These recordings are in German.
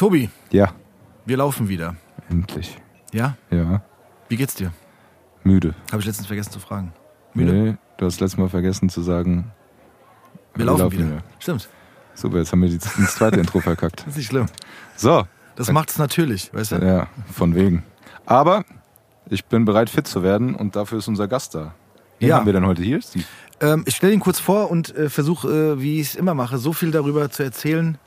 Tobi, Ja, wir laufen wieder. endlich. Ja? Ja, Wie geht's dir? müde. Habe ich letztens vergessen zu fragen. Müde? Nee, du hast letztes Mal vergessen zu sagen, wir, laufen, wieder. Stimmt. Super, jetzt haben wir das zweite Intro verkackt. Das ist nicht schlimm. So, Das macht's natürlich, weißt du? ja, von wegen. Aber ich bin bereit, fit zu werden und dafür ist unser Gast da. Wen Ja. haben wir denn heute hier? Steve? Ähm, ich stelle ihn kurz vor und äh, versuche, äh, wie ich es immer mache, so viel darüber zu erzählen, äh,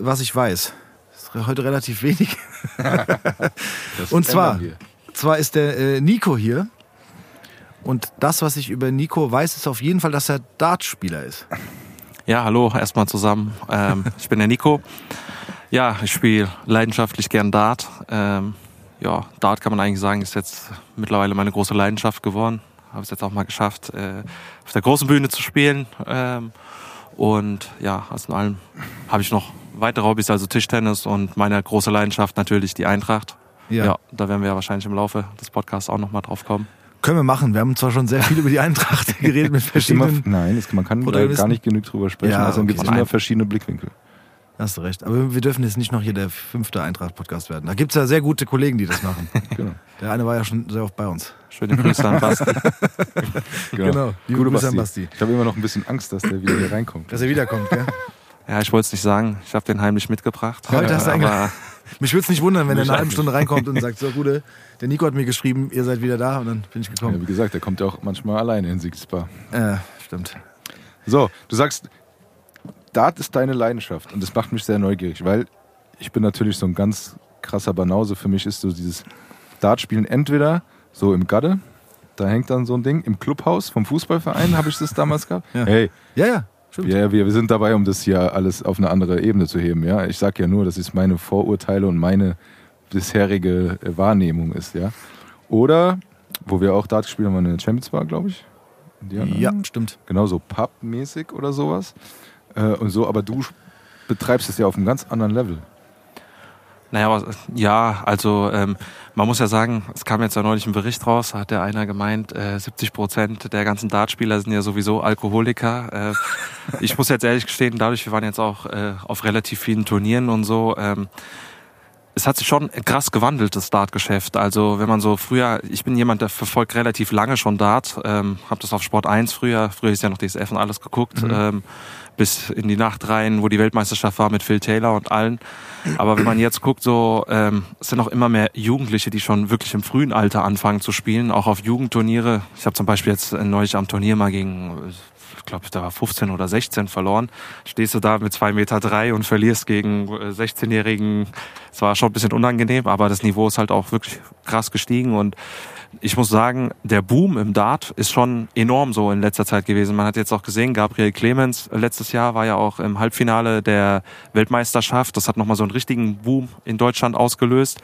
was ich weiß. Das ist heute relativ wenig. Und zwar, zwar ist der äh, Nico hier. Und das, was ich über Nico weiß, ist auf jeden Fall, dass er Dartspieler ist. Ja, hallo, erstmal zusammen. Ähm, ich bin der Nico. Ja, ich spiele leidenschaftlich gern Dart. Ähm, ja, Dart kann man eigentlich sagen, ist jetzt mittlerweile meine große Leidenschaft geworden. Habe es jetzt auch mal geschafft, äh, auf der großen Bühne zu spielen. Ähm, und ja, aus allem habe ich noch weitere Hobbys, also Tischtennis und meine große Leidenschaft natürlich die Eintracht. Ja, da werden wir ja wahrscheinlich im Laufe des Podcasts auch nochmal drauf kommen. Können wir machen. Wir haben zwar schon sehr viel über die Eintracht geredet mit Immer, verschiedenen. nein, es, man kann da gar nicht genug drüber sprechen. Ja, also dann okay. gibt es immer verschiedene Blickwinkel. Hast du recht. Aber wir dürfen jetzt nicht noch hier der fünfte Eintracht-Podcast werden. Da gibt's ja sehr gute Kollegen, die das machen. Genau. Der eine war ja schon sehr oft bei uns. Schöne Grüße an Basti. Genau. Liebe Gute Grüße an Basti. Basti. Ich habe immer noch ein bisschen Angst, dass der wieder hier reinkommt. Dass er wiederkommt, gell? Ja, ich wollte es nicht sagen. Ich habe den heimlich mitgebracht. Heute hast du aber Mich würde es nicht wundern, wenn er in Mich einer halben Stunde reinkommt und sagt, so Gude, der Nico hat mir geschrieben, ihr seid wieder da und dann bin ich Ja, gekommen. wie gesagt, der kommt ja auch manchmal alleine in Siegsbar. Ja, stimmt. So, du sagst, Dart ist deine Leidenschaft und das macht mich sehr neugierig, weil ich bin natürlich so ein ganz krasser Banause. Für mich ist so dieses Dartspielen entweder so im Gadde, da hängt dann so ein Ding, im Clubhaus vom Fußballverein habe ich das damals gehabt. Ja. Hey, Ja, ja, stimmt. wir, wir, wir sind dabei, um das hier alles auf eine andere Ebene zu heben. Ja? Ich sage ja nur, dass es meine Vorurteile und meine bisherige äh, Wahrnehmung ist. Ja? Oder, wo wir auch Dart gespielt haben, war eine Champions Bar, glaube ich. Anderen? Ja, stimmt. genau so Pub-mäßig oder sowas. Äh, und so, aber du betreibst es ja auf einem ganz anderen Level. Naja, aber, ja, also ähm, man muss ja sagen, es kam jetzt ja neulich ein Bericht raus, da hat der einer gemeint, äh, 70 Prozent der ganzen Dartspieler sind ja sowieso Alkoholiker. Äh, ich muss jetzt ehrlich gestehen, dadurch, wir waren jetzt auch äh, auf relativ vielen Turnieren und so, ähm, es hat sich schon krass gewandelt, das Dartgeschäft. Also wenn man so früher, ich bin jemand, der verfolgt relativ lange schon Dart, ähm, habe das auf Sport 1 früher, früher ist ja noch DSF und alles geguckt, ähm, bis in die Nacht rein, wo die Weltmeisterschaft war mit Phil Taylor und allen. Aber wenn man jetzt guckt, so ähm, es sind auch immer mehr Jugendliche, die schon wirklich im frühen Alter anfangen zu spielen, auch auf Jugendturniere. Ich habe zum Beispiel jetzt äh, neulich am Turnier mal gegen, äh, ich glaube, da war 15 oder 16 verloren. Stehst du da mit zwei Meter drei und verlierst gegen äh, 16-Jährigen. Es war schon ein bisschen unangenehm, aber das Niveau ist halt auch wirklich krass gestiegen und ich muss sagen, der Boom im Dart ist schon enorm so in letzter Zeit gewesen. Man hat jetzt auch gesehen, Gabriel Clemens äh, letztes Jahr war ja auch im Halbfinale der Weltmeisterschaft. Das hat nochmal so einen richtigen Boom in Deutschland ausgelöst.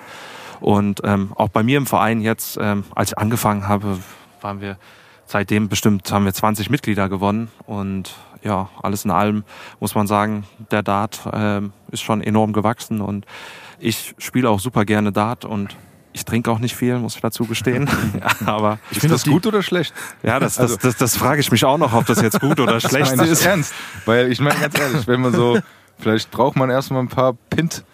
Und ähm, auch bei mir im Verein jetzt, ähm, als ich angefangen habe, waren wir seitdem bestimmt, haben wir 20 Mitglieder gewonnen. Und ja, alles in allem muss man sagen, der Dart ähm, ist schon enorm gewachsen. Und ich spiele auch super gerne Dart und ich trinke auch nicht viel, muss ich dazu gestehen. Aber Ich Ist finde das die- gut oder schlecht? ja, das, Also- das, das, das frage ich mich auch noch, ob das jetzt gut oder schlecht Meine ich ist. ernst. Weil ich meine ganz ehrlich, wenn man so, vielleicht braucht man erstmal ein paar Pint,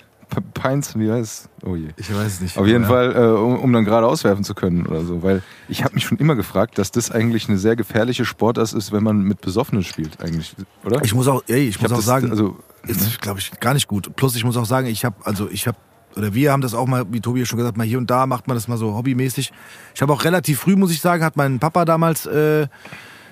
Pints, wie heißt es? Oh je. Ich weiß es nicht. Auf jeden Ja. Fall, äh, um, um dann gerade auswerfen zu können oder so. Weil ich habe mich schon immer gefragt, dass das eigentlich eine sehr gefährliche Sportart ist, wenn man mit Besoffenen spielt, eigentlich, oder? Ich muss auch, ey, ich, Ich muss auch das, sagen, also, ist, glaube ich, gar nicht gut. Plus, ich muss auch sagen, ich habe, also ich habe, oder wir haben das auch mal, wie Tobi schon gesagt, mal hier und da macht man das mal so hobbymäßig. Ich habe auch relativ früh, muss ich sagen, hat mein Papa damals äh,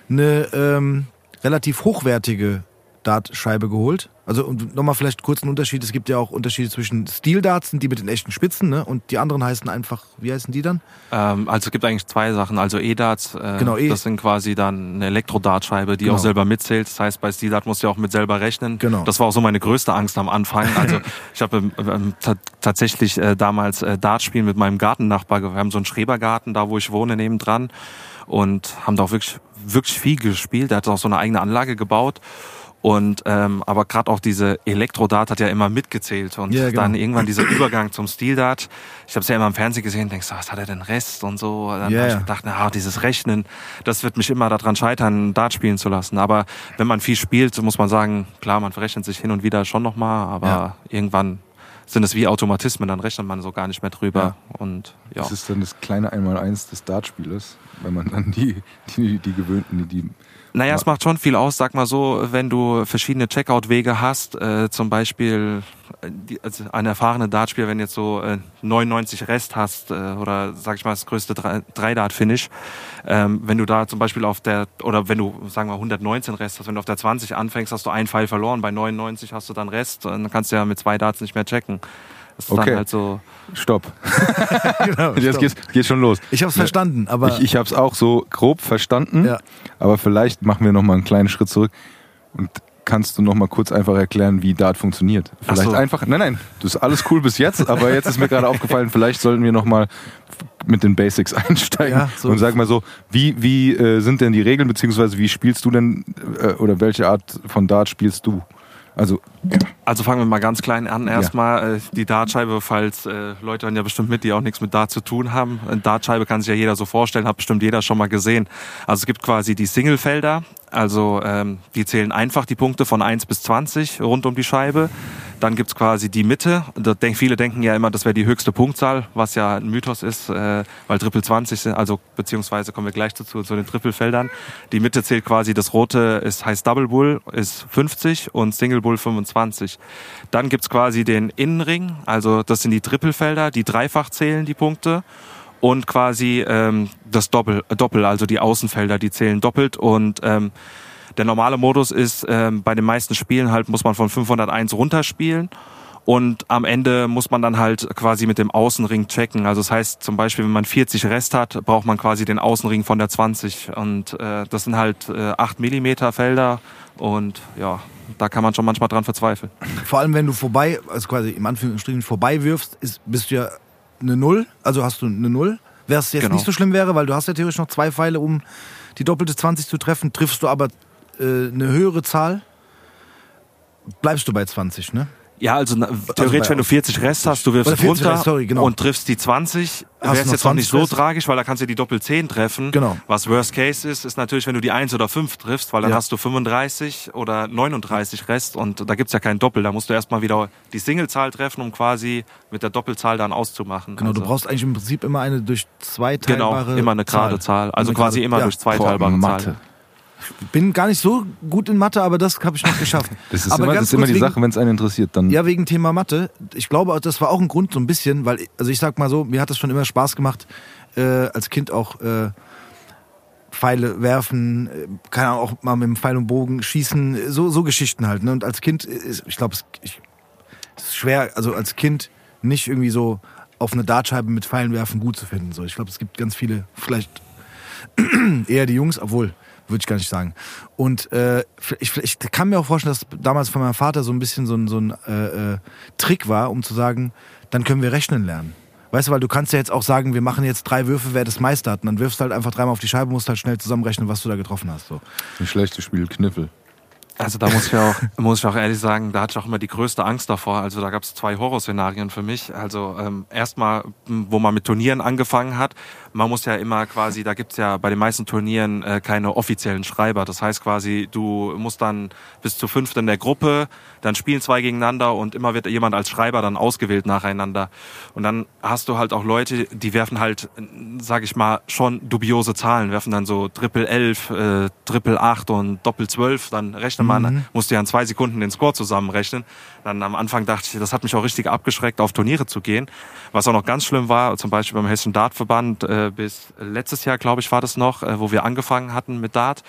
eine ähm, relativ hochwertige Dartscheibe geholt. Also und nochmal vielleicht kurz einen Unterschied. Es gibt ja auch Unterschiede zwischen Steel-Darts, die mit den echten Spitzen, ne? Und die anderen heißen einfach, wie heißen die dann? Ähm, also es gibt eigentlich zwei Sachen. Also E-Darts, äh, Genau, E. das sind quasi dann eine Elektro-Dartscheibe, die Genau. auch selber mitzählt. Das heißt, bei Steel-Dart musst du ja auch mit selber rechnen. Genau. Das war auch so meine größte Angst am Anfang. Also ich habe ähm, ta- tatsächlich äh, damals äh, Dart spielen mit meinem Gartennachbar. Wir haben so einen Schrebergarten, da wo ich wohne, nebendran. Und haben da auch wirklich, wirklich viel gespielt. Der hat auch so eine eigene Anlage gebaut. Und ähm, aber gerade auch diese Elektrodart hat ja immer mitgezählt und Ja, genau. dann irgendwann dieser Übergang zum Steel-Dart. Ich habe es ja immer im Fernsehen gesehen, denkst du, was hat er denn Rest und so. Dann Ja, hab ich ja. gedacht, na, dieses Rechnen, das wird mich immer daran scheitern, Dart spielen zu lassen. Aber wenn man viel spielt, muss man sagen, klar, man verrechnet sich hin und wieder schon nochmal, aber Ja. irgendwann sind es wie Automatismen, dann rechnet man so gar nicht mehr drüber. Und ja. Das ist dann das kleine Einmaleins des Dartspielers, wenn man dann die, die, die gewöhnten, die, die Naja, es macht schon viel aus, sag mal so, wenn du verschiedene Checkout-Wege hast, äh, zum Beispiel äh, die, also ein erfahrener Dartspieler, wenn jetzt so äh, 99 Rest hast äh, oder sag ich mal das größte Drei- Drei-Dart-Finish, ähm, wenn du da zum Beispiel auf der, oder wenn du, sagen wir 119 Rest hast, wenn du auf der 20 anfängst, hast du einen Pfeil verloren, bei 99 hast du dann Rest und dann kannst du ja mit zwei Darts nicht mehr checken. Das ist Okay. dann halt so, Stopp. genau. Jetzt stopp. geht's, geht's schon los. Ich habe es verstanden, aber Ich, ich habe es auch so grob verstanden, Ja. aber vielleicht machen wir noch mal einen kleinen Schritt zurück und kannst du noch mal kurz einfach erklären, wie Dart funktioniert. Vielleicht so. einfach, nein, nein, das ist alles cool bis jetzt, aber jetzt ist mir gerade aufgefallen, vielleicht sollten wir noch mal mit den Basics einsteigen Ja, so. und sag mal so, wie, wie äh, sind denn die Regeln, beziehungsweise wie spielst du denn äh, oder welche Art von Dart spielst du? Also, Also fangen wir mal ganz klein an. Erstmal äh, die Dartscheibe, falls äh, Leute hören ja bestimmt mit, die auch nichts mit Dart zu tun haben. Eine Dartscheibe kann sich ja jeder so vorstellen, hat bestimmt jeder schon mal gesehen. Also es gibt quasi die Singlefelder, also ähm, die zählen einfach die Punkte von 1 bis 20 rund um die Scheibe. Dann gibt's quasi die Mitte. Denk, viele denken ja immer, das wäre die höchste Punktzahl, was ja ein Mythos ist, äh, weil Triple 20 sind, also beziehungsweise kommen wir gleich dazu, zu den Trippelfeldern. Die Mitte zählt quasi, das rote ist, heißt Double Bull, ist 50 und Single Bull 25. Dann gibt's quasi den Innenring, also das sind die Trippelfelder, die dreifach zählen die Punkte. Und quasi ähm, das Doppel, Doppel, also die Außenfelder, die zählen doppelt. Und ähm, der normale Modus ist, ähm, bei den meisten Spielen halt muss man von 501 runterspielen. Und am Ende muss man dann halt quasi mit dem Außenring checken. Also das heißt zum Beispiel, wenn man 40 Rest hat, braucht man quasi den Außenring von der 20. Und äh, das sind halt äh, 8 Millimeter Felder. Und ja, da kann man schon manchmal dran verzweifeln. vor allem wenn du vorbei, also quasi im Anführungsstrichen vorbei wirfst, ist, bist du ja eine Null, also hast du eine Null. Wäre es jetzt Genau. nicht so schlimm wäre, weil du hast ja theoretisch noch zwei Pfeile, um die doppelte 20 zu treffen, triffst du aber äh, eine höhere Zahl, bleibst du bei 20, ne? Ja, also, bei theoretisch, wenn du uns. 40 Rest hast, du wirfst Oder 40 runter Rest, sorry, genau. und triffst die 20, Hast wäre es jetzt noch nicht 20 so Rest. tragisch, weil da kannst du die Doppel 10 treffen. Genau. Was Worst Case ist, ist natürlich, wenn du die 1 oder 5 triffst, weil dann Ja. hast du 35 oder 39 Rest und da gibt's ja kein Doppel. Da musst du erstmal wieder die Singlezahl treffen, um quasi mit der Doppelzahl dann auszumachen. Genau, du also, brauchst eigentlich im Prinzip immer eine durch zwei Genau, teilbare immer eine gerade Zahl. Also Eine quasi gerade- immer ja. durch zwei boah, teilbare Mathe. Zahlen. Bin gar nicht so gut in Mathe, aber das habe ich noch geschafft. Das ist aber immer, das ist immer die wegen- Sache, wenn es einen interessiert, dann Ja, wegen Thema Mathe. Ich glaube, das war auch ein Grund so ein bisschen, weil, also ich sag mal so, mir hat das schon immer Spaß gemacht, äh, als Kind auch äh, Pfeile werfen, äh, keine Ahnung, auch mal mit dem Pfeil und Bogen schießen, so, so Geschichten halt. Ne? Und als Kind, ist, ich glaube, es ich, es ist schwer, also als Kind nicht irgendwie so auf eine Dartscheibe mit Pfeilen werfen gut zu finden. So. Ich glaube, es gibt ganz viele, vielleicht eher die Jungs, obwohl, würde ich gar nicht sagen. Und äh, ich, ich kann mir auch vorstellen, dass damals von meinem Vater so ein bisschen so ein, so ein äh, äh, Trick war, um zu sagen, dann können wir rechnen lernen. Weißt du, weil du kannst ja jetzt auch sagen, wir machen jetzt drei Würfe, wer das meiste hat. Und dann wirfst du halt einfach dreimal auf die Scheibe, musst halt schnell zusammenrechnen, was du da getroffen hast. So. ein schlechtes Spiel Kniffel. Also da muss ich auch, muss ich auch ehrlich sagen, da hatte ich auch immer die größte Angst davor. Also da gab es zwei Horrorszenarien für mich. Also ähm, erstmal, wo man mit Turnieren angefangen hat, man muss ja immer quasi, da gibt's ja bei den meisten Turnieren äh, keine offiziellen Schreiber. Das heißt quasi, du musst dann bis zu fünft in der Gruppe, dann spielen zwei gegeneinander und immer wird jemand als Schreiber dann ausgewählt nacheinander. Und dann hast du halt auch Leute, die werfen halt, sag ich mal, schon dubiose Zahlen, werfen dann so Triple elf, äh, Triple acht und Doppel zwölf, dann rechnet man, musst du ja in zwei Sekunden den Score zusammenrechnen. Dann am Anfang dachte ich, das hat mich auch richtig abgeschreckt, auf Turniere zu gehen. Was auch noch ganz schlimm war, zum Beispiel beim Hessischen Dartverband, äh, bis letztes Jahr, glaube ich, war das noch, äh, wo wir angefangen hatten mit Dart.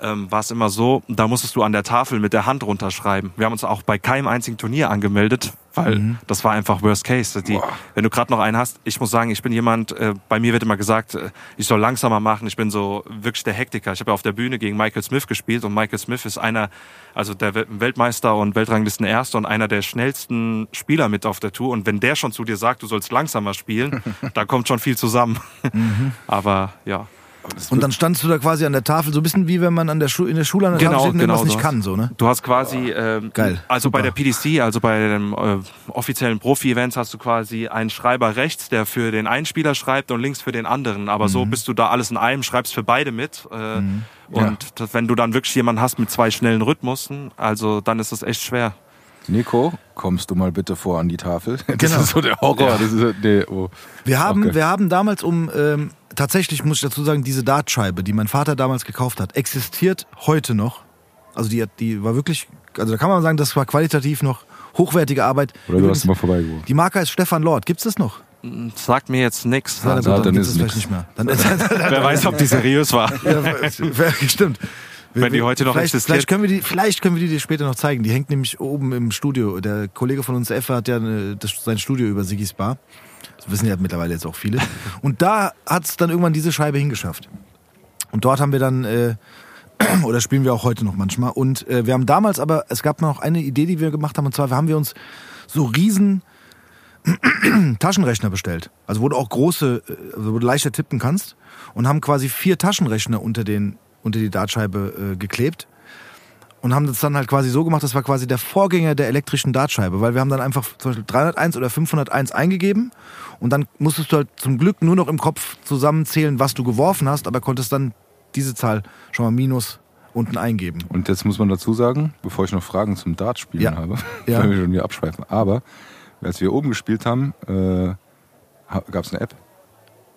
Ähm, war es immer so, da musstest du an der Tafel mit der Hand runterschreiben. Wir haben uns auch bei keinem einzigen Turnier angemeldet, weil Mhm. das war einfach Worst Case. Die, wenn du gerade noch einen hast, ich muss sagen, ich bin jemand, äh, bei mir wird immer gesagt, äh, ich soll langsamer machen, ich bin so wirklich der Hektiker. Ich habe ja auf der Bühne gegen Michael Smith gespielt und Michael Smith ist einer, also der Wel- Weltmeister und Weltranglisten Erster und einer der schnellsten Spieler mit auf der Tour. Und wenn der schon zu dir sagt, du sollst langsamer spielen, da kommt schon viel zusammen. Mhm. Aber ja. Und dann standst du da quasi an der Tafel, so ein bisschen wie wenn man an der Schu in der Schule an der Tafel steht und irgendwas so nicht hast- kann, so, ne? Du hast quasi, ähm, Geil, also bei super. der PDC, also bei den äh, offiziellen Profi-Events hast du quasi einen Schreiber rechts, der für den einen Spieler schreibt und links für den anderen. Aber Mhm. so bist du da alles in einem, schreibst für beide mit. Äh, Und das, wenn du dann wirklich jemanden hast mit zwei schnellen Rhythmussen, also dann ist das echt schwer. Nico, kommst du mal bitte vor an die Tafel? Das Genau. ist so der Horror. Das ist, nee, oh. Wir haben, Okay. wir haben damals um, ähm, tatsächlich muss ich dazu sagen, diese Dartscheibe, die mein Vater damals gekauft hat, existiert heute noch. Also die, hat- die war wirklich, also da kann man sagen, das war qualitativ noch hochwertige Arbeit. Oder du Übrigens, hast mal vorbeigewohnt. die Marke heißt Stefan Lord. Gibt's das noch? Sagt mir jetzt nichts. Ja, dann, dann dann ist es es vielleicht nicht mehr. Dann, wer weiß, ob die seriös war. ja, stimmt. Wenn die heute noch vielleicht, existiert. vielleicht können wir die, vielleicht können wir die dir später noch zeigen. Die hängt nämlich oben im Studio. Der Kollege von uns, Effe, hat ja eine, das, sein Studio über Sigis Bar. Das wissen ja mittlerweile jetzt auch viele. Und da hat es dann irgendwann diese Scheibe hingeschafft. Und dort haben wir dann, äh, oder spielen wir auch heute noch manchmal. Und äh, wir haben damals aber, es gab noch eine Idee, die wir gemacht haben. Und zwar haben wir uns so riesen Taschenrechner bestellt. Also wo du auch große, äh, also wo du leichter tippen kannst. Und haben quasi vier Taschenrechner unter, den, unter die Dartscheibe äh, geklebt. Und haben das dann halt quasi so gemacht, das war quasi der Vorgänger der elektrischen Dartscheibe. Weil wir haben dann einfach zum Beispiel 301 oder 501 eingegeben. Und dann musstest du halt zum Glück nur noch im Kopf zusammenzählen, was du geworfen hast. Aber konntest dann diese Zahl schon mal minus unten eingeben. Und jetzt muss man dazu sagen, bevor ich noch Fragen zum Dartspielen Ja. habe, Ja. weil wir schon wieder abschweifen. Aber als wir oben gespielt haben, äh, gab es eine App.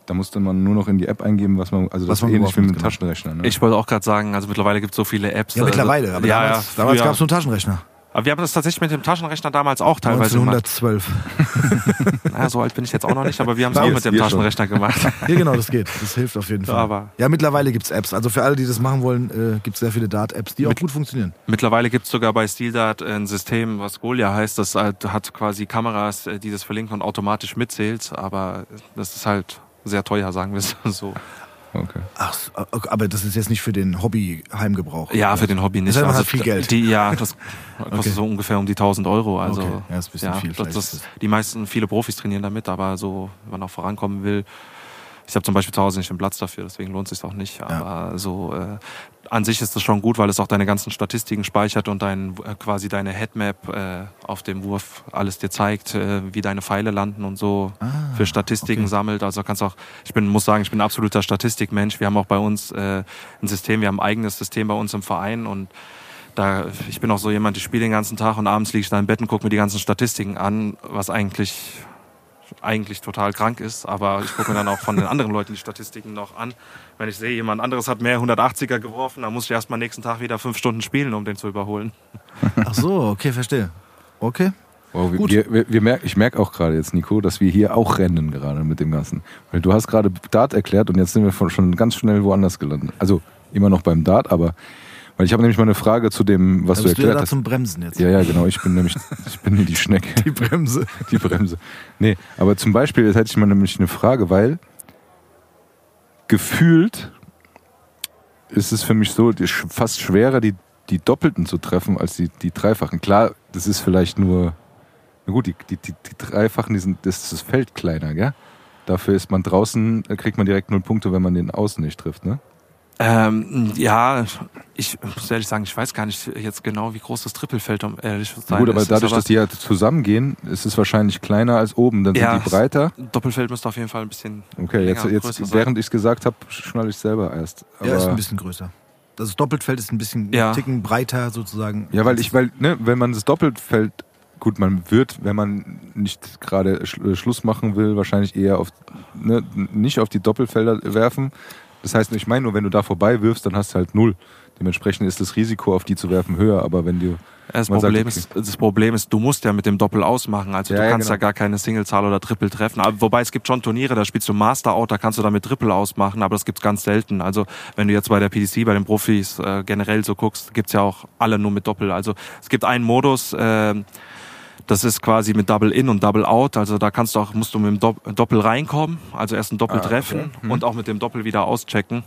Da musste man nur noch in die App eingeben, was man, also Was das man ähnlich wie geworfen mit hat, dem genau. Taschenrechner. Ne? Ich wollte auch gerade sagen, also mittlerweile gibt es so viele Apps. Ja, also, mittlerweile. Aber ja, damals, ja, damals gab es nur Taschenrechner. Aber wir haben das tatsächlich mit dem Taschenrechner damals auch teilweise gemacht. 1912. Naja, so alt bin ich jetzt auch noch nicht, aber wir haben es auch mit dem wir schon. Taschenrechner gemacht. Ja, genau, das geht. Das hilft auf jeden Fall. aber- ja, mittlerweile gibt's Apps. Also für alle, die das machen wollen, äh, gibt's sehr viele Dart-Apps, die auch Mit- gut funktionieren. Mittlerweile gibt es sogar bei SteelDart ein System, was Golia heißt. Das halt, hat quasi Kameras, äh, die das verlinken und automatisch mitzählt. Aber das ist halt sehr teuer, sagen wir es so. Okay. Ach, aber das ist jetzt nicht für den Hobby-Heimgebrauch. Ja, für den Hobby nicht. Das heißt, man hat viel Geld. Die, ja, das kostet Okay. so ungefähr um die 1000 Euro. Also, Okay, ja, ist ein bisschen viel Das, das, die meisten, viele Profis trainieren damit, aber so, wenn man auch vorankommen will. Ich habe zum Beispiel zu Hause nicht den Platz dafür, deswegen lohnt es sich auch nicht. Aber so äh, an sich ist das schon gut, weil es auch deine ganzen Statistiken speichert und dein, äh, quasi deine Headmap äh, auf dem Wurf alles dir zeigt, äh, wie deine Pfeile landen und so für Statistiken Ah, okay. sammelt. Also kannst auch, ich bin, muss sagen, ich bin ein absoluter Statistikmensch. Wir haben auch bei uns äh, ein System, wir haben ein eigenes System bei uns im Verein und da, ich bin auch so jemand, ich spiele den ganzen Tag und abends liege ich da im Bett und gucke mir die ganzen Statistiken an, was eigentlich eigentlich total krank ist, aber ich gucke mir dann auch von den anderen Leuten die Statistiken noch an. Wenn ich sehe, jemand anderes hat mehr 180er geworfen, dann muss ich erst mal nächsten Tag wieder fünf Stunden spielen, um den zu überholen. Ach so, okay, verstehe. Okay. Wow, wir, Gut. wir, wir, wir merk, ich merke auch gerade jetzt, Nico, dass wir hier auch rennen gerade mit dem Ganzen. Weil du hast gerade Dart erklärt und jetzt sind wir von- schon ganz schnell woanders gelandet. Also immer noch beim Dart, aber weil ich habe nämlich mal eine Frage zu dem, was Da du bist du ja erklärt da hast. zum Bremsen jetzt. Ja, ja, genau. Ich bin nämlich, ich bin hier die Schnecke. Die Bremse. Die Bremse. Nee, aber zum Beispiel, jetzt hätte ich mal nämlich eine Frage, weil gefühlt ist es für mich so fast schwerer, die, die Doppelten zu treffen, als die, die Dreifachen. Klar, das ist vielleicht nur, na gut, die, die, die, die Dreifachen, die sind, das ist das Feld kleiner, gell? Dafür ist man draußen, kriegt man direkt null Punkte, wenn man den Außen nicht trifft, ne? Ähm, ja, ich muss ehrlich sagen, ich weiß gar nicht jetzt genau, wie groß das Trippelfeld um ehrlich zu sein gut, aber ist. dadurch, aber dass die ja zusammengehen, ist es wahrscheinlich kleiner als oben. Dann Ja. sind die breiter. Doppelfeld müsste auf jeden Fall ein bisschen Okay, jetzt, länger, jetzt während ich es gesagt habe, schnalle ich selber erst. Aber Ja, ist ein bisschen größer. Das Doppelfeld ist ein bisschen Ja. einen Ticken breiter sozusagen. Ja, weil ich, weil, ne, wenn man das Doppelfeld, gut, man wird, wenn man nicht gerade Sch Schluss machen will, wahrscheinlich eher auf, ne, nicht auf die Doppelfelder werfen. Das heißt, ich meine nur, wenn du da vorbei wirfst, dann hast du halt null. Dementsprechend ist das Risiko, auf die zu werfen, höher. Aber wenn du Das Man sagt, Problem, okay. ist, das Problem ist, du musst ja mit dem Doppel ausmachen. Also Ja, du ja, kannst ja, genau. gar keine Singlezahl oder Triple treffen. Aber, wobei es gibt schon Turniere, da spielst du Master Out, da kannst du damit Triple ausmachen, aber das gibt's ganz selten. Also wenn du jetzt bei der PDC, bei den Profis äh, generell so guckst, gibt's ja auch alle nur mit Doppel. Also es gibt einen Modus, äh, das ist quasi mit Double In und Double Out. Also da kannst du auch, musst du mit dem Dop Doppel reinkommen, also erst ein Doppel Ah, okay. treffen und auch mit dem Doppel wieder auschecken.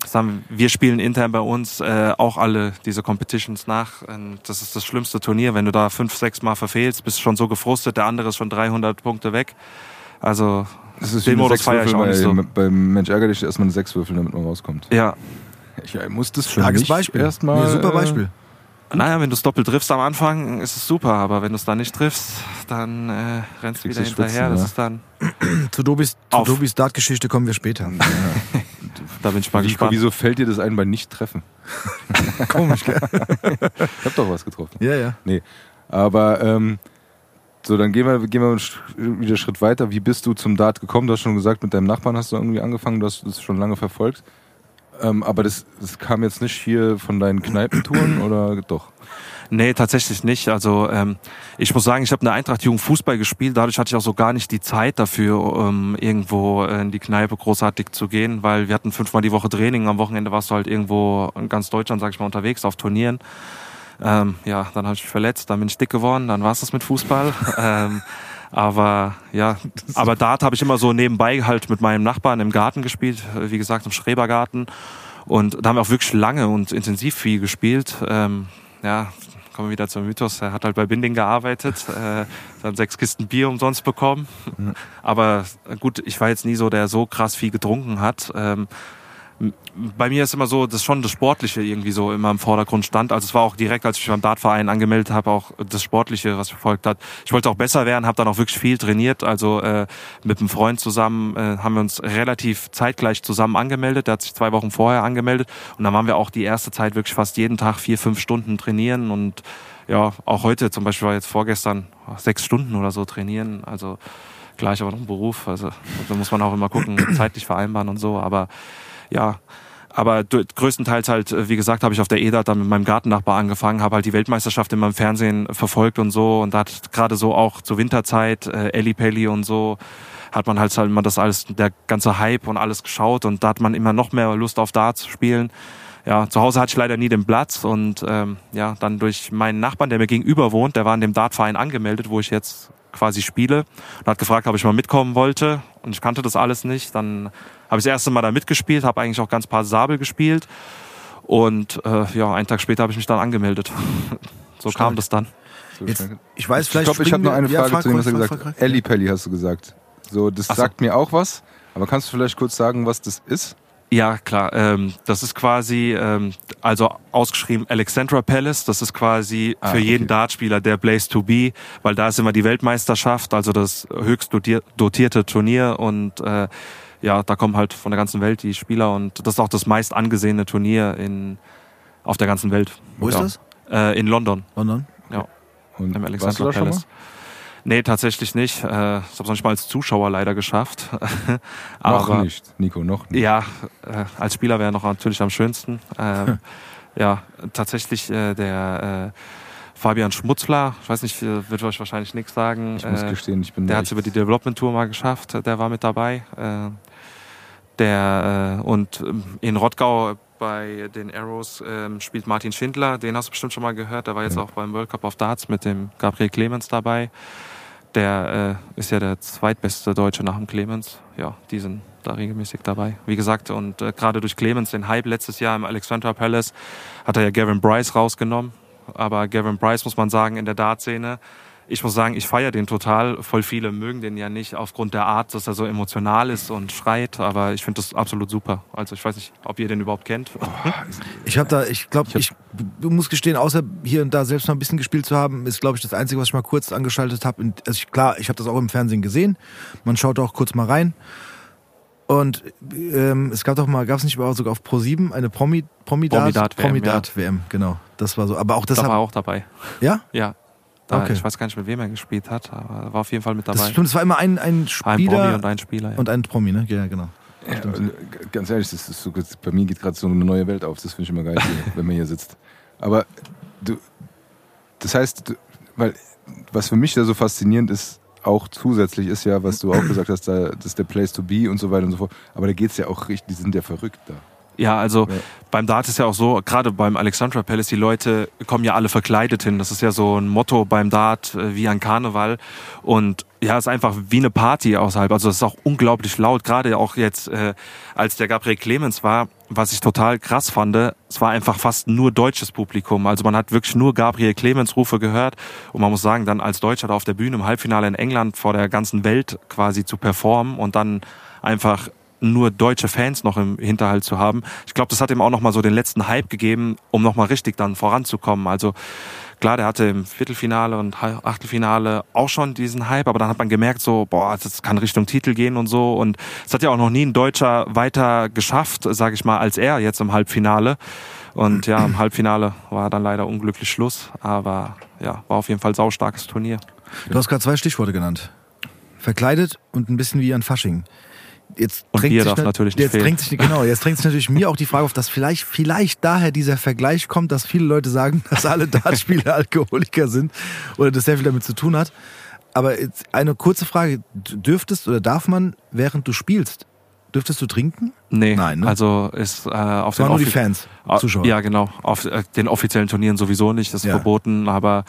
Das haben, wir spielen intern bei uns äh, auch alle diese Competitions nach. Und das ist das schlimmste Turnier. Wenn du da fünf, sechs Mal verfehlst, bist du schon so gefrustet, der andere ist schon 300 Punkte weg. Also das ist den Modus feiere ich auch nicht so. Beim Mensch ärgerlich erstmal eine sechs würfeln, damit man rauskommt. Ja, Ich äh, muss das für Starkes mich Beispiel. erstmal. Nee, super äh, Beispiel. Naja, wenn du es doppelt triffst am Anfang, ist es super. Aber wenn du es dann nicht triffst, dann äh, rennst du wieder du Schwitzen, hinterher. Das ja. ist dann, Zu Dobis, zu. Dobis Dartgeschichte kommen wir später. da bin ich mal gespannt. wieso fällt dir das ein bei Nicht-Treffen? Komisch, gell? Ich hab doch was getroffen. Ja, ja. Aber ähm, so, dann gehen wir, gehen wir wieder einen Schritt weiter. Wie bist du zum Dart gekommen? Du hast schon gesagt, mit deinem Nachbarn hast du irgendwie angefangen, du hast das schon lange verfolgt. Ähm, aber das, das kam jetzt nicht hier von deinen Kneipentouren oder doch? Nee, tatsächlich nicht. Also ähm, ich muss sagen, ich habe in der Eintracht Jugend Fußball gespielt. Dadurch hatte ich auch so gar nicht die Zeit dafür, ähm, irgendwo in die Kneipe großartig zu gehen, weil wir hatten fünfmal die Woche Training. Am Wochenende warst du halt irgendwo in ganz Deutschland, sag ich mal, unterwegs auf Turnieren. Ähm, ja, dann habe ich mich verletzt, dann bin ich dick geworden, dann war es das mit Fußball. ähm, aber ja, aber Dart habe ich immer so nebenbei halt mit meinem Nachbarn im Garten gespielt, äh, wie gesagt im Schrebergarten. Und da haben wir auch wirklich lange und intensiv viel gespielt. Ähm, ja, kommen wir wieder zum Mythos. Er hat halt bei Binding gearbeitet, äh, dann sechs Kisten Bier umsonst bekommen. Aber gut, ich war jetzt nie so, der so krass viel getrunken hat. Ähm, bei mir ist immer so, dass schon das Sportliche irgendwie so immer im Vordergrund stand. Also es war auch direkt, als ich mich beim Dartverein angemeldet habe, auch das Sportliche, was verfolgt hat. Ich wollte auch besser werden, habe dann auch wirklich viel trainiert. Also äh, mit einem Freund zusammen äh, haben wir uns relativ zeitgleich zusammen angemeldet. Der hat sich zwei Wochen vorher angemeldet und dann waren wir auch die erste Zeit wirklich fast jeden Tag vier, fünf Stunden trainieren und ja, auch heute zum Beispiel war jetzt vorgestern sechs Stunden oder so trainieren. Also klar, ich habe noch einen Beruf, also da muss man auch immer gucken, zeitlich vereinbaren und so, aber ja, aber größtenteils halt, äh, wie gesagt, habe ich auf der EDAT dann mit meinem Gartennachbar angefangen, habe halt die Weltmeisterschaft immer im Fernsehen verfolgt und so. Und da hat gerade so auch zur Winterzeit, äh, Elli Pelli und so, hat man halt halt immer das alles, der ganze Hype und alles geschaut. Und da hat man immer noch mehr Lust auf Dart zu spielen. Ja, zu Hause hatte ich leider nie den Platz. Und ähm, ja, dann durch meinen Nachbarn, der mir gegenüber wohnt, der war in dem Dartverein angemeldet, wo ich jetzt quasi spiele und hat gefragt, ob ich mal mitkommen wollte und ich kannte das alles nicht. Dann habe ich das erste Mal da mitgespielt, habe eigentlich auch ganz paar Sabel gespielt und äh, ja, einen Tag später habe ich mich dann angemeldet. so Stark. kam das dann. So Jetzt, ich weiß, Ich vielleicht. glaube, ich habe noch eine wir- ja, Frage frag zu dem, was er gesagt hat. frag. Elli Pelli hast du gesagt. So, das Ach so. sagt mir auch was. Aber kannst du vielleicht kurz sagen, was das ist? Ja, klar. Ähm, das ist quasi, ähm, also ausgeschrieben Alexandra Palace. Das ist quasi Ah, für jeden okay. Dartspieler der Place to be, weil da ist immer die Weltmeisterschaft, also das höchst dotier- dotierte Turnier und äh, ja, da kommen halt von der ganzen Welt die Spieler und das ist auch das meist angesehene Turnier in auf der ganzen Welt. Wo ist ja. das? Äh, in London, London? Und im Alexandra da schon mal? Nee, tatsächlich nicht. Äh, ich habe es noch nicht mal als Zuschauer leider geschafft. Noch Aber nicht, Nico, noch nicht. ja, äh, als Spieler wäre noch natürlich am schönsten. Ähm, ja, tatsächlich äh, der äh, Fabian Schmutzler, ich weiß nicht, äh, wird euch wahrscheinlich nichts sagen. Ich muss äh, gestehen, ich bin der hat es über die Development Tour mal geschafft, der war mit dabei. Äh, der äh, und ähm, in Rottgau bei den Arrows ähm, spielt Martin Schindler, den hast du bestimmt schon mal gehört, der war jetzt Ja. auch beim World Cup of Darts mit dem Gabriel Clemens dabei. Der äh, ist ja der zweitbeste Deutsche nach dem Clemens. Ja, die sind da regelmäßig dabei. Wie gesagt, und äh, gerade durch Clemens, den Hype letztes Jahr im Alexandra Palace, hat er ja Gavin Bryce rausgenommen. Aber Gavin Bryce, muss man sagen, in der Dart-Szene, ich muss sagen, ich feiere den total. Voll viele mögen den ja nicht aufgrund der Art, dass er so emotional ist und schreit. Aber ich finde das absolut super. Also ich weiß nicht, ob ihr den überhaupt kennt. Ich habe da, ich glaube, Ich ich, du musst gestehen, außer hier und da selbst mal ein bisschen gespielt zu haben, ist, glaube ich, das Einzige, was ich mal kurz angeschaltet habe. Also ich, klar, ich habe das auch im Fernsehen gesehen. Man schaut auch kurz mal rein. Und ähm, es gab doch mal, gab es nicht auch sogar auf Pro 7 eine Promi, Promi-Dart, Promi-Dart-WM, Promi-Dart-WM, genau. Das war so. Aber auch das da war auch dabei. ja? Ja. Da, Okay. Ich weiß gar nicht, mit wem er gespielt hat, aber er war auf jeden Fall mit dabei. Das stimmt, es war immer ein, ein ein Promi Spieler und ein Spieler. Ja. und ein Promi, ne? Ja, genau. Ja, äh, ganz ehrlich, das ist so, bei mir geht gerade so eine neue Welt auf. Das finde ich immer geil, hier, wenn man hier sitzt. Aber du, das heißt, du, weil was für mich da so faszinierend ist, auch zusätzlich ist ja, was du auch gesagt hast, da, das ist der Place to be und so weiter und so fort. Aber da geht es ja auch richtig, die sind ja verrückt da. Ja, also ja. beim Dart ist ja auch so, gerade beim Alexandra Palace, die Leute kommen ja alle verkleidet hin. Das ist ja so ein Motto beim Dart, äh, wie ein Karneval. Und ja, es ist einfach wie eine Party außerhalb. Also es ist auch unglaublich laut. Gerade auch jetzt, äh, als der Gabriel Clemens war, was ich total krass fand, es war einfach fast nur deutsches Publikum. Also man hat wirklich nur Gabriel Clemens Rufe gehört. Und man muss sagen, dann als Deutscher da auf der Bühne im Halbfinale in England vor der ganzen Welt quasi zu performen und dann einfach nur deutsche Fans noch im Hinterhalt zu haben. Ich glaube, das hat ihm auch noch mal so den letzten Hype gegeben, um noch mal richtig dann voranzukommen. Also klar, der hatte im Viertelfinale und Achtelfinale auch schon diesen Hype, aber dann hat man gemerkt, so, boah, das kann Richtung Titel gehen und so. Und es hat ja auch noch nie ein Deutscher weiter geschafft, sage ich mal, als er jetzt im Halbfinale. Und ja, im Halbfinale war dann leider unglücklich Schluss, aber ja, war auf jeden Fall saustarkes Turnier. Du hast gerade zwei Stichworte genannt. Verkleidet und ein bisschen wie ein Fasching jetzt und drängt Bier sich darf natürlich nicht jetzt fehlen. sich genau jetzt drängt sich natürlich mir auch die Frage auf, dass vielleicht vielleicht daher dieser Vergleich kommt, dass viele Leute sagen, dass alle Dartspieler Alkoholiker sind oder das sehr viel damit zu tun hat. Aber jetzt eine kurze Frage: Dürftest oder darf man während du spielst Dürftest du trinken? Nee, Nein, ne? also ist äh, auf Das waren den nur die Fans, Ah, Zuschauer. Ja, genau. Auf äh, den offiziellen Turnieren sowieso nicht, das ist Ja. verboten, aber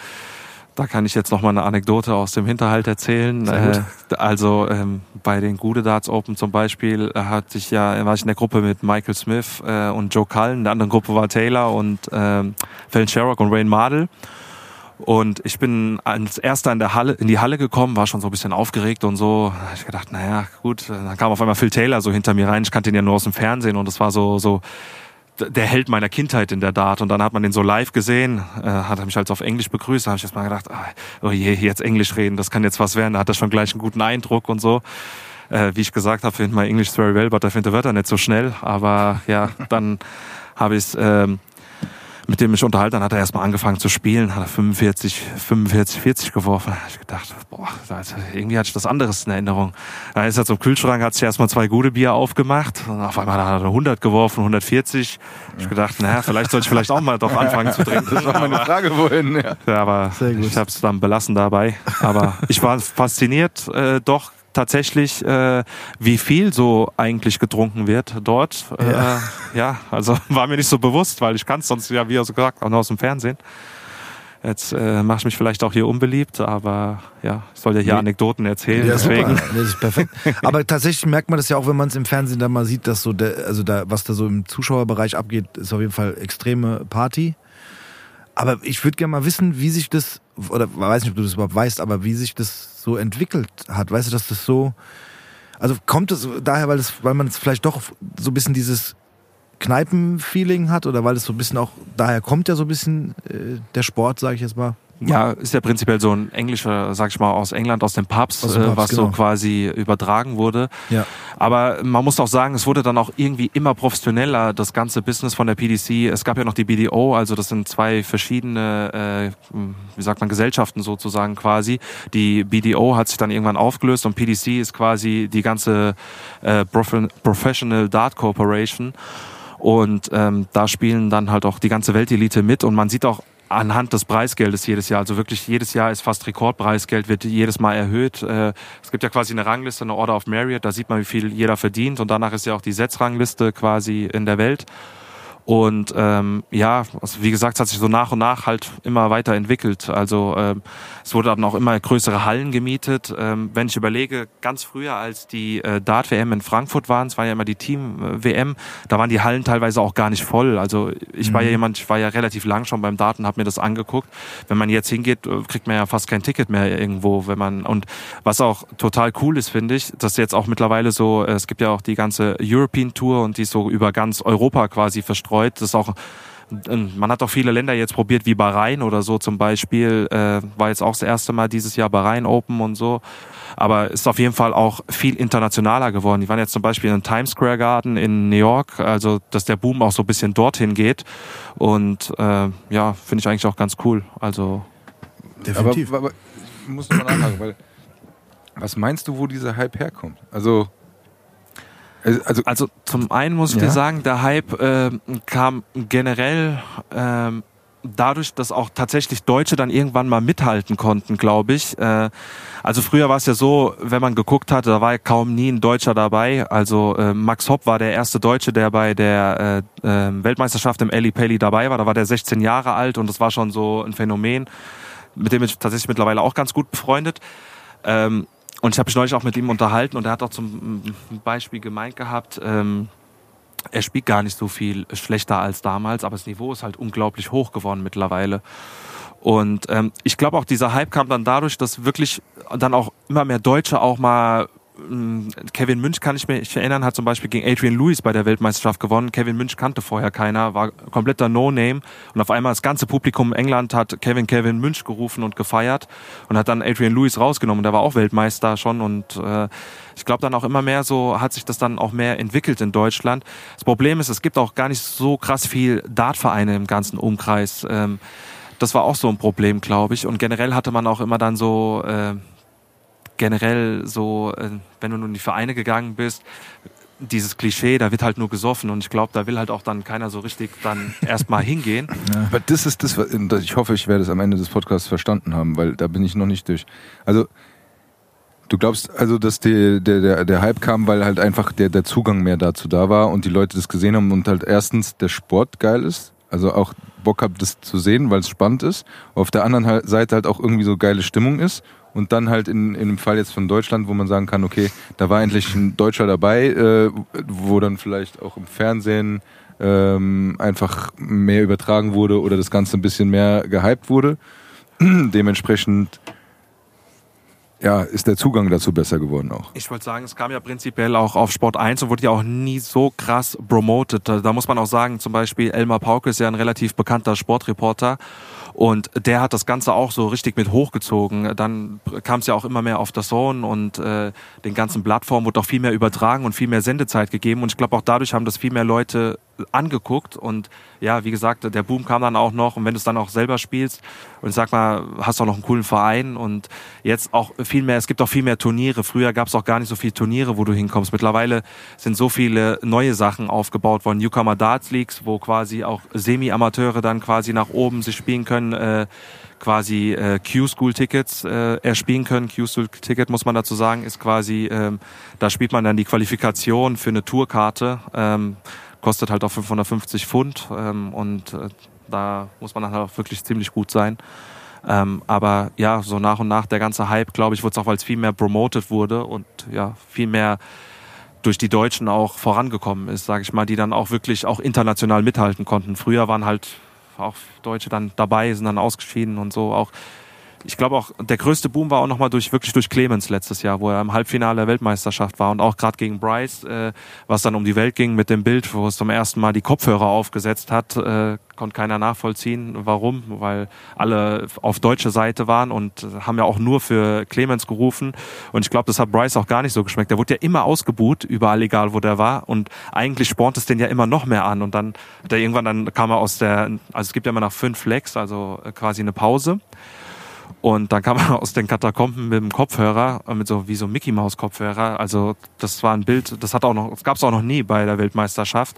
da kann ich jetzt noch mal eine Anekdote aus dem Hinterhalt erzählen. Äh, also ähm, bei den Gude Darts Open zum Beispiel äh, hatte ich ja, war ich in der Gruppe mit Michael Smith äh, und Joe Cullen. In der anderen Gruppe war Taylor und ähm, Fallon Sherrock und Rain Mardell. Und ich bin als erster in der Halle, in die Halle gekommen, war schon so ein bisschen aufgeregt und so. Da hab ich gedacht, naja, gut. Dann kam auf einmal Phil Taylor so hinter mir rein. Ich kannte ihn ja nur aus dem Fernsehen und es war so, so der Held meiner Kindheit in der Dart. Und dann hat man den so live gesehen, äh, hat er mich halt auf Englisch begrüßt. Da habe ich jetzt mal gedacht, ah, oh je, jetzt Englisch reden, das kann jetzt was werden. Da hat er schon gleich einen guten Eindruck und so. Äh, wie ich gesagt habe, findet man English very well, but I finde Wörter nicht so schnell. Aber ja, dann habe ich ähm, mit dem mich unterhalten, dann hat er erstmal angefangen zu spielen, hat er 45, 45, 40 geworfen. Da hab ich gedacht, boah, also irgendwie hatte ich das anderes in Erinnerung. Dann ist er zum Kühlschrank, hat sich erstmal zwei gute Bier aufgemacht und auf einmal hat er 100 geworfen, 140. Hab ich gedacht, naja, vielleicht sollte ich vielleicht auch mal doch anfangen zu trinken. Das war meine Frage vorhin. Ja. Ja, aber Sehr gut. ich habe es dann belassen dabei. Aber ich war fasziniert äh, doch tatsächlich, äh, wie viel so eigentlich getrunken wird dort. Ja, äh, ja also war mir nicht so bewusst, weil ich kann es sonst ja, wie er so gesagt, auch nur aus dem Fernsehen. Jetzt äh, mache ich mich vielleicht auch hier unbeliebt, aber ja, ich soll ja hier Nee. Anekdoten erzählen. Ja, deswegen. super. Das ist perfekt. Aber tatsächlich merkt man das ja auch, wenn man es im Fernsehen dann mal sieht, dass so der, also da, was da so im Zuschauerbereich abgeht, ist auf jeden Fall extreme Party. Aber ich würde gerne mal wissen, wie sich das, oder weiß nicht, ob du das überhaupt weißt, aber wie sich das so entwickelt hat. Weißt du, dass das so, also kommt es daher, weil, das, weil man es vielleicht doch so ein bisschen dieses Kneipen-Feeling hat oder weil es so ein bisschen auch, daher kommt ja so ein bisschen äh, der Sport, sage ich jetzt mal. Ja, ist ja prinzipiell so ein englischer, sag ich mal, aus England, aus den Pubs, Aus den äh, Pubs, was so genau. quasi übertragen wurde. Ja. Aber man muss auch sagen, es wurde dann auch irgendwie immer professioneller, das ganze Business von der PDC. Es gab ja noch die BDO, also das sind zwei verschiedene, äh, wie sagt man, Gesellschaften sozusagen quasi. Die BDO hat sich dann irgendwann aufgelöst und PDC ist quasi die ganze äh, Prof- Professional Dart Corporation. Und ähm, da spielen dann halt auch die ganze Weltelite mit und man sieht auch anhand des Preisgeldes jedes Jahr, also wirklich jedes Jahr ist fast Rekordpreisgeld, wird jedes Mal erhöht. Äh, Es gibt ja quasi eine Rangliste, eine Order of Merit, da sieht man, wie viel jeder verdient und danach ist ja auch die Setzrangliste quasi in der Welt. Und ähm, ja, also wie gesagt, es hat sich so nach und nach halt immer weiter entwickelt. Also ähm, es wurde dann auch immer größere Hallen gemietet. Ähm, wenn ich überlege, ganz früher, als die äh, Dart-WM in Frankfurt waren, es war ja immer die Team-WM, da waren die Hallen teilweise auch gar nicht voll. Also ich war ja jemand, ich war ja relativ lang schon beim Daten, habe mir das angeguckt. Wenn man jetzt hingeht, äh, kriegt man ja fast kein Ticket mehr irgendwo, wenn man und was auch total cool ist, finde ich, dass jetzt auch mittlerweile so, äh, es gibt ja auch die ganze European Tour und die ist so über ganz Europa quasi verstreut. Das ist auch man hat auch viele Länder jetzt probiert, wie Bahrain oder so zum Beispiel. Äh, war jetzt auch das erste Mal dieses Jahr Bahrain Open und so. Aber ist auf jeden Fall auch viel internationaler geworden. Die waren jetzt zum Beispiel im Times Square Garden in New York. Also, dass der Boom auch so ein bisschen dorthin geht. Und äh, ja, finde ich eigentlich auch ganz cool. Also, Definitiv. Aber, aber ich muss nochmal nachfragen, weil was meinst du, wo dieser Hype herkommt? Also Also, Also zum einen muss ich Ja. dir sagen, der Hype äh, kam generell ähm, dadurch, dass auch tatsächlich Deutsche dann irgendwann mal mithalten konnten, glaube ich. Äh, also früher war es ja so, wenn man geguckt hatte, da war ja kaum nie ein Deutscher dabei. Also äh, Max Hopp war der erste Deutsche, der bei der äh, äh, Weltmeisterschaft im Eli Pelli dabei war. Da war der 16 Jahre alt und das war schon so ein Phänomen, mit dem ich tatsächlich mittlerweile auch ganz gut befreundet. Ähm, und ich habe mich neulich auch mit ihm unterhalten und er hat auch zum mm, Beispiel gemeint gehabt, ähm, er spielt gar nicht so viel schlechter als damals, aber das Niveau ist halt unglaublich hoch geworden mittlerweile. Und ähm, ich glaube auch, dieser Hype kam dann dadurch, dass wirklich dann auch immer mehr Deutsche auch mal Kevin Münch kann ich mich erinnern, hat zum Beispiel gegen Adrian Lewis bei der Weltmeisterschaft gewonnen. Kevin Münch kannte vorher keiner, war kompletter No-Name. Und auf einmal das ganze Publikum in England hat Kevin Kevin Münch gerufen und gefeiert und hat dann Adrian Lewis rausgenommen. Der war auch Weltmeister schon und äh, ich glaube dann auch immer mehr so hat sich das dann auch mehr entwickelt in Deutschland. Das Problem ist, es gibt auch gar nicht so krass viel Dartvereine im ganzen Umkreis. Ähm, das war auch so ein Problem, glaube ich. Und generell hatte man auch immer dann so äh, generell so, äh, wenn du nun in die Vereine gegangen bist, dieses Klischee, da wird halt nur gesoffen und ich glaube, da will halt auch dann keiner so richtig dann erstmal hingehen. Aber das ist das, was- ich hoffe, ich werde es am Ende des Podcasts verstanden haben, weil da bin ich noch nicht durch. Also, du glaubst also, dass die, der, der, der Hype kam, weil halt einfach der, der Zugang mehr dazu da war und die Leute das gesehen haben und halt erstens der Sport geil ist, also auch Bock habt, das zu sehen, weil es spannend ist. Auf der anderen Seite halt auch irgendwie so geile Stimmung ist und dann halt in, in dem Fall jetzt von Deutschland, wo man sagen kann, okay, da war endlich ein Deutscher dabei, äh, wo dann vielleicht auch im Fernsehen ähm, einfach mehr übertragen wurde oder das Ganze ein bisschen mehr gehypt wurde. Dementsprechend ja, ist der Zugang dazu besser geworden auch. Ich wollte sagen, es kam ja prinzipiell auch auf Sport 1 und wurde ja auch nie so krass promoted. Da da muss man auch sagen, zum Beispiel Elmar Pauke ist ja ein relativ bekannter Sportreporter und der hat das Ganze auch so richtig mit hochgezogen. Dann kam es ja auch immer mehr auf das Zone und äh, den ganzen Plattformen wurde auch viel mehr übertragen und viel mehr Sendezeit gegeben und ich glaube auch dadurch haben das viel mehr Leute angeguckt und ja, wie gesagt, der Boom kam dann auch noch und wenn du es dann auch selber spielst und sag mal, hast auch noch einen coolen Verein und jetzt auch viel mehr, es gibt auch viel mehr Turniere. Früher gab es auch gar nicht so viele Turniere, wo du hinkommst. Mittlerweile sind so viele neue Sachen aufgebaut worden. Newcomer Darts Leagues, wo quasi auch Semi-Amateure dann quasi nach oben sich spielen können, äh, quasi äh, Q-School-Tickets äh, erspielen können. Q-School-Ticket, muss man dazu sagen, ist quasi, ähm, da spielt man dann die Qualifikation für eine Tourkarte. Ähm, kostet halt auch 550 Pfund ähm, und äh, da muss man dann halt auch wirklich ziemlich gut sein. Ähm, aber ja, so nach und nach der ganze Hype, glaube ich, wurde es auch, weil es viel mehr promoted wurde und ja, viel mehr durch die Deutschen auch vorangekommen ist, sage ich mal, die dann auch wirklich auch international mithalten konnten. Früher waren halt auch Deutsche dann dabei, sind dann ausgeschieden und so. Auch ich glaube auch, der größte Boom war auch nochmal durch, wirklich durch Clemens letztes Jahr, wo er im Halbfinale der Weltmeisterschaft war und auch gerade gegen Bryce, äh, was dann um die Welt ging mit dem Bild, wo es zum ersten Mal die Kopfhörer aufgesetzt hat, äh, konnte keiner nachvollziehen, warum, weil alle auf deutsche Seite waren und haben ja auch nur für Clemens gerufen. Und ich glaube, das hat Bryce auch gar nicht so geschmeckt. Der wurde ja immer ausgebuht, überall egal, wo der war. Und eigentlich spornt es den ja immer noch mehr an. Und dann hat er irgendwann, dann kam er aus der, also es gibt ja immer nach fünf Legs, also äh, quasi eine Pause und dann kam er aus den Katakomben mit dem Kopfhörer, äh, mit so wie so Mickey Maus Kopfhörer. Also das war ein Bild, das hat auch noch, das gab es auch noch nie bei der Weltmeisterschaft.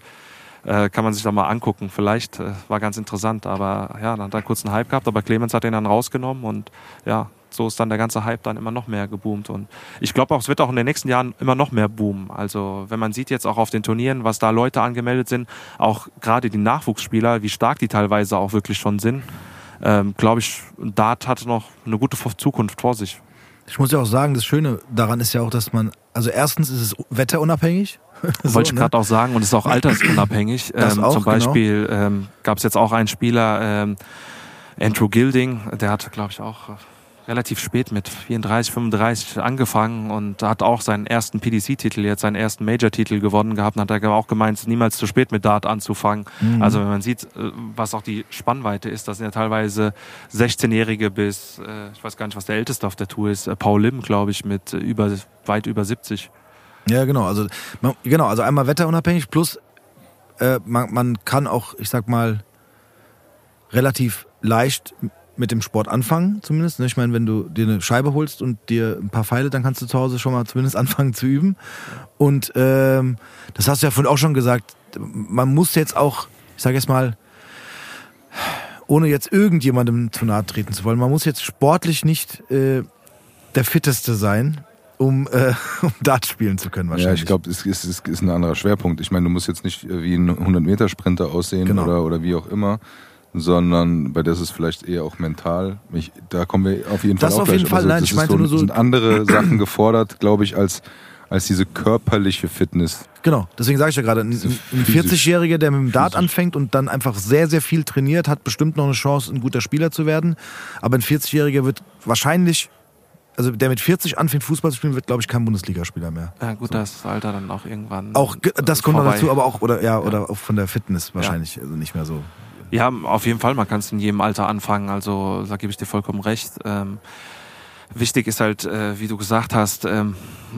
Äh, kann man sich da mal angucken. Vielleicht äh, war ganz interessant, aber ja, dann hat er kurz einen Hype gehabt, aber Clemens hat den dann rausgenommen und ja, so ist dann der ganze Hype dann immer noch mehr geboomt. Und ich glaube auch, es wird auch in den nächsten Jahren immer noch mehr boomen. Also wenn man sieht jetzt auch auf den Turnieren, was da Leute angemeldet sind, auch gerade die Nachwuchsspieler, wie stark die teilweise auch wirklich schon sind, ähm, glaube ich, Dart hat noch eine gute Zukunft vor sich. Ich muss ja auch sagen, das Schöne daran ist ja auch, dass man, also erstens ist es wetterunabhängig. So, Wollte ich ne? gerade auch sagen, und es ist auch altersunabhängig. Das ähm, auch, zum genau. Beispiel ähm, gab es jetzt auch einen Spieler, ähm, Andrew Gilding, der hat, glaube ich, auch relativ spät mit 34, 35 angefangen und hat auch seinen ersten PDC-Titel, jetzt seinen ersten Major-Titel gewonnen gehabt und hat er auch gemeint, niemals zu spät mit Dart anzufangen. Mhm. Also wenn man sieht, äh, was auch die Spannweite ist, das sind ja teilweise 16-Jährige bis, äh, ich weiß gar nicht, was der älteste auf der Tour ist, äh, Paul Lim, glaube ich, mit über, weit über 70. Ja, genau. Also, man, genau, also einmal wetterunabhängig plus äh, man, man kann auch, ich sag mal, relativ leicht mit dem Sport anfangen, zumindest. ne? Ich meine, wenn du dir eine Scheibe holst und dir ein paar Pfeile, dann kannst du zu Hause schon mal zumindest anfangen zu üben. Und ähm, das hast du ja vorhin auch schon gesagt, man muss jetzt auch, ich sage jetzt mal, ohne jetzt irgendjemandem zu nahe treten zu wollen, man muss jetzt sportlich nicht äh, der Fitteste sein, um, äh, um Dart spielen zu können wahrscheinlich. Ja, ich glaube, es ist, es ist ein anderer Schwerpunkt. Ich meine, du musst jetzt nicht wie ein 100-Meter-Sprinter aussehen Genau. oder, oder wie auch immer, sondern bei der ist es vielleicht eher auch mental. Ich, da kommen wir auf jeden Das Fall auch auf gleich. jeden Fall, aber nein, das ich meinte so, nur so- sind andere Sachen gefordert, glaube ich, als, als diese körperliche Fitness. Genau, deswegen sage ich ja gerade, ein, ein physisch- 40-Jähriger, der mit dem Dart anfängt und dann einfach sehr, sehr viel trainiert, hat bestimmt noch eine Chance, ein guter Spieler zu werden. Aber ein 40-Jähriger wird wahrscheinlich, also der mit 40 anfängt, Fußball zu spielen, wird, glaube ich, kein Bundesligaspieler mehr. Ja, gut, das Alter dann auch irgendwann. Auch das kommt noch dazu, aber auch, oder ja, oder auch von der Fitness wahrscheinlich, also nicht mehr so. Ja, auf jeden Fall, man kann es in jedem Alter anfangen, also da gebe ich dir vollkommen recht. Ähm, wichtig ist halt, äh, wie du gesagt hast, ähm,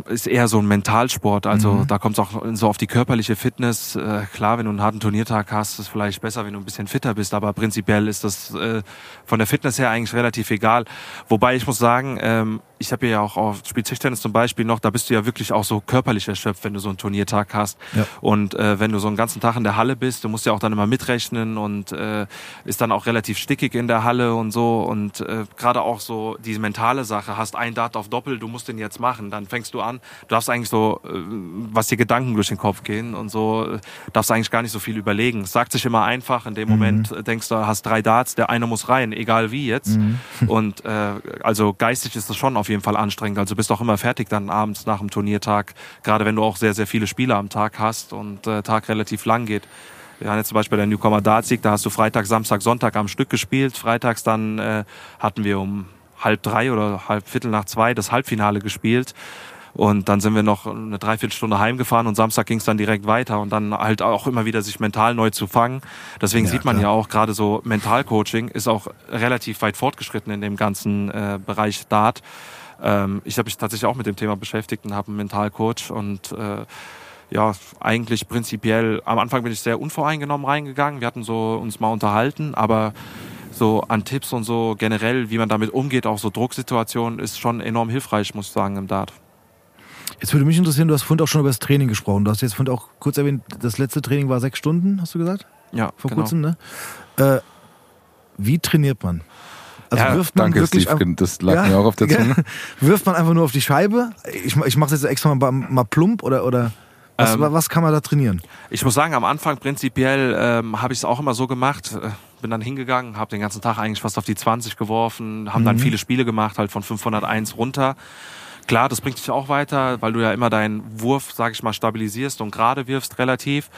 ist eher so ein Mentalsport. Also Mhm. da kommt es auch so auf die körperliche Fitness. Äh, klar, wenn du einen harten Turniertag hast, ist es vielleicht besser, wenn du ein bisschen fitter bist, aber prinzipiell ist das äh, von der Fitness her eigentlich relativ egal. Wobei ich muss sagen, ähm, ich habe ja auch auf Spiel Tischtennis zum Beispiel noch, da bist du ja wirklich auch so körperlich erschöpft, wenn du so einen Turniertag hast. Ja. Und äh, wenn du so einen ganzen Tag in der Halle bist, du musst ja auch dann immer mitrechnen und äh, ist dann auch relativ stickig in der Halle und so. Und äh, gerade auch so diese mentale Sache, hast ein Dart auf Doppel, du musst den jetzt machen. Dann fängst du an, du darfst eigentlich so, äh, was dir Gedanken durch den Kopf gehen und so, äh, darfst eigentlich gar nicht so viel überlegen. Es sagt sich immer einfach, in dem Moment äh, denkst du, hast drei Darts, der eine muss rein, egal wie jetzt. Und äh, also geistig ist das schon auf jeden Fall anstrengend. Also bist auch immer fertig dann abends nach dem Turniertag, gerade wenn du auch sehr, sehr viele Spiele am Tag hast und der Tag relativ lang geht. Wir haben jetzt zum Beispiel der Newcomer Dartsieg, da hast du Freitag, Samstag, Sonntag am Stück gespielt. Freitags dann äh, hatten wir um halb drei oder halb Viertel nach zwei das Halbfinale gespielt. Und dann sind wir noch eine Dreiviertelstunde heimgefahren und Samstag ging es dann direkt weiter und dann halt auch immer wieder sich mental neu zu fangen. Deswegen Ja, sieht man klar. ja auch gerade so Mentalcoaching ist auch relativ weit fortgeschritten in dem ganzen äh, Bereich Dart. Ähm, ich habe mich tatsächlich auch mit dem Thema beschäftigt und habe einen Mentalcoach und äh, ja, eigentlich prinzipiell, am Anfang bin ich sehr unvoreingenommen reingegangen. Wir hatten so uns mal unterhalten, aber so an Tipps und so generell, wie man damit umgeht, auch so Drucksituationen, ist schon enorm hilfreich, muss ich sagen, im Dart. Jetzt würde mich interessieren, du hast vorhin auch schon über das Training gesprochen. Du hast jetzt vorhin auch kurz erwähnt, das letzte Training war sechs Stunden, hast du gesagt? Ja, Vor genau. kurzem, ne? Äh, wie trainiert man? Also Ja, wirft man Danke, wirklich Steve. einfach- Das lag Ja, mir auch auf der. Zunge. Wirft man einfach nur auf die Scheibe? Ich, ich mache jetzt extra mal, mal plump oder, oder was, Ähm, was kann man da trainieren? Ich muss sagen, am Anfang prinzipiell ähm, habe ich es auch immer so gemacht. Äh, bin dann hingegangen, habe den ganzen Tag eigentlich fast auf die 20 geworfen, haben dann viele Spiele gemacht, halt von 501 runter. Klar, das bringt dich auch weiter, weil du ja immer deinen Wurf, sag ich mal, stabilisierst und gerade wirfst relativ.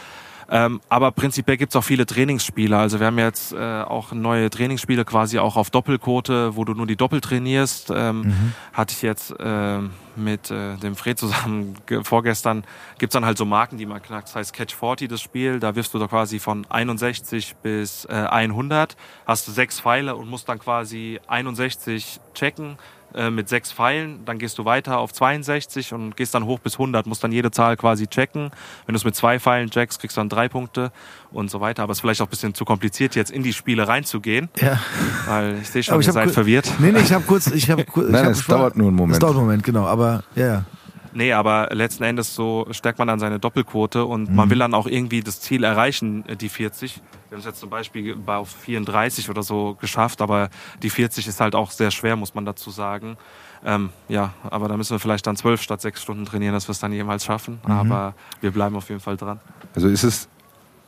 Ähm, aber prinzipiell gibt's auch viele Trainingsspiele. Also wir haben jetzt äh, auch neue Trainingsspiele quasi auch auf Doppelquote, wo du nur die Doppel trainierst. Ähm, Hatte ich jetzt ähm, mit äh, dem Fred zusammen ge- vorgestern, gibt's dann halt so Marken, die man knackt. Das heißt Catch 40 das Spiel. Da wirfst du da quasi von 61 bis äh, 100, hast du sechs Pfeile und musst dann quasi 61 checken äh, mit sechs Pfeilen, dann gehst du weiter auf 62 und gehst dann hoch bis 100, musst dann jede Zahl quasi checken. Wenn du es mit zwei Pfeilen checkst, kriegst du dann drei Punkte und so weiter. Aber es ist vielleicht auch ein bisschen zu kompliziert, jetzt in die Spiele reinzugehen, Ja. weil ich sehe schon, Aber ich ihr seid verwirrt. Nee, nee, ich habe kurz. Ich hab, kur- ich Nein, hab es dauert nur einen Moment. Es dauert einen Moment, genau. Aber ja, ja. Nee, aber letzten Endes so stärkt man dann seine Doppelquote und Mhm. man will dann auch irgendwie das Ziel erreichen, äh, die 40. Wir haben es jetzt zum Beispiel bei auf 34 oder so geschafft, aber die 40 ist halt auch sehr schwer, muss man dazu sagen. Ähm, ja, aber da müssen wir vielleicht dann zwölf statt sechs Stunden trainieren, dass wir es dann jemals schaffen. Mhm. Aber wir bleiben auf jeden Fall dran. Also ist es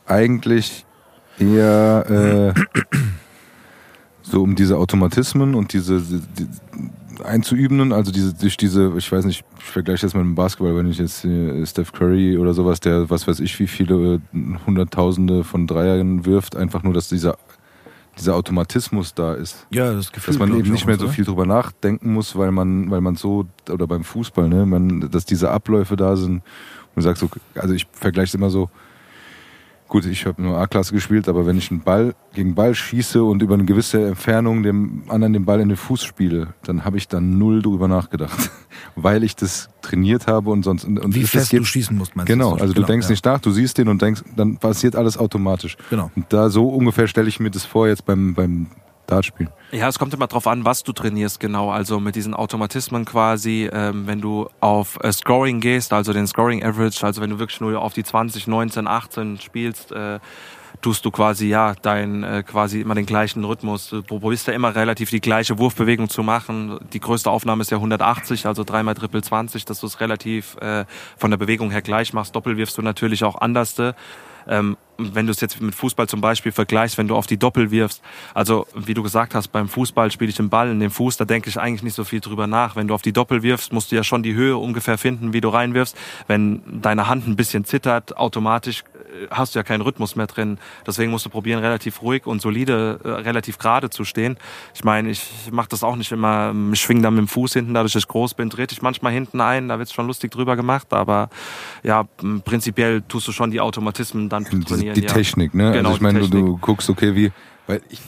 eigentlich eher äh, so um diese Automatismen und diese die, einzuübenden, also diese durch diese, ich weiß nicht, ich vergleiche das mit dem Basketball, wenn ich jetzt Steph Curry oder sowas, der was weiß ich, wie viele äh, Hunderttausende von Dreiern wirft, einfach nur, dass dieser dieser Automatismus da ist. Ja, das Gefühl. Dass man eben ich, nicht mehr so viel drüber nachdenken muss, weil man, weil man so, oder beim Fußball, ne, man, dass diese Abläufe da sind. Und du sagst so, also ich vergleiche es immer so, gut, ich habe nur A-Klasse gespielt, aber wenn ich einen Ball gegen Ball schieße und über eine gewisse Entfernung dem anderen den Ball in den Fuß spiele, dann habe ich dann null drüber nachgedacht. weil ich das trainiert habe und sonst. Und, Wie es fest du schießen musst, meinst Genau, du? also du denkst nicht nach, du siehst den und denkst, dann passiert alles automatisch. Genau. Und da so ungefähr stelle ich mir das vor jetzt beim, beim Dart spielen. Ja, es kommt immer drauf an, was du trainierst, genau. Also mit diesen Automatismen quasi, ähm, wenn du auf äh, Scoring gehst, also den Scoring Average, also wenn du wirklich nur auf die 20, 19, 18 spielst, äh, tust du quasi ja dein äh, quasi immer den gleichen Rhythmus. Du probierst ja immer relativ die gleiche Wurfbewegung zu machen. Die größte Aufnahme ist ja 180, also dreimal Triple 20, dass du es relativ äh, von der Bewegung her gleich machst. Doppel wirfst du natürlich auch anderste. Ähm, wenn du es jetzt mit Fußball zum Beispiel vergleichst, wenn du auf die Doppel wirfst, also wie du gesagt hast, beim Fußball spiele ich den Ball in den Fuß, da denke ich eigentlich nicht so viel drüber nach. Wenn du auf die Doppel wirfst, musst du ja schon die Höhe ungefähr finden, wie du reinwirfst. Wenn deine Hand ein bisschen zittert, automatisch hast du ja keinen Rhythmus mehr drin. Deswegen musst du probieren, relativ ruhig und solide, äh, relativ gerade zu stehen. Ich meine, ich mache das auch nicht immer, ich schwing dann mit dem Fuß hinten, dadurch, dass ich groß bin, trete ich manchmal hinten ein, da wird schon lustig drüber gemacht, aber ja, prinzipiell tust du schon die Automatismen dann trainieren. Die ja. Technik, ne? Genau, also ich meine, du, du guckst, okay, wie, weil ich,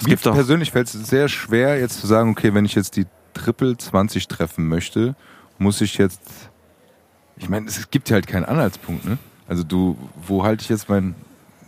Es mir persönlich fällt es sehr schwer, jetzt zu sagen, okay, wenn ich jetzt die Triple 20 treffen möchte, muss ich jetzt, ich meine, es gibt ja halt keinen Anhaltspunkt, ne? Also du, wo halte ich jetzt mein,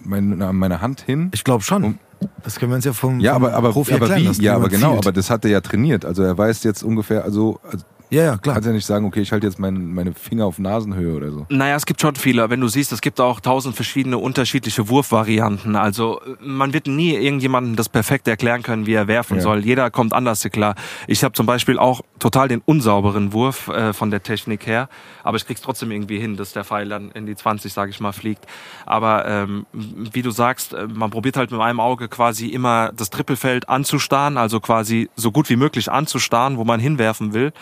mein, meine Hand hin? Ich glaube schon. Um- das können wir uns ja vom, Ja, vom aber, aber, Profi aber erklären wie? Ja, aber genau, aber das hat er ja trainiert. Also er weiß jetzt ungefähr, also, also ja, ja, klar. kannst ja nicht sagen, okay, ich halte jetzt mein, meine Finger auf Nasenhöhe oder so. Naja, es gibt schon viele. Wenn du siehst, es gibt auch tausend verschiedene unterschiedliche Wurfvarianten. Also äh, man wird nie irgendjemandem das perfekt erklären können, wie er werfen Ja. soll. Jeder kommt anders klar. Ich habe zum Beispiel auch total den unsauberen Wurf äh, von der Technik her, aber ich krieg's trotzdem irgendwie hin, dass der Pfeil dann in die 20, sage ich mal, fliegt. Aber ähm, wie du sagst, äh, man probiert halt mit einem Auge quasi immer das Trippelfeld anzustarren, also quasi so gut wie möglich anzustarren, wo man hinwerfen will.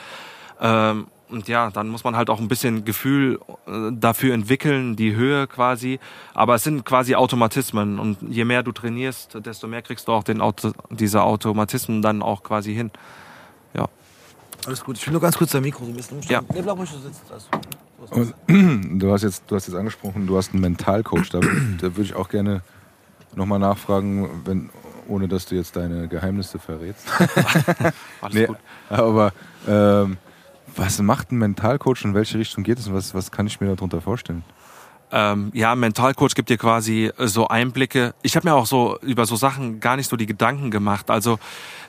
Ähm, und ja, dann muss man halt auch ein bisschen Gefühl äh, dafür entwickeln, die Höhe quasi. Aber es sind quasi Automatismen. Und je mehr du trainierst, desto mehr kriegst du auch den Auto, diese Automatismen dann auch quasi hin. Ja. Alles gut. Ich will nur ganz kurz dein Mikro so ein bisschen umstellen. Ja. Nee, bleib ruhig, du sitzt. Gut. Und du hast jetzt, du hast jetzt angesprochen, du hast einen Mentalcoach. Da, da würde ich auch gerne nochmal nachfragen, wenn, ohne dass du jetzt deine Geheimnisse verrätst. Alles Nee, gut. aber ähm, was macht ein Mentalcoach und in welche Richtung geht es und was, was kann ich mir darunter vorstellen? Ähm, ja, ein Mentalcoach gibt dir quasi äh, so Einblicke. Ich habe mir auch so über so Sachen gar nicht so die Gedanken gemacht. Also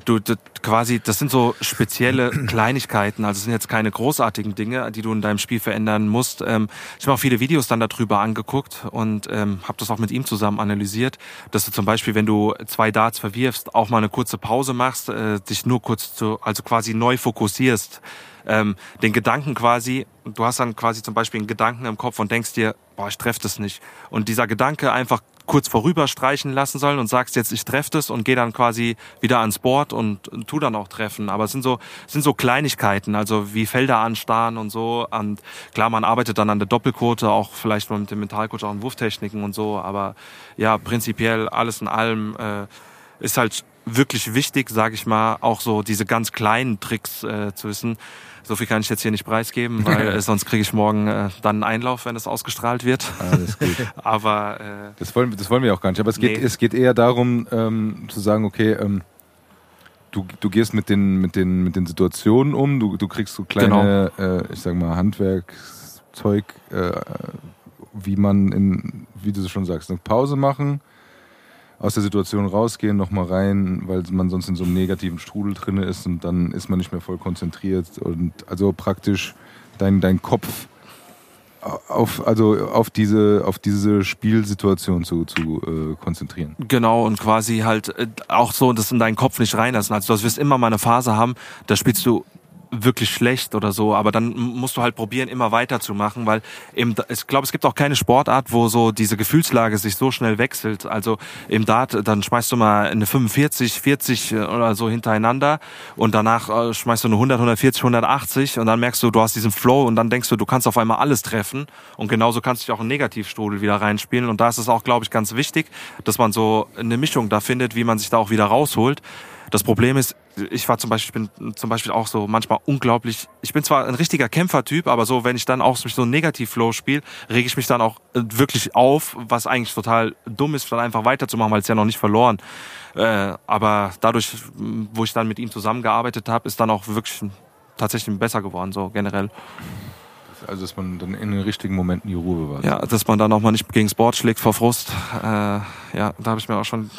du das, quasi, das sind so spezielle Kleinigkeiten. Also es sind jetzt keine großartigen Dinge, die du in deinem Spiel verändern musst. Ähm, ich habe auch viele Videos dann darüber angeguckt und ähm, habe das auch mit ihm zusammen analysiert, dass du zum Beispiel, wenn du zwei Darts verwirfst, auch mal eine kurze Pause machst, äh, dich nur kurz zu, also quasi neu fokussierst ähm, den Gedanken quasi, du hast dann quasi zum Beispiel einen Gedanken im Kopf und denkst dir, boah, ich treffe das nicht. Und dieser Gedanke einfach kurz vorüber streichen lassen soll und sagst jetzt, ich treffe das und geh dann quasi wieder ans Board und, und tu dann auch treffen. Aber es sind so, es sind so Kleinigkeiten, also wie Felder anstarren und so. Und klar, man arbeitet dann an der Doppelquote, auch vielleicht mal mit dem Mentalcoach auch an Wurftechniken und so. Aber ja, prinzipiell alles in allem äh, ist halt wirklich wichtig, sage ich mal, auch so diese ganz kleinen Tricks äh, zu wissen. So viel kann ich jetzt hier nicht preisgeben, weil äh, sonst kriege ich morgen äh, dann einen Einlauf, wenn das ausgestrahlt wird. Alles gut. Aber äh, Das wollen, das wollen wir auch gar nicht. Aber es geht, Nee. es geht eher darum, ähm, zu sagen, okay, ähm, du, du gehst mit den, mit, den, mit den Situationen um, du, du kriegst so kleine, äh, ich sag mal, Handwerkszeug, äh, wie man in, wie du schon sagst, eine Pause machen, aus der Situation rausgehen, nochmal rein, weil man sonst in so einem negativen Strudel drin ist und dann ist man nicht mehr voll konzentriert und also praktisch dein, dein Kopf auf, also auf diese, auf diese Spielsituation zu, zu äh, konzentrieren. Genau, und quasi halt äh, auch so das in deinen Kopf nicht reinlassen. Also du wirst immer mal eine Phase haben, da spielst du wirklich schlecht oder so, aber dann musst du halt probieren, immer weiterzumachen, weil eben, ich glaube, es gibt auch keine Sportart, wo so diese Gefühlslage sich so schnell wechselt. Also im Dart, dann schmeißt du mal eine 45, 40 oder so hintereinander und danach äh, schmeißt du eine 100, 140, 180 und dann merkst du, du hast diesen Flow und dann denkst du, du kannst auf einmal alles treffen und genauso kannst du dich auch in Negativstrudel wieder reinspielen und da ist es auch, glaube ich, ganz wichtig, dass man so eine Mischung da findet, wie man sich da auch wieder rausholt. Das Problem ist, ich war zum Beispiel, ich bin zum Beispiel auch so manchmal unglaublich, ich bin zwar ein richtiger Kämpfertyp, aber so, wenn ich dann auch so einen Negativflow spiele, rege ich mich dann auch äh, wirklich auf, was eigentlich total dumm ist, dann einfach weiterzumachen, weil es ja noch nicht verloren. Äh, aber dadurch, wo ich dann mit ihm zusammengearbeitet habe, ist dann auch wirklich tatsächlich besser geworden, so generell. Also dass man dann in den richtigen Momenten die Ruhe bewahrt. Ja, dass man dann auch mal nicht gegen Sport schlägt vor Frust. Äh, ja, da habe ich mir auch schon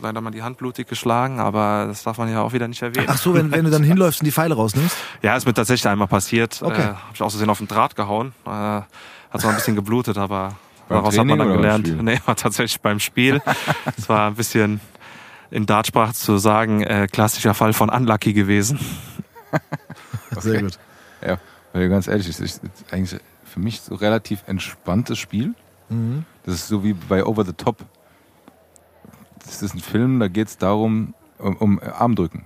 leider mal die Hand blutig geschlagen, aber das darf man ja auch wieder nicht erwähnen. Ach so, wenn, wenn du dann hinläufst und die Pfeile rausnimmst? Ja, ist mir tatsächlich einmal passiert. Okay. Äh, Habe ich auch so sehen auf den Draht gehauen. Äh, hat zwar ein bisschen geblutet, aber Beim daraus hat man Training dann gelernt. Nee, war tatsächlich beim Spiel. Es war ein bisschen in Dartsprache zu sagen, äh, klassischer Fall von Unlucky gewesen. Sehr gut. Ja, weil ganz ehrlich, es ist eigentlich für mich so relativ entspanntes Spiel. Mhm. Das ist so wie bei Over the Top. Das ist ein Film, da geht es darum, um, um Armdrücken.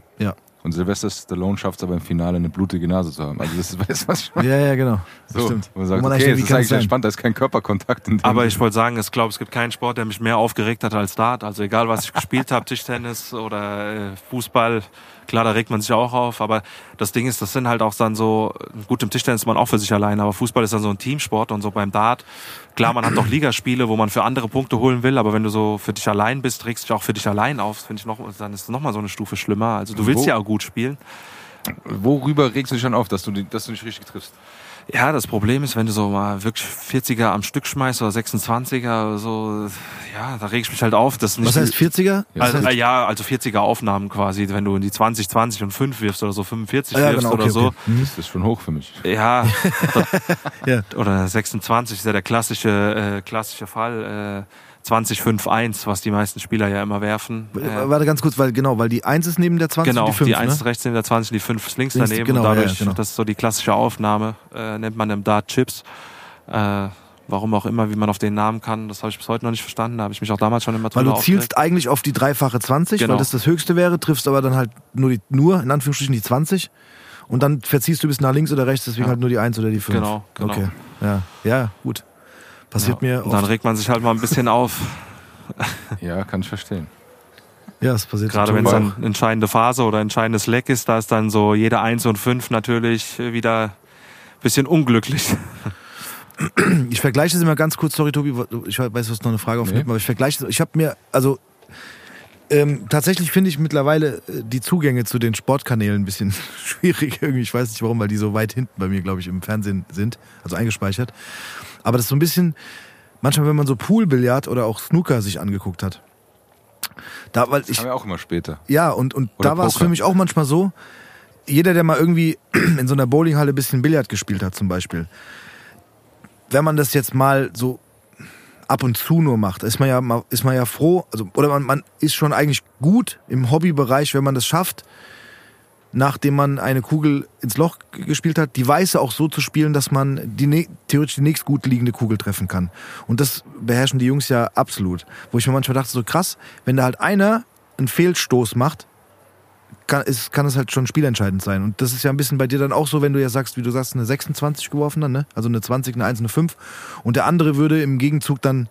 Und Sylvester Stallone schafft es aber im Finale eine blutige Nase zu haben. Also das ist, weißt du, was ich meine? Ja, ja, genau. Das So, stimmt. man sagt, man okay, wie ist eigentlich entspannt, da ist kein Körperkontakt. In dem Aber ich wollte sagen, ich glaube, es gibt keinen Sport, der mich mehr aufgeregt hat als Dart. Also egal, was ich gespielt habe, Tischtennis oder äh, Fußball, klar, da regt man sich auch auf. Aber das Ding ist, das sind halt auch dann so, gut, im Tischtennis ist man auch für sich alleine, aber Fußball ist dann so ein Teamsport und so beim Dart. Klar, man hat doch Ligaspiele, wo man für andere Punkte holen will, aber wenn du so für dich allein bist, regst du dich auch für dich allein auf, finde ich noch, dann ist es nochmal so eine Stufe schlimmer. Also du willst Wo- ja auch gut spielen. Worüber regst du dich dann auf, dass du, die- dass du nicht richtig triffst? Ja, das Problem ist, wenn du so mal wirklich 40er am Stück schmeißt oder 26er oder so, ja, da reg ich mich halt auf. Das nicht Was heißt 40er? Ja, Also, heißt- äh, ja, also 40er Aufnahmen quasi, wenn du in die 20, 20 und 5 wirfst oder so 45 Ah, ja, wirfst genau, okay, oder so. okay. Mhm. Das ist schon hoch für mich. Ja, Ja. oder 26 ist ja der klassische, äh, klassische Fall. Äh, 20, 5, 1, was die meisten Spieler ja immer werfen. Äh, Warte ganz kurz, weil genau, weil die 1 ist neben der 20 genau, die 5, die 1 ist ne? rechts neben der 20, die 5 ist links Links, daneben. genau, und dadurch, ja, genau. das ist so die klassische Aufnahme, äh, nennt man im Dart Chips. Äh, warum auch immer, wie man auf den Namen kann, das habe ich bis heute noch nicht verstanden. Da habe ich mich auch damals schon immer Weil du zielst eigentlich auf die dreifache 20, Genau. weil das das höchste wäre, triffst aber dann halt nur, die, nur in Anführungsstrichen die 20 und dann verziehst du bis nach links oder rechts, deswegen Ja. halt nur die 1 oder die 5. Genau, genau. Okay, ja, ja, gut. Passiert mir Und dann oft. regt man sich halt mal ein bisschen auf. Ja, kann ich verstehen. Ja, es passiert Gerade wenn es dann eine entscheidende Phase oder entscheidendes Leck ist, da ist dann so jede 1 und 5 natürlich wieder ein bisschen unglücklich. Ich vergleiche es immer ganz kurz, sorry Tobi, ich weiß, du hast noch eine Frage aufnehmen, Nee. aber ich vergleiche es, ich habe mir, also ähm, tatsächlich finde ich mittlerweile äh, die Zugänge zu den Sportkanälen ein bisschen schwierig irgendwie. Ich weiß nicht warum, weil die so weit hinten bei mir, glaube ich, im Fernsehen sind, also eingespeichert. Aber das ist so ein bisschen, manchmal, wenn man so Poolbillard oder auch Snooker sich angeguckt hat. Da, weil ich, Haben wir auch immer später. ja, und, und Oder da war es für mich auch manchmal so, jeder, der mal irgendwie in so einer Bowlinghalle ein bisschen Billard gespielt hat zum Beispiel, wenn man das jetzt mal so ab und zu nur macht, ist man ja, ist man ja froh, also, oder man, man ist schon eigentlich gut im Hobbybereich, wenn man das schafft, nachdem man eine Kugel ins Loch gespielt hat, die Weiße auch so zu spielen, dass man die theoretisch die nächst gut liegende Kugel treffen kann. Und das beherrschen die Jungs ja absolut. Wo ich mir manchmal dachte, so krass, wenn da halt einer einen Fehlstoß macht, kann, ist, kann es halt schon spielentscheidend sein. Und das ist ja ein bisschen bei dir dann auch so, wenn du ja sagst, wie du sagst, eine 26 geworfen dann, ne? Also eine 20, eine 1, eine 5. Und der andere würde im Gegenzug dann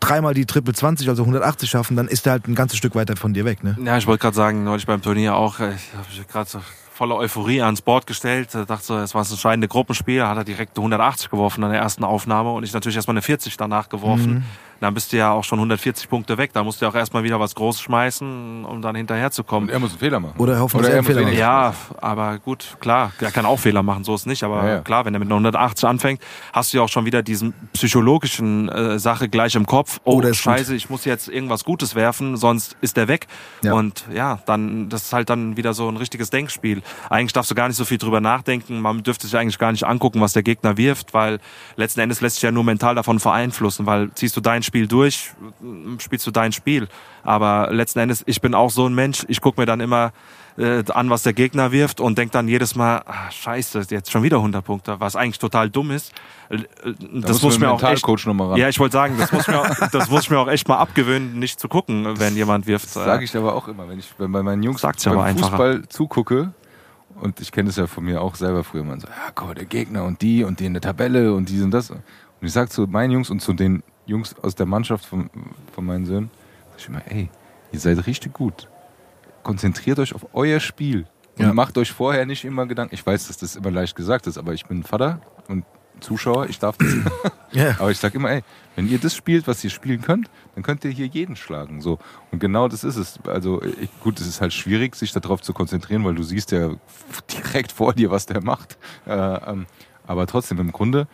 dreimal die Triple 20, also 180 schaffen, dann ist der halt ein ganzes Stück weiter von dir weg, ne? Ja, ich wollte gerade sagen, neulich beim Turnier auch, äh, ich habe mich gerade so voller Euphorie ans Board gestellt, äh, dachte so, es war das entscheidende Gruppenspiel, hat er direkt eine 180 geworfen an der ersten Aufnahme und ich natürlich erstmal eine 40 danach geworfen. Dann bist du ja auch schon 140 Punkte weg, da musst du ja auch erstmal wieder was Großes schmeißen, um dann hinterher zu kommen. Und er muss einen Fehler machen. Oder hoffen, dass Oder er er einen Fehler wenig- Ja, aber gut, klar, er kann auch Fehler machen, so ist nicht. Aber Ja, ja. klar, wenn er mit einer 180 anfängt, hast du ja auch schon wieder diesen psychologischen äh, Sache gleich im Kopf. Oh, Oh, der ist scheiße, ich muss jetzt irgendwas Gutes werfen, sonst ist der weg. Ja. Und ja, dann, das ist halt dann wieder so ein richtiges Denkspiel. Eigentlich darfst du gar nicht so viel drüber nachdenken. Man dürfte sich eigentlich gar nicht angucken, was der Gegner wirft, weil letzten Endes lässt sich ja nur mental davon beeinflussen, weil ziehst du dein Spiel durch, spielst du dein Spiel. Aber letzten Endes, ich bin auch so ein Mensch, ich gucke mir dann immer äh, an, was der Gegner wirft und denk dann jedes Mal, ah, scheiße, jetzt schon wieder 100 Punkte, was eigentlich total dumm ist. Äh, äh, Da Das muss man mir auch echt, ran. ja, ich wollte sagen, das muss, mir auch, das muss ich mir auch echt mal abgewöhnen, nicht zu gucken, wenn jemand wirft. Das sage ich aber auch immer, wenn ich wenn bei meinen Jungs Sagt's beim aber einfacher. Fußball zugucke und ich kenne das ja von mir auch selber früher, man so, ja, guck mal, der Gegner und die und die in der Tabelle und die und das. Und ich sage zu meinen Jungs und zu den Jungs aus der Mannschaft von, von meinen Söhnen, sag ich immer, ey, ihr seid richtig gut. Konzentriert euch auf euer Spiel und Ja. macht euch vorher nicht immer Gedanken. Ich weiß, dass das immer leicht gesagt ist, aber ich bin Vater und Zuschauer, ich darf das Ja. aber ich sag immer, ey, wenn ihr das spielt, was ihr spielen könnt, dann könnt ihr hier jeden schlagen. So. Und genau das ist es. Also ich, gut, es ist halt schwierig, sich darauf zu konzentrieren, weil du siehst ja direkt vor dir, was der macht. Äh, ähm, aber trotzdem im Grunde,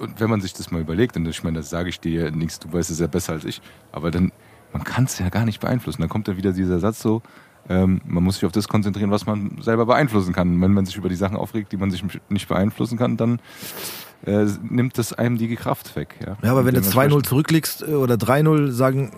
und wenn man sich das mal überlegt, und ich meine, das sage ich dir ja nichts, du weißt es ja besser als ich, aber dann man kann es ja gar nicht beeinflussen. Dann kommt dann wieder dieser Satz so, ähm, man muss sich auf das konzentrieren, was man selber beeinflussen kann. Wenn man sich über die Sachen aufregt, die man sich nicht beeinflussen kann, dann äh, nimmt das einem die Kraft weg. Ja, Ja, aber wenn du Dementsprechend- 2-0 zurückliegst äh, oder 3-0, sagen,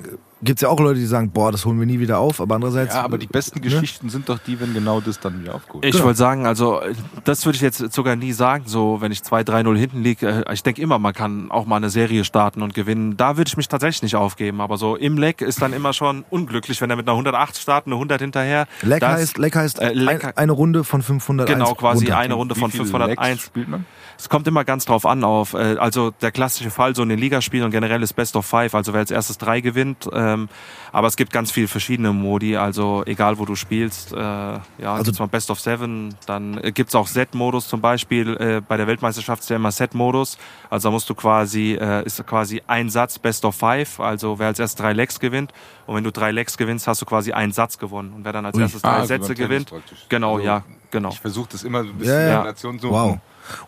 gibt es ja auch Leute, die sagen, boah, das holen wir nie wieder auf. Aber andererseits. Ja, aber die besten ne? Geschichten sind doch die, wenn genau das dann wieder aufgeholt Ich Genau. wollte sagen, also äh, das würde ich jetzt sogar nie sagen, so wenn ich 2-3-0 hinten liege. Äh, ich denke immer, man kann auch mal eine Serie starten und gewinnen. Da würde ich mich tatsächlich nicht aufgeben. Aber so im Leck ist dann immer schon unglücklich, wenn er mit einer 108 startet, eine 100 hinterher. Leck Das- heißt, Leck heißt äh, Leck- ein, eine Runde von 501. Genau, quasi runter. eine Runde von viele 501. Legs spielt man? Es kommt immer ganz drauf an auf, äh, also der klassische Fall so in den Ligaspielen und generell ist Best of Five, also wer als erstes drei gewinnt. Ähm, aber es gibt ganz viele verschiedene Modi, also egal wo du spielst. Äh, ja, Also- gibt's mal Best of Seven, dann äh, gibt's auch Set-Modus zum Beispiel. Äh, bei der Weltmeisterschaft ist ja immer Set-Modus. Also da musst du quasi, äh, ist quasi ein Satz Best of Five, also wer als erstes drei Legs gewinnt. Und wenn du drei Legs gewinnst, hast du quasi einen Satz gewonnen. Und wer dann als Ui. erstes drei Ah, Sätze gewinnt, genau, Also, ja, genau. Ich versuche das immer so ein bisschen Ja, in. Relation zu Wow.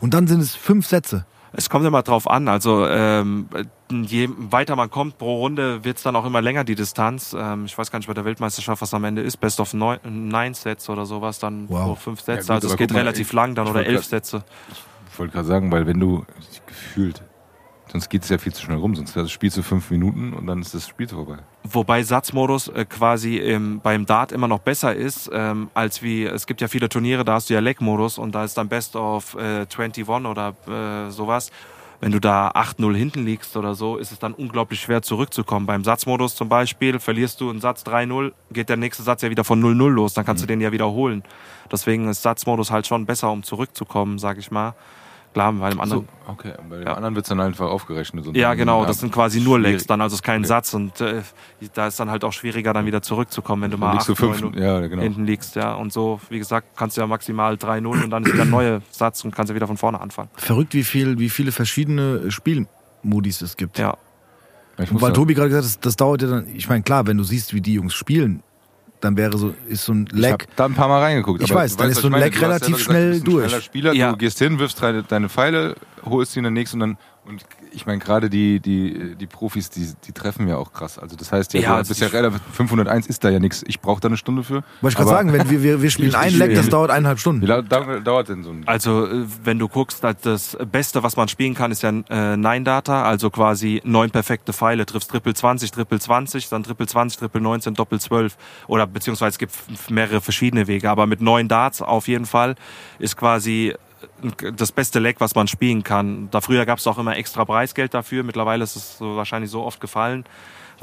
Und dann sind es fünf Sätze. Es kommt immer drauf an. Also ähm, je weiter man kommt pro Runde, wird's dann auch immer länger die Distanz. Ähm, ich weiß gar nicht bei der Weltmeisterschaft, was am Ende ist. Best of neun, nine Sets oder sowas, dann Wow. pro fünf Sätze. gut, also es geht mal, relativ ich- lang dann oder elf grad- Sätze. Ich wollte gerade sagen, weil wenn du gefühlt, sonst geht es ja viel zu schnell rum, sonst spielst du fünf Minuten und dann ist das Spiel vorbei. Wobei Satzmodus äh, quasi im, beim Dart immer noch besser ist, ähm, als wie, es gibt ja viele Turniere, da hast du ja Leg-Modus und da ist dann Best of äh, 21 oder äh, sowas. Wenn du da 8-0 hinten liegst oder so, ist es dann unglaublich schwer zurückzukommen. Beim Satzmodus zum Beispiel, verlierst du einen Satz 3-0, geht der nächste Satz ja wieder von 0-0 los, dann kannst du den ja wiederholen. Deswegen ist Satzmodus halt schon besser, um zurückzukommen, sag ich mal. Klar, weil im anderen... So, okay, bei dem Ja. anderen wird es dann einfach aufgerechnet. Und Ja, genau, das sind quasi nur Legs dann, also es ist kein Okay. Satz und äh, da ist dann halt auch schwieriger, dann wieder zurückzukommen, wenn du Dann mal liegst du 8, fünf, 9 ja, genau. hinten liegst, ja. Und so, wie gesagt, kannst du ja maximal 3-0 und dann ist wieder ein neuer Satz und kannst ja wieder von vorne anfangen. Verrückt, wie, viel, wie viele verschiedene Spielmodis es gibt. Ja. Weil ja- Tobi gerade gesagt hat, das, das dauert ja dann, ich meine, klar, wenn du siehst, wie die Jungs spielen, dann wäre so, ist so ein Ich Leck. habe da ein paar Mal reingeguckt. Ich aber weiß, dann weißt, ist so ein ich. Leck relativ schnell durch. schneller Spieler, Ja. du gehst hin, wirfst deine, deine Pfeile, holst die in den nächsten und dann und ich meine gerade die, die, die Profis, die, die treffen ja auch krass. Also das heißt ja, Ja, du also ja relativ 501 ist da ja nichts. Ich brauche da eine Stunde für. Wollte ich gerade sagen, wenn wir, wir, wir spielen Ich- ein Leck, das dauert eineinhalb Wie Stunden. lange dau- dauert denn so ein Also, äh, wenn du guckst, das Beste, was man spielen kann, ist ja äh, Nine-Data, also quasi neun perfekte Pfeile. Triffst Triple 20, Triple 20, dann Triple 20, Triple 19, Doppel 12. Oder beziehungsweise es gibt mehrere verschiedene Wege. Aber mit neun Darts auf jeden Fall ist quasi das beste Leck, was man spielen kann. Da früher gab es auch immer extra Preisgeld dafür. Mittlerweile ist es wahrscheinlich so oft gefallen.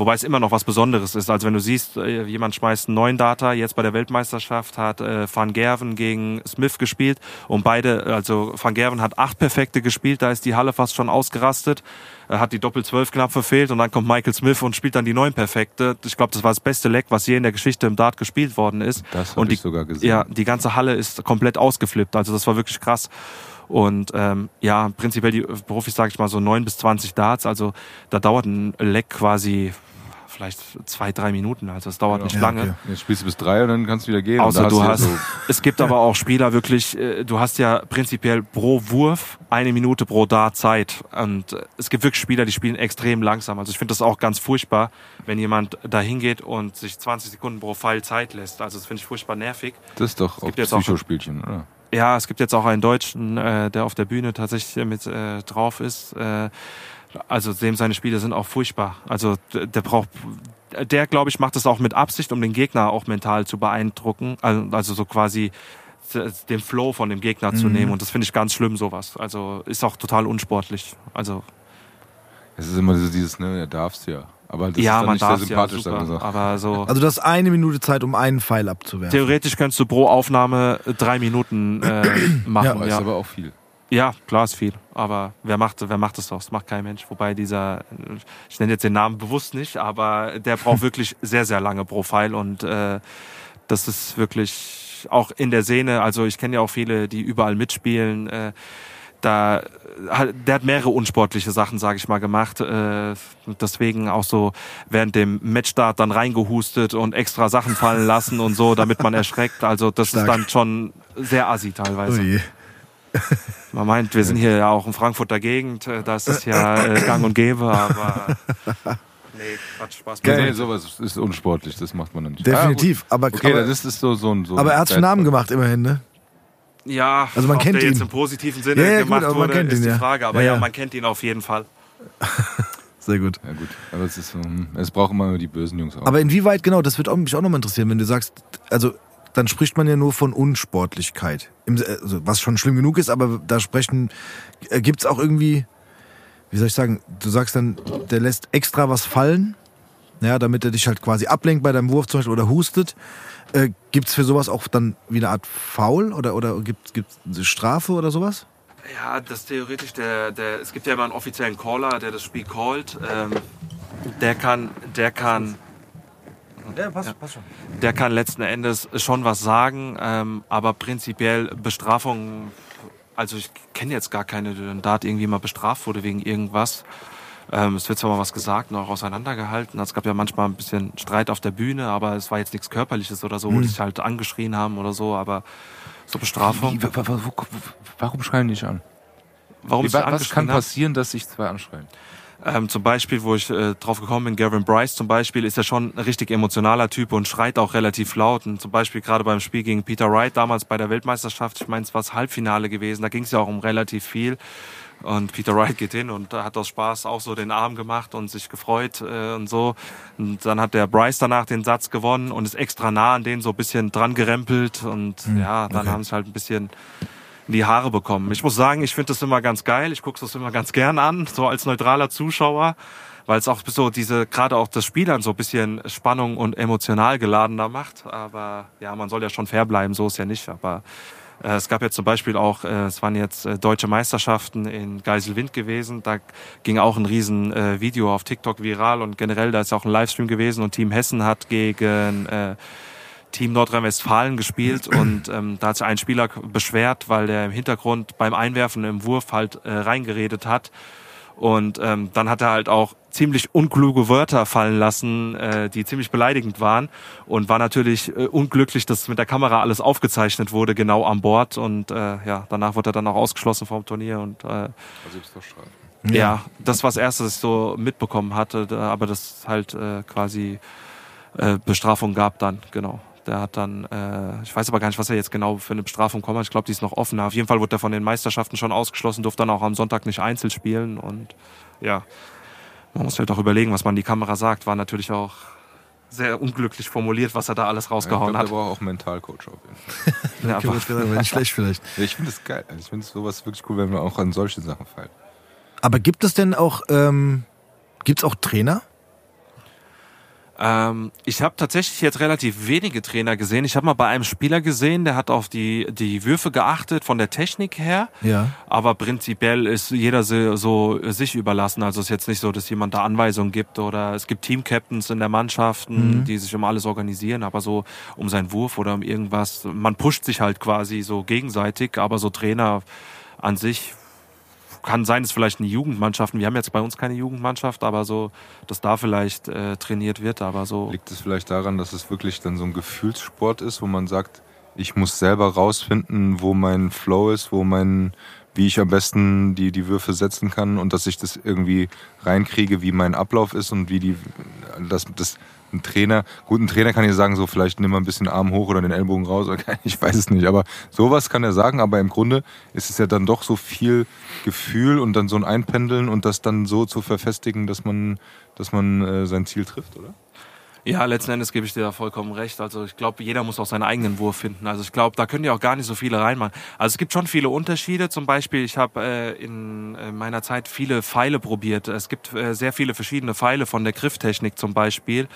Wobei es immer noch was Besonderes ist. Also wenn du siehst, äh, jemand schmeißt einen neuen Data, jetzt bei der Weltmeisterschaft hat äh, Van Gerven gegen Smith gespielt und beide, also Van Gerven hat acht perfekte gespielt, da ist die Halle fast schon ausgerastet, er hat die Doppel 12 knapp verfehlt und dann kommt Michael Smith und spielt dann die neun perfekte. Ich glaube, das war das beste Leck, was je in der Geschichte im Dart gespielt worden ist. Das hab und die, ich sogar gesehen. Ja, die ganze Halle ist komplett ausgeflippt. Also das war wirklich krass. Und ähm, ja, prinzipiell die Profis, sage ich mal, so neun bis 20 Darts. Also da dauert ein Leck quasi vielleicht zwei, drei Minuten. Also es dauert Genau. nicht Ja, lange. okay. Jetzt spielst du bis drei und dann kannst du wieder gehen. Außer du hast, ja so- es gibt aber auch Spieler wirklich, äh, du hast ja prinzipiell pro Wurf eine Minute pro Dart Zeit. Und äh, es gibt wirklich Spieler, die spielen extrem langsam. Also ich finde das auch ganz furchtbar, wenn jemand da hingeht und sich 20 Sekunden pro Pfeil Zeit lässt. Also das finde ich furchtbar nervig. das ist doch auch gibt jetzt auch- Psychospielchen, oder? Ja, es gibt jetzt auch einen Deutschen, äh, der auf der Bühne tatsächlich mit äh, drauf ist. Äh, also dem seine Spiele sind auch furchtbar. Also der braucht, der glaube ich macht das auch mit Absicht, um den Gegner auch mental zu beeindrucken. Also, also so quasi den Flow von dem Gegner zu Mhm. nehmen. Und das finde ich ganz schlimm sowas. Also ist auch total unsportlich. Also Es ist immer so dieses, ne, er darfst ja. Aber das ja, ist man nicht sehr darf ja sympathisch, super, so. aber so. Also du hast eine Minute Zeit, um einen Pfeil abzuwerfen. Theoretisch könntest du pro Aufnahme drei Minuten äh, machen. Ja, ja. ist aber auch viel. Ja, klar ist viel. Aber wer macht, wer macht das doch? Das macht kein Mensch. Wobei dieser, ich nenne jetzt den Namen bewusst nicht, aber der braucht wirklich sehr, sehr lange pro Pfeil und äh, das ist wirklich auch in der Szene. Also ich kenne ja auch viele, die überall mitspielen. Äh, da, hat- der hat mehrere unsportliche Sachen, sage ich mal, gemacht. Äh, deswegen auch so während dem Matchstart dann reingehustet und extra Sachen fallen lassen und so, damit man erschreckt. Also das Stark. ist dann schon sehr assi teilweise. Ui. Man meint, wir sind hier ja auch in Frankfurter Gegend, äh, da ist ja äh, gang und gäbe, aber Nee, Quatsch, Spaß. Geil. Nee, sowas ist unsportlich, das macht man dann nicht. Definitiv. Ah, aber, gut. Okay, aber, das ist so, so ein. So aber er hat schon Namen gemacht, immerhin, ne? Ja, Also man ob kennt der jetzt ihn. im positiven Sinne Ja, ja, gut, gemacht aber man wurde, kennt ist ihn, die. Frage. Aber Ja, ja, ja. man kennt ihn auf jeden Fall. Sehr gut. Ja, gut. Aber es ist so, hm, es brauchen immer nur die bösen Jungs auch. Aber inwieweit, genau, das wird mich auch nochmal interessieren, wenn du sagst, also dann spricht man ja nur von Unsportlichkeit. Also, was schon schlimm genug ist, aber da sprechen, äh, gibt's auch irgendwie, wie soll ich sagen, du sagst dann, der lässt extra was fallen, ja, damit er dich halt quasi ablenkt bei deinem Wurf zum Beispiel oder hustet. Äh, gibt's für sowas auch dann wie eine Art Foul oder, oder gibt's, gibt's eine Strafe oder sowas? Ja, das theoretisch, der, der, es gibt ja immer einen offiziellen Caller, der das Spiel callt. Ähm, der kann, der kann, Ja, passt, passt schon. der kann letzten Endes schon was sagen, ähm, aber prinzipiell Bestrafung, also ich kenne jetzt gar keine, der ein Dart irgendwie mal bestraft wurde wegen irgendwas. Ähm, es wird zwar mal was gesagt und auch auseinandergehalten. Es gab ja manchmal ein bisschen Streit auf der Bühne, aber es war jetzt nichts Körperliches oder so, wo die sich halt angeschrien haben oder so, aber so Bestrafung. Wie, warum schreien die dich an? Warum Wie, was kann haben? passieren, dass sich zwei anschreien? Ähm, zum Beispiel, wo ich äh, drauf gekommen bin, Gavin Bryce zum Beispiel, ist ja schon ein richtig emotionaler Typ und schreit auch relativ laut. Und zum Beispiel gerade beim Spiel gegen Peter Wright damals bei der Weltmeisterschaft, ich meine, es war das Halbfinale gewesen, da ging es ja auch um relativ viel. Und Peter Wright geht hin und hat aus Spaß auch so den Arm gemacht und sich gefreut äh, und so. Und dann hat der Bryce danach den Satz gewonnen und ist extra nah an den so ein bisschen dran gerempelt. Und ja, dann okay. haben sie halt ein bisschen in die Haare bekommen. Ich muss sagen, ich finde das immer ganz geil. Ich gucke das immer ganz gern an, so als neutraler Zuschauer, weil es auch so diese, gerade auch das Spiel dann so ein bisschen Spannung und emotional geladener macht. Aber ja, man soll ja schon fair bleiben, so ist ja nicht. Aber äh, es gab jetzt zum Beispiel auch, äh, es waren jetzt äh, deutsche Meisterschaften in Geiselwind gewesen. Da ging auch ein riesen äh, Video auf TikTok viral und generell, da ist auch ein Livestream gewesen und Team Hessen hat gegen äh, Team Nordrhein-Westfalen gespielt und ähm, da hat sich ein Spieler beschwert, weil der im Hintergrund beim Einwerfen im Wurf halt äh, reingeredet hat. Und ähm, dann hat er halt auch ziemlich unkluge Wörter fallen lassen, äh, die ziemlich beleidigend waren und war natürlich äh, unglücklich, dass mit der Kamera alles aufgezeichnet wurde, genau an Bord. Und äh, ja, danach wurde er dann auch ausgeschlossen vom Turnier und äh, Also Strafen. ja. das war das Erste, was ich so mitbekommen hatte, aber das halt äh, quasi äh, Bestrafung gab dann, genau. Der hat dann, äh, ich weiß aber gar nicht, was er jetzt genau für eine Bestrafung kommt. Ich glaube, die ist noch offen. Auf jeden Fall wurde er von den Meisterschaften schon ausgeschlossen, durfte dann auch am Sonntag nicht Einzel spielen. Und ja, man muss halt auch überlegen, was man in die Kamera sagt. War natürlich auch sehr unglücklich formuliert, was er da alles ich rausgehauen glaube, hat. der braucht auch Mentalcoach auf jeden Fall. Ja, aber- aber nicht schlecht vielleicht. Ja, ich finde es geil. Ich finde sowas wirklich cool, wenn man auch an solche Sachen feilt. Aber gibt es denn auch, ähm, gibt's auch Trainer? Ähm, ich habe tatsächlich jetzt relativ wenige Trainer gesehen. Ich habe mal bei einem Spieler gesehen, der hat auf die, die Würfe geachtet von der Technik her. Ja. Aber prinzipiell ist jeder so, so sich überlassen. Also es ist jetzt nicht so, dass jemand da Anweisungen gibt oder es gibt Team-Captains in der Mannschaften, die sich um alles organisieren, aber so um seinen Wurf oder um irgendwas. Man pusht sich halt quasi so gegenseitig, aber so Trainer an sich kann sein, dass vielleicht eine Jugendmannschaften, wir haben jetzt bei uns keine Jugendmannschaft, aber so, dass da vielleicht äh, trainiert wird, aber so. Liegt es vielleicht daran, dass es wirklich dann so ein Gefühlssport ist, wo man sagt, ich muss selber rausfinden, wo mein Flow ist, wo mein, wie ich am besten die, die Würfe setzen kann und dass ich das irgendwie reinkriege, wie mein Ablauf ist und wie die, das, das, ein Trainer, gut, ein Trainer kann ja sagen, so vielleicht nimm mal ein bisschen Arm hoch oder den Ellbogen raus, kein- ich weiß es nicht, aber sowas kann er sagen, aber im Grunde ist es ja dann doch so viel Gefühl und dann so ein Einpendeln und das dann so zu verfestigen, dass man, dass man äh, sein Ziel trifft, oder? Ja, letzten Endes gebe ich dir da vollkommen recht. Also ich glaube, jeder muss auch seinen eigenen Wurf finden. Also ich glaube, da können ja auch gar nicht so viele reinmachen. Also es gibt schon viele Unterschiede. Zum Beispiel, ich habe äh, in äh, meiner Zeit viele Pfeile probiert. Es gibt äh, sehr viele verschiedene Pfeile von der Grifftechnik zum Beispiel.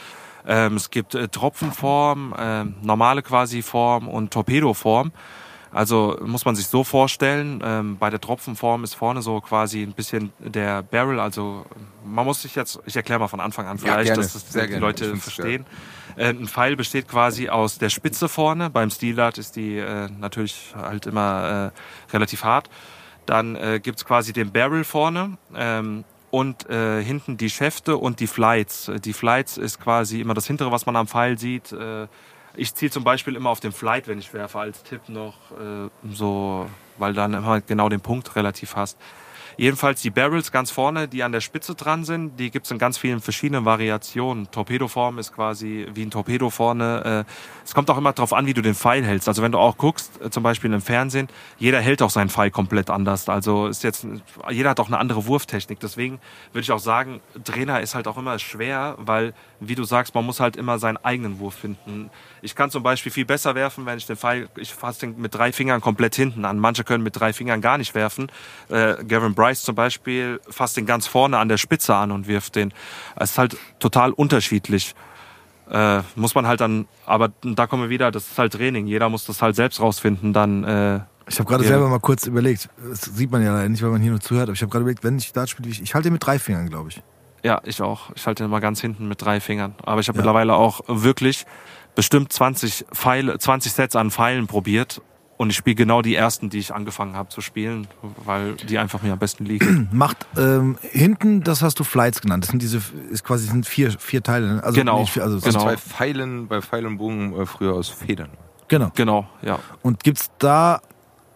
Ähm, es gibt äh, Tropfenform, äh, normale quasi Form und Torpedoform. Also muss man sich so vorstellen, ähm, bei der Tropfenform ist vorne so quasi ein bisschen der Barrel, also man muss sich jetzt, ich erkläre mal von Anfang an vielleicht, gerne, dass das die gerne. Leute verstehen. Äh, ein Pfeil besteht quasi aus der Spitze vorne, beim Steeldart ist die äh, natürlich halt immer äh, relativ hart. Dann äh, gibt's quasi den Barrel vorne ähm, und äh, hinten die Schäfte und die Flights. Die Flights ist quasi immer das hintere, was man am Pfeil sieht. Äh, ich ziehe zum Beispiel immer auf den Flight, wenn ich werfe, als Tipp noch äh, so, weil dann immer genau den Punkt relativ hast. Jedenfalls die Barrels ganz vorne, die an der Spitze dran sind, die gibt's in ganz vielen verschiedenen Variationen. Torpedoform ist quasi wie ein Torpedo vorne. Äh, es kommt auch immer darauf an, wie du den Pfeil hältst. Also wenn du auch guckst, äh, zum Beispiel im Fernsehen, jeder hält auch seinen Pfeil komplett anders. Also ist jetzt, jeder hat auch eine andere Wurftechnik. Deswegen würde ich auch sagen, Trainer ist halt auch immer schwer, weil, wie du sagst, man muss halt immer seinen eigenen Wurf finden. Ich kann zum Beispiel viel besser werfen, wenn ich den Pfeil, ich fasse den mit drei Fingern komplett hinten an. Manche können mit drei Fingern gar nicht werfen. Äh, Gavin Bryce zum Beispiel fasst den ganz vorne an der Spitze an und wirft den. Es ist halt total unterschiedlich. Äh, muss man halt dann, aber da kommen wir wieder, das ist halt Training. Jeder muss das halt selbst rausfinden, dann. Äh, Ich habe gerade Ja. selber mal kurz überlegt. Das sieht man ja leider nicht, weil man hier nur zuhört. Aber ich habe gerade überlegt, wenn ich Dart spiele, ich, ich halte mit drei Fingern, glaube ich. Ja, ich auch. Ich halte den mal ganz hinten mit drei Fingern. Aber ich habe Ja. mittlerweile auch wirklich bestimmt 20 Pfeile, 20 Sets an Pfeilen probiert. Und ich spiele genau die ersten, die ich angefangen habe zu spielen, weil die einfach mir am besten liegen. Macht ähm, hinten, das hast du Flights genannt. Das sind diese, ist quasi das sind vier, vier Teile. ne? Also Genau. nicht also Genau. zwei Pfeilen, bei Pfeil und Bogen äh, früher aus Federn. genau. genau, ja. Und gibt's da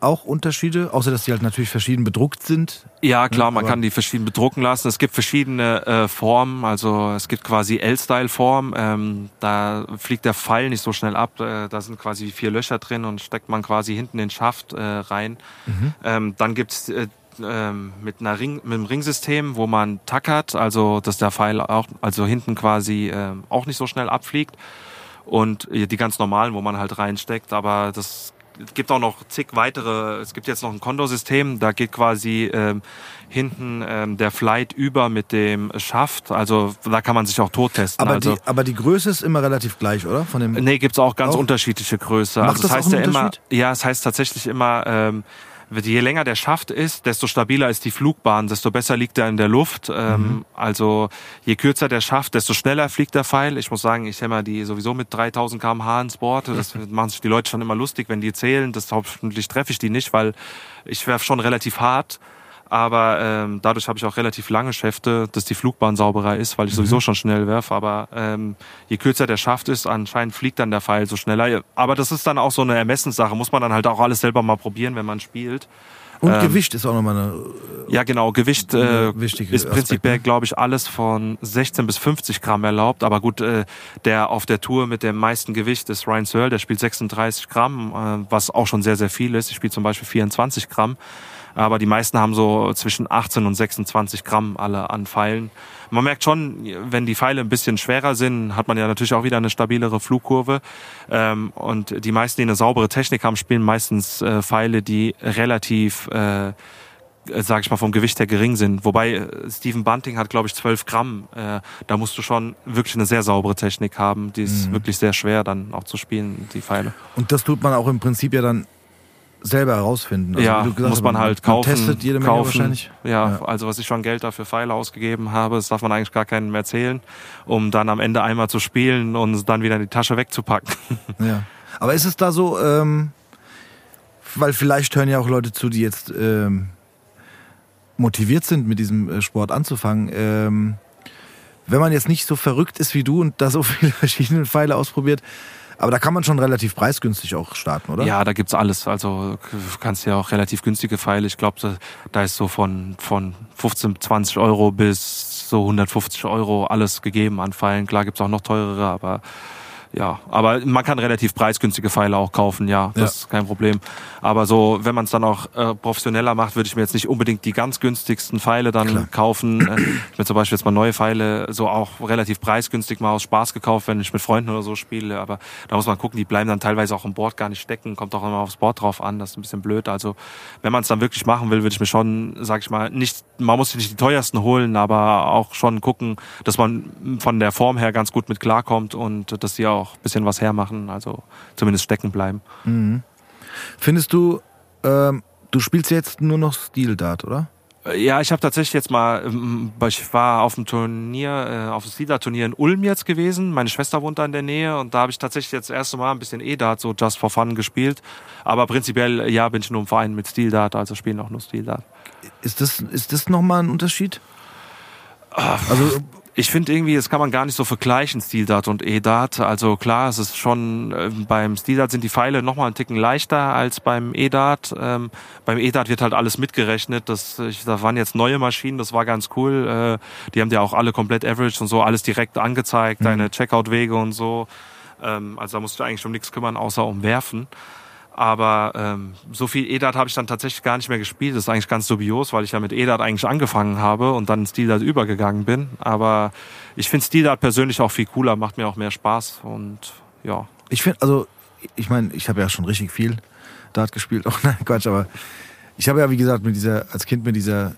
auch Unterschiede, außer dass die halt natürlich verschieden bedruckt sind? Ja, klar, man aber- kann die verschieden bedrucken lassen. Es gibt verschiedene äh, Formen. Also es gibt quasi L-Style-Form. Ähm, da fliegt der Pfeil nicht so schnell ab. Äh, da sind quasi vier Löcher drin und steckt man quasi hinten den Schaft äh, rein. Ähm, dann gibt's äh, ähm, mit, einer Ring, mit einem Ringsystem, wo man tackert, also dass der Pfeil auch, also hinten quasi ähm, auch nicht so schnell abfliegt. Und äh, die ganz normalen, wo man halt reinsteckt. Aber das es gibt auch noch zig weitere. Es gibt jetzt noch ein Kondosystem, da geht quasi ähm, hinten ähm, der Flight über mit dem Schaft. Also da kann man sich auch tot testen. Aber, also, die, aber die Größe ist immer relativ gleich, oder? Von dem, Nee, gibt's auch ganz Auch? unterschiedliche Größe. Macht also das das heißt ja immer, ja, es heißt tatsächlich immer, ähm, je länger der Schaft ist, desto stabiler ist die Flugbahn, desto besser liegt er in der Luft. Ähm, Mhm. Also je kürzer der Schaft, desto schneller fliegt der Pfeil. Ich muss sagen, ich hämmer die sowieso mit 3000 km/h ins Board. Das machen sich die Leute schon immer lustig, wenn die zählen. Das hoffentlich treffe ich die nicht, weil ich werf schon relativ hart. Aber ähm, dadurch habe ich auch relativ lange Schäfte, dass die Flugbahn sauberer ist, weil ich sowieso schon schnell werf. Aber ähm, je kürzer der Schaft ist, anscheinend fliegt dann der Pfeil so schneller. Aber das ist dann auch so eine Ermessenssache. Muss man dann halt auch alles selber mal probieren, wenn man spielt. und ähm, Gewicht ist auch nochmal eine. Ja, genau. Gewicht äh, ist prinzipiell, ne? glaube ich, alles von 16 bis 50 Gramm erlaubt. Aber gut, äh, der auf der Tour mit dem meisten Gewicht ist Ryan Searle. Der spielt 36 Gramm, äh, was auch schon sehr, sehr viel ist. Ich spiele zum Beispiel 24 Gramm. Aber die meisten haben so zwischen 18 und 26 Gramm alle an Pfeilen. Man merkt schon, wenn die Pfeile ein bisschen schwerer sind, hat man ja natürlich auch wieder eine stabilere Flugkurve. Ähm, und die meisten, die eine saubere Technik haben, spielen meistens äh, Pfeile, die relativ äh, sag ich mal, vom Gewicht her gering sind. Wobei äh, Stephen Bunting hat, glaube ich, 12 Gramm. Äh, da musst du schon wirklich eine sehr saubere Technik haben. Die ist wirklich sehr schwer dann auch zu spielen, die Pfeile. Und das tut man auch im Prinzip ja dann selber herausfinden. Also, ja, gesagt muss man halt kaufen. Man testet jede Menge kaufen. wahrscheinlich. Ja, Ja. also was ich schon Geld dafür Pfeile ausgegeben habe, das darf man eigentlich gar keinem erzählen, um dann am Ende einmal zu spielen und dann wieder in die Tasche wegzupacken. Ja. Aber ist es da so, ähm, weil vielleicht hören ja auch Leute zu, die jetzt ähm, motiviert sind, mit diesem äh, Sport anzufangen. Ähm, wenn man jetzt nicht so verrückt ist wie du und da so viele verschiedene Pfeile ausprobiert, aber da kann man schon relativ preisgünstig auch starten, oder? Ja, da gibt's alles. Also kannst ja auch relativ günstige Pfeile. Ich glaube, da, da ist so von, von 15, 20 Euro bis so 150 Euro alles gegeben an Pfeilen. Klar gibt's auch noch teurere, aber ja, aber man kann relativ preisgünstige Pfeile auch kaufen, ja, das Ja. ist kein Problem. Aber so, wenn man es dann auch äh, professioneller macht, würde ich mir jetzt nicht unbedingt die ganz günstigsten Pfeile dann Klar. kaufen. Äh, ich mir zum Beispiel jetzt mal neue Pfeile so auch relativ preisgünstig mal aus Spaß gekauft, wenn ich mit Freunden oder so spiele. Aber da muss man gucken, die bleiben dann teilweise auch im Board gar nicht stecken, kommt auch immer aufs Board drauf an, das ist ein bisschen blöd. Also wenn man es dann wirklich machen will, würde ich mir schon, sag ich mal, nicht, man muss sich nicht die teuersten holen, aber auch schon gucken, dass man von der Form her ganz gut mit klarkommt und dass die auch ein bisschen was hermachen, also zumindest stecken bleiben. Findest du, ähm, du spielst jetzt nur noch Steel Dart, oder? Äh, Ja, ich habe tatsächlich jetzt mal, ähm, ich war auf dem Turnier, äh, auf dem Sida-Turnier in Ulm jetzt gewesen. Meine Schwester wohnt da in der Nähe und da habe ich tatsächlich jetzt das erste Mal ein bisschen E-Dart so just for fun gespielt. Aber prinzipiell, ja, bin ich nur im Verein mit Steel Dart, also spielen auch nur Steel Dart. Ist das, ist das nochmal ein Unterschied? Also Ich finde irgendwie, das kann man gar nicht so vergleichen, Steel-Dart und E-Dart. Also klar, es ist schon, äh, beim Steel-Dart sind die Pfeile noch mal einen Ticken leichter als beim E-Dart. Ähm, beim E-Dart wird halt alles mitgerechnet. Das, ich, da waren jetzt neue Maschinen, das war ganz cool. Äh, die haben dir auch alle komplett average und so, alles direkt angezeigt, deine Checkout-Wege und so. Ähm, also da musst du eigentlich um nichts kümmern, außer um Werfen. Aber ähm, so viel E-Dart habe ich dann tatsächlich gar nicht mehr gespielt. Das ist eigentlich ganz dubios, weil ich ja mit E-Dart eigentlich angefangen habe und dann in Steel-Dart übergegangen bin. Aber ich finde Steel-Dart persönlich auch viel cooler, macht mir auch mehr Spaß und ja. Ich finde, also, ich meine, ich habe ja schon richtig viel Dart gespielt. Oh nein, Quatsch, aber ich habe ja, wie gesagt, mit dieser, als Kind mit dieser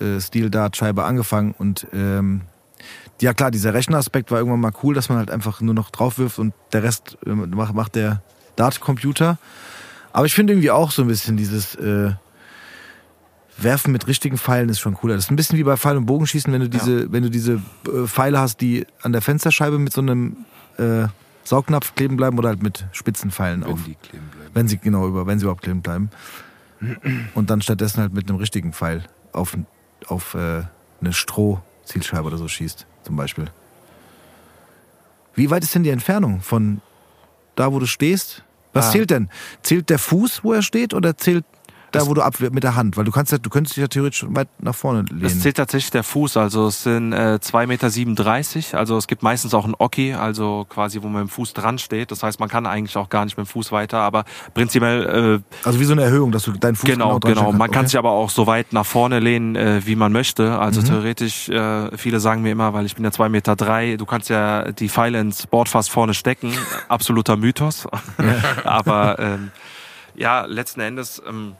äh, Steel-Dart-Scheibe angefangen und ähm, ja klar, dieser Rechenaspekt war irgendwann mal cool, dass man halt einfach nur noch drauf wirft und der Rest äh, macht, macht der Dart-Computer. Aber ich finde irgendwie auch so ein bisschen dieses äh, Werfen mit richtigen Pfeilen ist schon cooler. Das ist ein bisschen wie bei Pfeil- und Bogenschießen, wenn du diese, wenn du diese äh, Pfeile hast, die an der Fensterscheibe mit so einem äh, Saugnapf kleben bleiben oder halt mit spitzen Pfeilen Wenn auf. die kleben bleiben. Wenn sie genau über, wenn sie überhaupt kleben bleiben. Und dann stattdessen halt mit einem richtigen Pfeil auf, auf äh, eine Stroh-Zielscheibe oder so schießt, zum Beispiel. Wie weit ist denn die Entfernung von da, wo du stehst? Was Ah. zählt denn? Zählt der Fuß, wo er steht, oder zählt da, wo du abwehr mit der Hand? Weil du kannst ja, du könntest dich ja theoretisch weit nach vorne Es lehnen. zählt tatsächlich der Fuß, also es sind äh, 2,37 Meter. Also es gibt meistens auch ein Oki, also quasi, wo man mit dem Fuß dran steht. Das heißt, man kann eigentlich auch gar nicht mit dem Fuß weiter, aber prinzipiell äh, also wie so eine Erhöhung, dass du deinen Fuß Genau, genau. stellen Man kann kannst. sich aber auch so weit nach vorne lehnen, äh, wie man möchte. Also Mhm. theoretisch, äh, viele sagen mir immer, weil ich bin ja zwei Meter, drei, du kannst ja die Pfeile ins Bordfass vorne stecken. Absoluter Mythos. aber ähm, ja, letzten Endes... Ähm,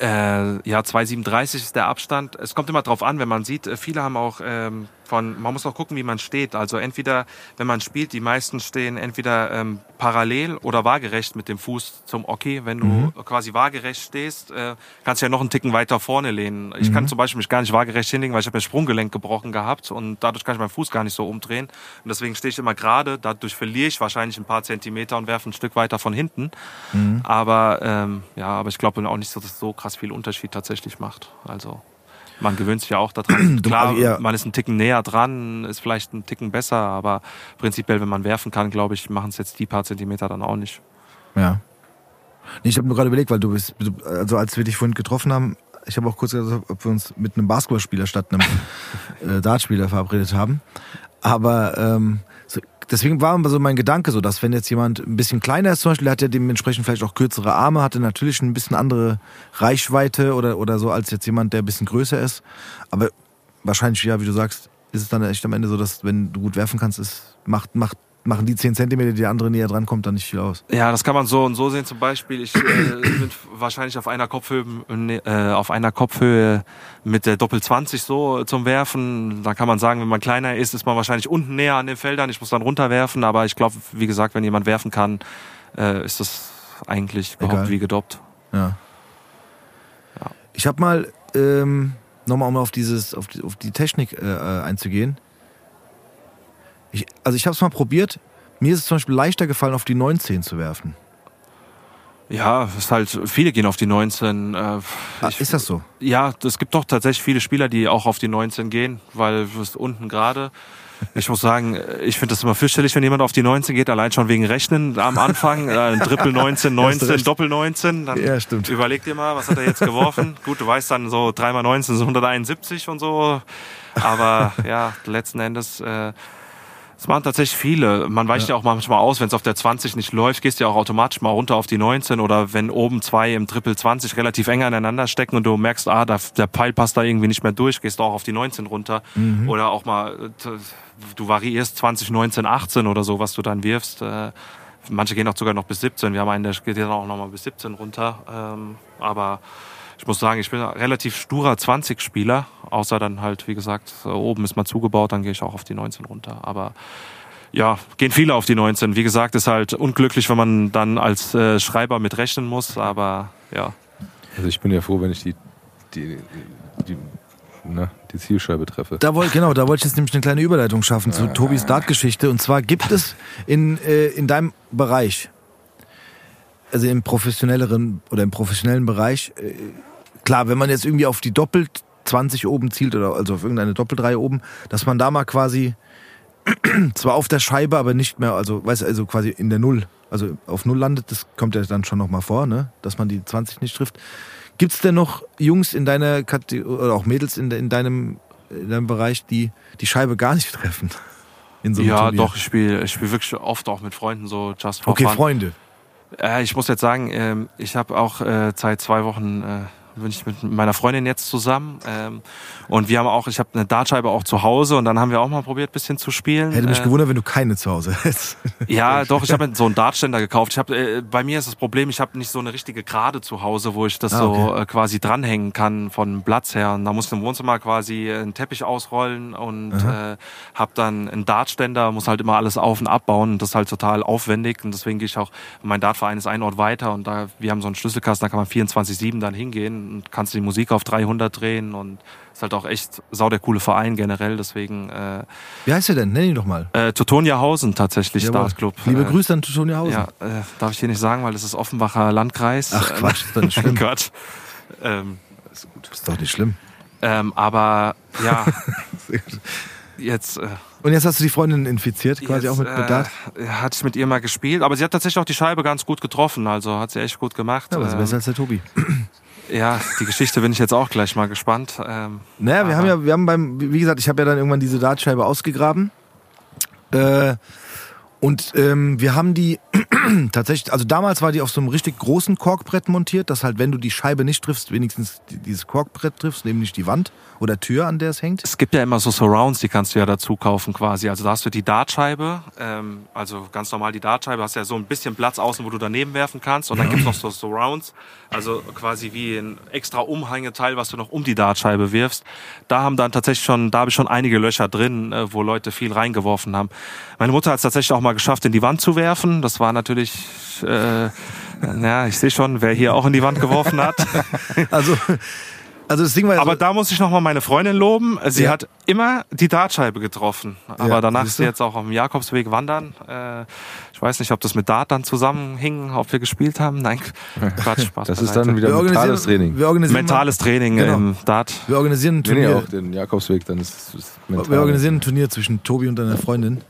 äh, ja, 2,37 ist der Abstand. Es kommt immer drauf an, wenn man sieht, äh, viele haben auch ähm, von, man muss auch gucken, wie man steht. Also entweder, wenn man spielt, die meisten stehen entweder ähm, parallel oder waagerecht mit dem Fuß zum Oki. Wenn du quasi waagerecht stehst, äh, kannst du ja noch einen Ticken weiter vorne lehnen. Ich kann zum Beispiel mich gar nicht waagerecht hinlegen, weil ich habe mir das Sprunggelenk gebrochen gehabt und dadurch kann ich meinen Fuß gar nicht so umdrehen. Und deswegen stehe ich immer gerade. Dadurch verliere ich wahrscheinlich ein paar Zentimeter und werfe ein Stück weiter von hinten. Aber ähm, ja, aber ich glaube auch nicht, dass es so krass viel Unterschied tatsächlich macht. Also man gewöhnt sich ja auch daran. Klar, also eher- man ist einen Ticken näher dran, ist vielleicht ein Ticken besser, aber prinzipiell, wenn man werfen kann, glaube ich, machen es jetzt die paar Zentimeter dann auch nicht. Ja. Nee, ich habe nur gerade überlegt, weil du bist, also als wir dich vorhin getroffen haben, ich habe auch kurz gesagt, ob wir uns mit einem Basketballspieler statt einem äh, Dartspieler verabredet haben. Aber ähm, deswegen war so mein Gedanke so, dass wenn jetzt jemand ein bisschen kleiner ist zum Beispiel, der hat ja dementsprechend vielleicht auch kürzere Arme, hatte natürlich ein bisschen andere Reichweite oder, oder so als jetzt jemand, der ein bisschen größer ist. Aber wahrscheinlich, ja, wie du sagst, ist es dann echt am Ende so, dass wenn du gut werfen kannst, ist, macht, macht, machen die 10 Zentimeter, die der andere näher dran kommt, dann nicht viel aus. Ja, das kann man so und so sehen. Zum Beispiel, ich äh, bin wahrscheinlich auf einer Kopfhöhe, äh, auf einer Kopfhöhe mit der Doppel 20 so zum Werfen. Da kann man sagen, wenn man kleiner ist, ist man wahrscheinlich unten näher an den Feldern. Ich muss dann runterwerfen. Aber ich glaube, wie gesagt, wenn jemand werfen kann, äh, ist das eigentlich gehoppt wie gedoppt. Ja. Ja. Ich habe mal, ähm, nochmal um auf, dieses, auf, die, auf die Technik äh, äh, einzugehen. Ich, also ich habe es mal probiert. Mir ist es zum Beispiel leichter gefallen, auf die 19 zu werfen. Ja, ist halt, viele gehen auf die 19. Äh, Ah, ich- ist das so? Ja, es gibt doch tatsächlich viele Spieler, die auch auf die 19 gehen, weil du bist unten gerade. Ich muss sagen, ich finde das immer fürchterlich, wenn jemand auf die 19 geht, allein schon wegen Rechnen am Anfang. Äh, Ein Triple 19, Hast du 19, recht. Doppel 19. Dann Ja, stimmt. überleg dir mal, was hat er jetzt geworfen? Gut, du weißt dann so 3 mal 19 sind 171 und so. Aber ja, letzten Endes, äh, es machen tatsächlich viele. Man weicht ja, auch manchmal aus, wenn es auf der 20 nicht läuft, gehst du ja auch automatisch mal runter auf die 19 oder wenn oben zwei im Triple 20 relativ eng aneinander stecken und du merkst, ah, da, der Pfeil passt da irgendwie nicht mehr durch, gehst du auch auf die 19 runter. Oder auch mal, du variierst 20, 19, 18 oder so, was du dann wirfst. Äh, Manche gehen auch sogar noch bis 17. Wir haben einen, der geht dann auch noch mal bis 17 runter. Ähm, aber ich muss sagen, ich bin ein relativ sturer 20-Spieler. Außer dann halt, wie gesagt, oben ist mal zugebaut, dann gehe ich auch auf die 19 runter. Aber ja, gehen viele auf die 19. Wie gesagt, ist halt unglücklich, wenn man dann als äh, Schreiber mit rechnen muss. Aber ja, Also ich bin ja froh, wenn ich die, die, die, na, die Zielscheibe treffe. Da wollte genau, da wollte ich jetzt nämlich eine kleine Überleitung schaffen zu Tobis Dartgeschichte. Und zwar gibt es in, äh, in deinem Bereich, also im professionelleren oder im professionellen Bereich, äh, klar, wenn man jetzt irgendwie auf die doppelt 20 oben zielt oder also auf irgendeine Doppeldrei oben, dass man da mal quasi zwar auf der Scheibe, aber nicht mehr, also weißt also quasi in der Null, also auf Null landet, das kommt ja dann schon nochmal vor, ne? Dass man die 20 nicht trifft. Gibt's denn noch Jungs in deiner Kategorie oder auch Mädels in, de, in deinem in deinem Bereich, die die Scheibe gar nicht treffen? In so ja, Turnier? doch, ich spiele ich spiel wirklich oft auch mit Freunden so just for Okay, fun. Freunde. Äh, ich muss jetzt sagen, ähm, ich habe auch äh, seit zwei Wochen äh, bin ich mit meiner Freundin jetzt zusammen ähm, und wir haben auch, ich habe eine Dartscheibe auch zu Hause und dann haben wir auch mal probiert, bisschen zu spielen. Hätte mich Äh, gewundert, wenn du keine zu Hause hättest. Ja, doch, ich habe mir so einen Dartständer gekauft. Ich hab, äh, bei mir ist das Problem, ich habe nicht so eine richtige Gerade zu Hause, wo ich das Ah, so okay. äh, quasi dranhängen kann von Platz her. Und da muss ich im Wohnzimmer quasi einen Teppich ausrollen und äh, habe dann einen Dartständer, muss halt immer alles auf und abbauen und das ist halt total aufwendig und deswegen gehe ich auch, mein Dartverein ist ein Ort weiter und da, wir haben so einen Schlüsselkasten, da kann man 24-7 dann hingehen und kannst die Musik auf 300 drehen und ist halt auch echt sau der coole Verein generell, deswegen äh, Wie heißt der denn? Nenn ihn doch mal. äh, Teutonia-Hausen tatsächlich, Jawohl. Dartclub. Liebe äh, Grüße an Tutonia Hausen. ja, äh, darf ich hier nicht sagen, weil das ist Offenbacher Landkreis. Ach Äh, Quatsch, ist doch nicht schlimm. Gott. Ähm, Ist doch nicht schlimm. ähm, aber ja, jetzt, äh, Und jetzt hast du die Freundin infiziert, quasi jetzt auch mit, Dart. äh, hatte ich mit ihr mal gespielt, aber sie hat tatsächlich auch die Scheibe ganz gut getroffen, also hat sie echt gut gemacht. Ja, aber ist Ähm, besser als der Tobi. Ja, die Geschichte bin ich jetzt auch gleich mal gespannt. Ähm, Naja, wir haben ja, wir haben beim, wie gesagt, ich habe ja dann irgendwann diese Dartscheibe ausgegraben. Äh, und ähm, wir haben die tatsächlich, also damals war die auf so einem richtig großen Korkbrett montiert, dass halt, wenn du die Scheibe nicht triffst, wenigstens die- dieses Korkbrett triffst, nämlich die Wand oder Tür, an der es hängt. Es gibt ja immer so Surrounds, die kannst du ja dazu kaufen quasi. Also da hast du die Dartscheibe, ähm, also ganz normal die Dartscheibe, hast ja so ein bisschen Platz außen, wo du daneben werfen kannst. Und dann gibt's noch so Surrounds, also quasi wie ein extra Umhängeteil, was du noch um die Dartscheibe wirfst. Da haben dann tatsächlich schon, da habe ich schon einige Löcher drin, äh, wo Leute viel reingeworfen haben. Meine Mutter hat es tatsächlich auch mal geschafft, in die Wand zu werfen. Das war natürlich, äh, naja, ich sehe schon, wer hier auch in die Wand geworfen hat. Also, also das Ding war Aber so, da muss ich noch mal meine Freundin loben. Sie Ja. hat immer die Dartscheibe getroffen. Aber Ja, danach ist sie jetzt auch auf dem Jakobsweg wandern. Äh, ich weiß nicht, ob das mit Dart dann zusammenhing, ob wir gespielt haben. Nein, Quatsch, Spaß. Das ist dann wieder wir mentales Training. wir organisieren mentales Training Genau. im Dart. Wir organisieren ein Nee, nee, Turnier. auch den Jakobsweg, dann ist es mental. wir organisieren ein Turnier zwischen Tobi und deiner Freundin.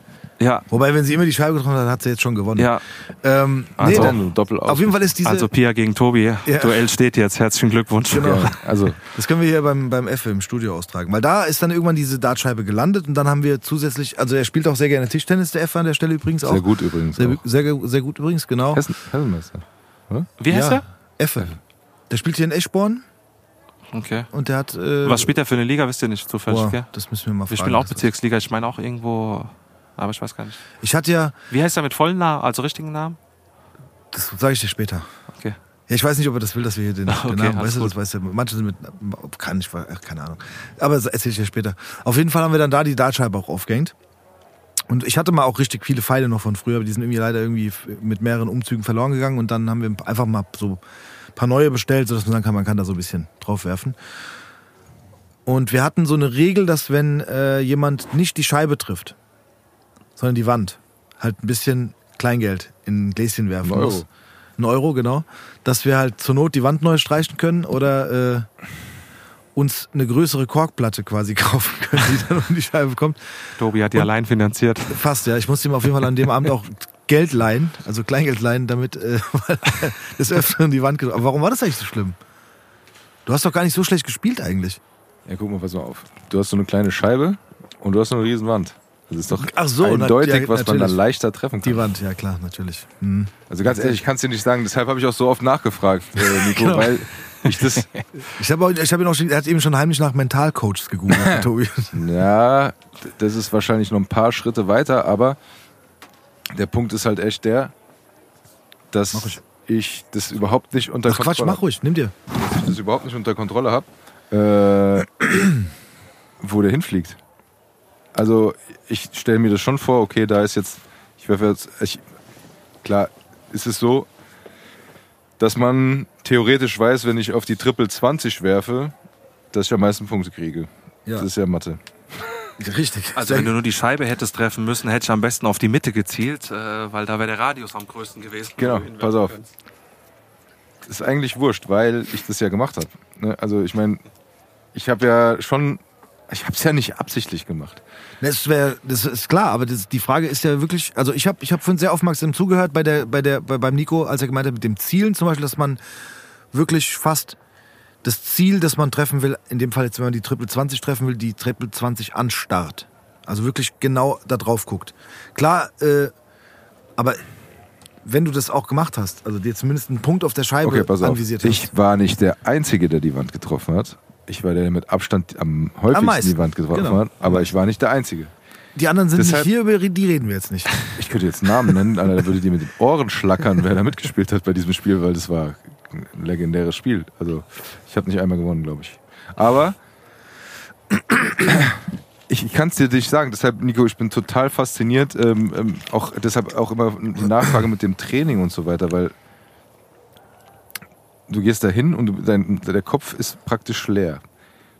Ja, Wobei, wenn sie immer die Scheibe getroffen hat, hat sie jetzt schon gewonnen. ja. Ähm, nee, Also, dann, doppelt auf jeden Fall ist diese, Also Pia gegen Tobi. Ja. Duell steht jetzt. Herzlichen Glückwunsch. Genau. Ja, also, Das können wir hier beim, beim F im Studio austragen. Weil da ist dann irgendwann diese Dartscheibe gelandet und dann haben wir zusätzlich, also er spielt auch sehr gerne Tischtennis, der F an der Stelle übrigens auch. sehr gut übrigens. Sehr, auch. sehr, sehr gut übrigens, genau. Hessen, Hessenmeister. Wie heißt ja, Effe. Der spielt hier in Eschborn er? Okay. und der hat. Äh, Was spielt er für eine Liga? Wisst ihr nicht zufällig, boah, gell? Das müssen wir mal Wir fragen. spielen auch Bezirksliga. Ich meine auch irgendwo, aber ich weiß gar nicht. Ich hatte ja, Wie heißt er mit vollen Namen, also richtigen Namen? das sage ich dir später. Okay. Ja, ich weiß nicht, ob er das will, dass wir hier den, Okay, den Namen, weißt du, das gut. weiß er. Manche sind mit, kann ich, keine Ahnung. Aber das erzähle ich dir später. Auf jeden Fall haben wir dann da die Dartscheibe auch aufgehängt. Und ich hatte mal auch richtig viele Pfeile noch von früher, aber die sind irgendwie leider irgendwie mit mehreren Umzügen verloren gegangen und dann haben wir einfach mal so ein paar neue bestellt, sodass man sagen kann, man kann da so ein bisschen drauf werfen. Und wir hatten so eine Regel, dass wenn äh, jemand nicht die Scheibe trifft, sondern die Wand, halt ein bisschen Kleingeld in ein Gläschen werfen Ein Euro. muss. Ein Euro, genau. Dass wir halt zur Not die Wand neu streichen können oder äh, uns eine größere Korkplatte quasi kaufen können, die dann um die Scheibe kommt. Tobi hat die allein finanziert. Fast, ja. Ich musste ihm auf jeden Fall an dem Abend auch Geld leihen, also Kleingeld leihen, damit äh, des Öfteren die Wand Aber warum war das eigentlich so schlimm? Du hast doch gar nicht so schlecht gespielt eigentlich. Ja, guck mal, pass mal auf. Du hast so eine kleine Scheibe und du hast so eine riesen Wand. Das ist doch Ach so, na- eindeutig, ja, was man dann leichter treffen kann. Die Wand, ja klar, natürlich. Hm. Also ganz ehrlich, ich kann es dir nicht sagen. Deshalb habe ich auch so oft nachgefragt, äh, Nico, Genau. weil ich das... Ich habe ich hab ihn auch schon, er hat eben schon heimlich nach Mentalcoaches gegoogelt, Tobi. Ja, das ist wahrscheinlich noch ein paar Schritte weiter, aber der Punkt ist halt echt der, dass ich. ich das überhaupt nicht unter Ach Quatsch, Kontrolle mach ruhig, nimm dir. dass ich das überhaupt nicht unter Kontrolle habe, äh, wo der hinfliegt. Also ich stelle mir das schon vor, okay, da ist jetzt, ich werfe jetzt, ich, klar ist es so, dass man theoretisch weiß, wenn ich auf die Triple 20 werfe, dass ich am meisten Punkte kriege. Ja. Das ist ja Mathe. Richtig. Also wenn du nur die Scheibe hättest treffen müssen, hätte ich am besten auf die Mitte gezielt, äh, weil da wäre der Radius am größten gewesen. Genau, pass auf. könntest. ist eigentlich wurscht, weil ich das ja gemacht habe. Ne? Also ich meine, ich habe ja schon, ich habe es ja nicht absichtlich gemacht. Das, wär, das ist klar, aber das, die Frage ist ja wirklich, also ich habe ich hab vorhin sehr aufmerksam zugehört bei der, bei der, bei, beim Nico, als er gemeint hat, mit dem Zielen zum Beispiel, dass man wirklich fast das Ziel, das man treffen will, in dem Fall jetzt, wenn man die Triple 20 treffen will, die Triple 20 anstarrt. Also wirklich genau da drauf guckt. Klar, äh, aber wenn du das auch gemacht hast, also dir zumindest einen Punkt auf der Scheibe Okay, pass auf. anvisiert hast. Ich war nicht der Einzige, der die Wand getroffen hat. Ich war der, der mit Abstand am häufigsten meisten. die Wand getroffen Genau. hat. Aber ich war nicht der Einzige. die anderen sind Deshalb- nicht hier, über die reden wir jetzt nicht. Ich könnte jetzt Namen nennen, Alter, da würde dir mit den Ohren schlackern, wer da mitgespielt hat bei diesem Spiel, weil das war ein legendäres Spiel. Also ich habe nicht einmal gewonnen, glaube ich. Aber ich, ich kann es dir nicht sagen. Deshalb, Nico, ich bin total fasziniert. Ähm, ähm, auch deshalb auch immer die Nachfrage mit dem Training und so weiter, weil du gehst da hin und du, dein, der Kopf ist praktisch leer.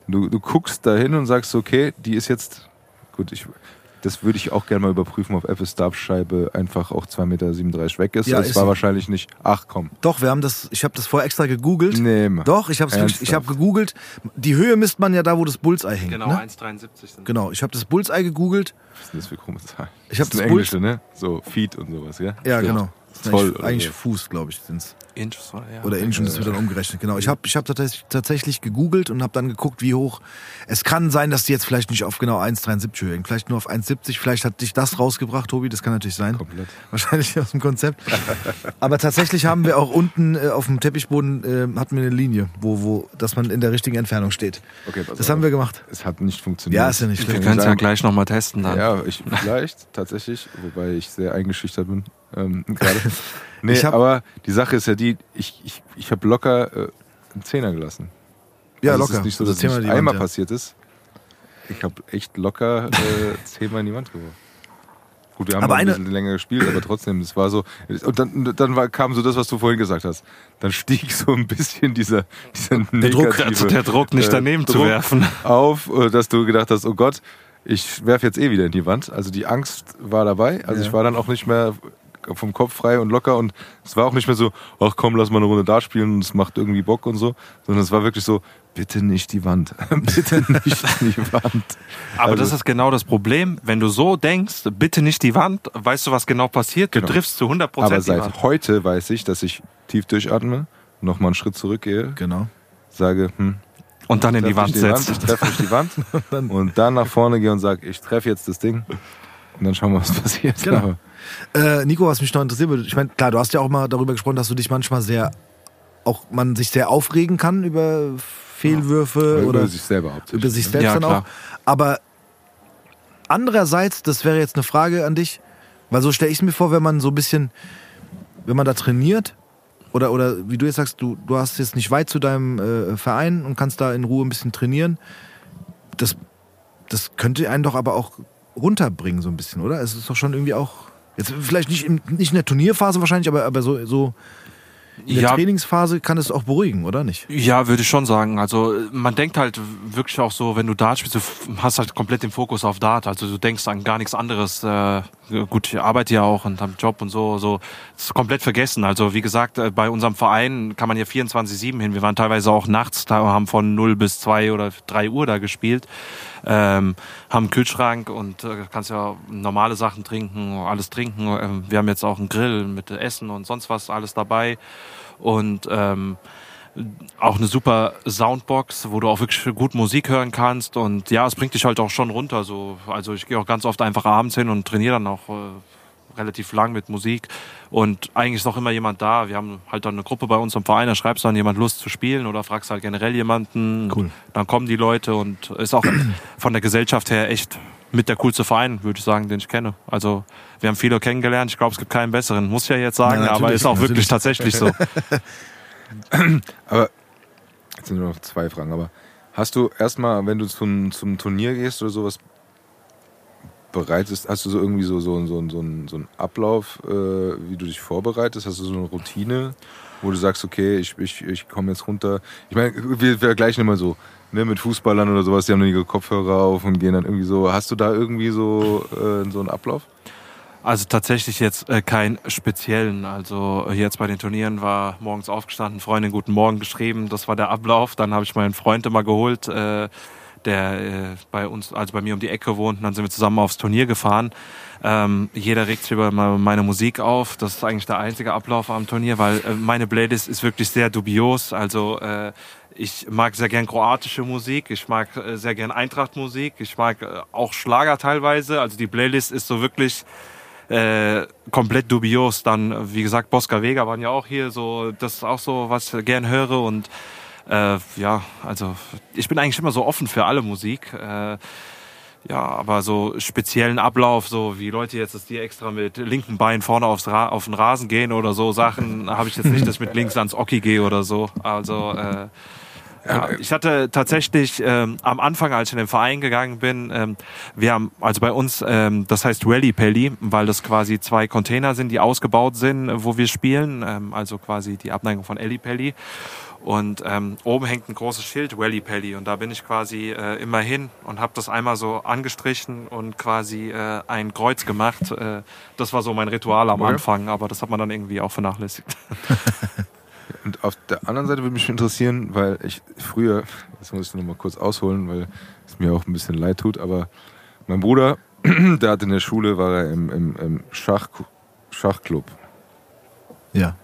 Du, du guckst da hin und sagst, okay, die ist jetzt, gut, ich, das würde ich auch gerne mal überprüfen, ob FS Stabscheibe einfach auch 2,37 Meter weg ist. Ja, es ist war sie. wahrscheinlich nicht, ach komm, Doch, wir haben das, ich habe das vorher extra gegoogelt. nee, Mann. Doch, ich habe ich habe gegoogelt. Die Höhe misst man ja da, wo das Bullseye hängt. Genau, ne? 1,73 sind Genau, ich habe das Bullseye gegoogelt. Was ist denn das für krumme Zahlen? Ich hab das das Englische, ne? So Feet und sowas, ja? Ja, so. genau. Das ist Zoll eigentlich, eigentlich so. Fuß, glaube ich, sind's. Inches oder ja. Oder Inchen, das wird dann umgerechnet. Genau. Ich habe ich hab tatsächlich, tatsächlich gegoogelt und habe dann geguckt, wie hoch. Es kann sein, dass die jetzt vielleicht nicht auf genau 1,73 Höhe hängen. Vielleicht nur auf 1,70. Vielleicht hat dich das rausgebracht, Tobi. Das kann natürlich sein. Komplett. Wahrscheinlich aus dem Konzept. Aber tatsächlich haben wir auch unten äh, auf dem Teppichboden äh, hatten wir eine Linie, wo, wo, dass man in der richtigen Entfernung steht. Okay, Das auf. haben wir gemacht. Es hat nicht funktioniert. Ja, ist ja nicht Wir können es ja gleich nochmal testen dann. Ja, ich vielleicht tatsächlich, wobei ich sehr eingeschüchtert bin ähm, gerade. Nee, Ich hab- aber die Sache ist ja die, ich, ich, ich habe locker äh, einen Zehner gelassen. Ja, Also locker. Es ist nicht so, dass es zehnmal nicht die Wand, einmal ja. passiert ist. Ich habe echt locker äh, zehnmal in die Wand geworfen. Gut, wir haben Aber ein eine- bisschen länger gespielt, aber trotzdem, es war so. Und dann, dann war, kam so das, was du vorhin gesagt hast. Dann stieg so ein bisschen dieser, dieser Druck. negative, Also der Druck, nicht äh, daneben zu Druck werfen. auf, äh, dass du gedacht hast, oh Gott, ich werfe jetzt eh wieder in die Wand. Also die Angst war dabei. Also Ja. ich war dann auch nicht mehr vom Kopf frei und locker und es war auch nicht mehr so, ach komm, lass mal eine Runde da spielen und es macht irgendwie Bock und so, sondern es war wirklich so, bitte nicht die Wand, bitte nicht die Wand. Aber Also- das ist genau das Problem. Wenn du so denkst, bitte nicht die Wand, weißt du, was genau passiert? Du Genau. triffst zu 100 Aber Prozent die Wand. seit heute weiß ich, dass ich tief durchatme, nochmal einen Schritt zurückgehe, Genau. sage, hm, Und dann in die Wand setzt. ich treffe nicht die Wand und dann nach vorne gehe und sage, ich treffe jetzt das Ding und dann schauen wir, was passiert. Genau. Aber Äh, Nico, was mich noch interessiert würde, ich meine, klar, du hast ja auch mal darüber gesprochen, dass du dich manchmal sehr, auch man sich sehr aufregen kann über Fehlwürfe über oder sich selber hauptsächlich. über sich selbst Ja, dann klar. auch. Aber andererseits, das wäre jetzt eine Frage an dich, weil so stelle ich es mir vor, wenn man so ein bisschen, wenn man da trainiert oder, oder wie du jetzt sagst, du, du hast jetzt nicht weit zu deinem äh, Verein und kannst da in Ruhe ein bisschen trainieren, das, das könnte einen doch aber auch runterbringen so ein bisschen, oder? Es ist doch schon irgendwie auch, jetzt vielleicht nicht, im, nicht in der Turnierphase wahrscheinlich, aber, aber so, so in der Ja, Trainingsphase kann es auch beruhigen, oder nicht? Ja, würde ich schon sagen. Also man denkt halt wirklich auch so, wenn du Dart spielst, du hast halt komplett den Fokus auf Dart. Also du denkst an gar nichts anderes. Äh, gut, ich arbeite ja auch und habe Job und so, so das ist komplett vergessen. Also wie gesagt, äh, bei unserem Verein kann man ja 24/7 hin. Wir waren teilweise auch nachts, da haben von 0 bis 2 oder 3 Uhr da gespielt. Ähm, haben einen Kühlschrank und äh, kannst ja normale Sachen trinken, alles trinken. Ähm, wir haben jetzt auch einen Grill mit Essen und sonst was alles dabei. Und ähm, auch eine super Soundbox, wo du auch wirklich gut Musik hören kannst. Und ja, es bringt dich halt auch schon runter. So. Also ich gehe auch ganz oft einfach abends hin und trainiere dann auch äh, relativ lang mit Musik. Und eigentlich ist auch immer jemand da. Wir haben halt dann eine Gruppe bei uns im Verein, da schreibst du dann jemand Lust zu spielen oder fragst halt generell jemanden. Cool. Dann kommen die Leute und ist auch von der Gesellschaft her echt mit der coolste Verein, würde ich sagen, den ich kenne. Also wir haben viele kennengelernt. Ich glaube, es gibt keinen besseren. Muss ich ja jetzt sagen, Ja, aber ist auch wirklich natürlich. tatsächlich so. Aber jetzt sind nur noch zwei Fragen. Aber hast du erstmal, wenn du zum, zum Turnier gehst oder sowas, bereitest, hast du so irgendwie so, so, so, so, so einen Ablauf, äh, wie du dich vorbereitest? Hast du so eine Routine, wo du sagst, okay, ich, ich, ich komme jetzt runter? Ich meine, wir vergleichen immer so, ne, mit Fußballern oder sowas, die haben dann ihre Kopfhörer auf und gehen dann irgendwie so. Hast du da irgendwie so, äh, so einen Ablauf? Also tatsächlich jetzt äh, keinen speziellen. Also jetzt bei den Turnieren war morgens aufgestanden, Freundin guten Morgen geschrieben, das war der Ablauf. Dann habe ich meinen Freund immer geholt, äh, der äh, bei uns, also bei mir um die Ecke wohnt. Und dann sind wir zusammen aufs Turnier gefahren. Ähm, jeder regt sich über me- meine Musik auf. Das ist eigentlich der einzige Ablauf am Turnier, weil äh, meine Playlist ist wirklich sehr dubios. Also äh, ich mag sehr gern kroatische Musik, ich mag äh, sehr gern Eintracht-Musik, ich mag äh, auch Schlager teilweise. Also die Playlist ist so wirklich äh, komplett dubios. Dann, wie gesagt, Bosca Vega waren ja auch hier, so das ist auch so, was ich gern höre und äh, ja, also ich bin eigentlich immer so offen für alle Musik. Äh, ja, aber so speziellen Ablauf, so wie Leute jetzt, dass die extra mit linken Bein vorne aufs Ra auf den Rasen gehen oder so Sachen, habe ich jetzt nicht, dass ich mit links ans Oki gehe oder so. Also äh, ja, ich hatte tatsächlich ähm, am Anfang, als ich in den Verein gegangen bin, ähm, wir haben, also bei uns, ähm, das heißt Rally Pelli, weil das quasi zwei Container sind, die ausgebaut sind, wo wir spielen, ähm, also quasi die Abneigung von Elli Pelli. Und ähm, oben hängt ein großes Schild, Rally Pelli. Und da bin ich quasi äh, immer hin und habe das einmal so angestrichen und quasi äh, ein Kreuz gemacht. Äh, das war so mein Ritual am. Anfang, aber das hat man dann irgendwie auch vernachlässigt. Und auf der anderen Seite würde mich interessieren, weil ich früher, das muss ich noch mal kurz ausholen, weil es mir auch ein bisschen leid tut, aber mein Bruder, der hat in der Schule, war er im, im, im Schach, Schachclub. Ja.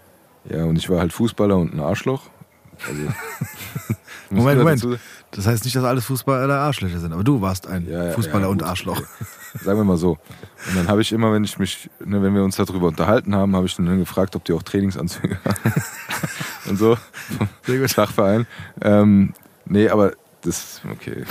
Ja, und ich war halt Fußballer und ein Arschloch. Also, Moment, Moment. dazu- Das heißt nicht, dass alle Fußballer Arschlöcher sind, aber du warst ein Ja, ja, Fußballer ja, und Arschloch. okay. Sagen wir mal so. Und dann habe ich immer, wenn ich mich, ne, wenn wir uns darüber unterhalten haben, habe ich dann gefragt, ob die auch Trainingsanzüge haben. und so. Sehr gut. Schachverein. Ähm, nee, aber das, okay.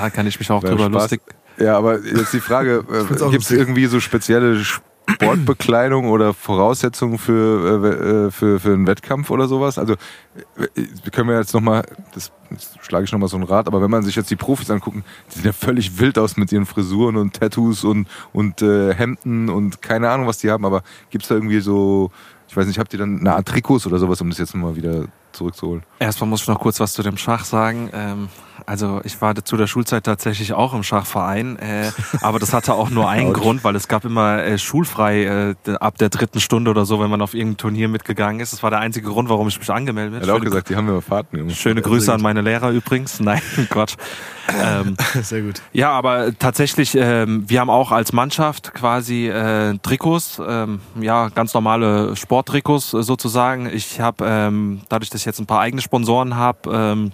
Da kann ich mich auch War drüber Spaß. lustig. Ja, aber jetzt die Frage, äh, gibt es irgendwie so spezielle Sportbekleidung oder Voraussetzungen für, äh, äh, für, für einen Wettkampf oder sowas? Also äh, können wir jetzt nochmal, das schlage ich nochmal so ein Rad, aber wenn man sich jetzt die Profis angucken, die sehen ja völlig wild aus mit ihren Frisuren und Tattoos und, und äh, Hemden und keine Ahnung, was die haben, aber gibt es da irgendwie so, ich weiß nicht, habt ihr dann eine Art Trikots oder sowas, um das jetzt nochmal wieder zurückzuholen? Erstmal muss ich noch kurz was zu dem Schach sagen. Ähm, also ich war zu der Schulzeit tatsächlich auch im Schachverein, äh, aber das hatte auch nur einen. Grund, weil es gab immer äh, schulfrei äh, ab der dritten Stunde oder so, wenn man auf irgendein Turnier mitgegangen ist. Das war der einzige Grund, warum ich mich angemeldet Er habe. hat auch gesagt, die haben wir Fahrten gemacht. Schöne Grüße an meine Lehrer übrigens. Nein, Gott. Ähm, Sehr gut. ja, aber tatsächlich, ähm, wir haben auch als Mannschaft quasi äh, Trikots, ähm, ja, ganz normale Sporttrikots äh, sozusagen. Ich habe, ähm, dadurch, dass ich jetzt ein paar eigene Sponsoren habe, ähm,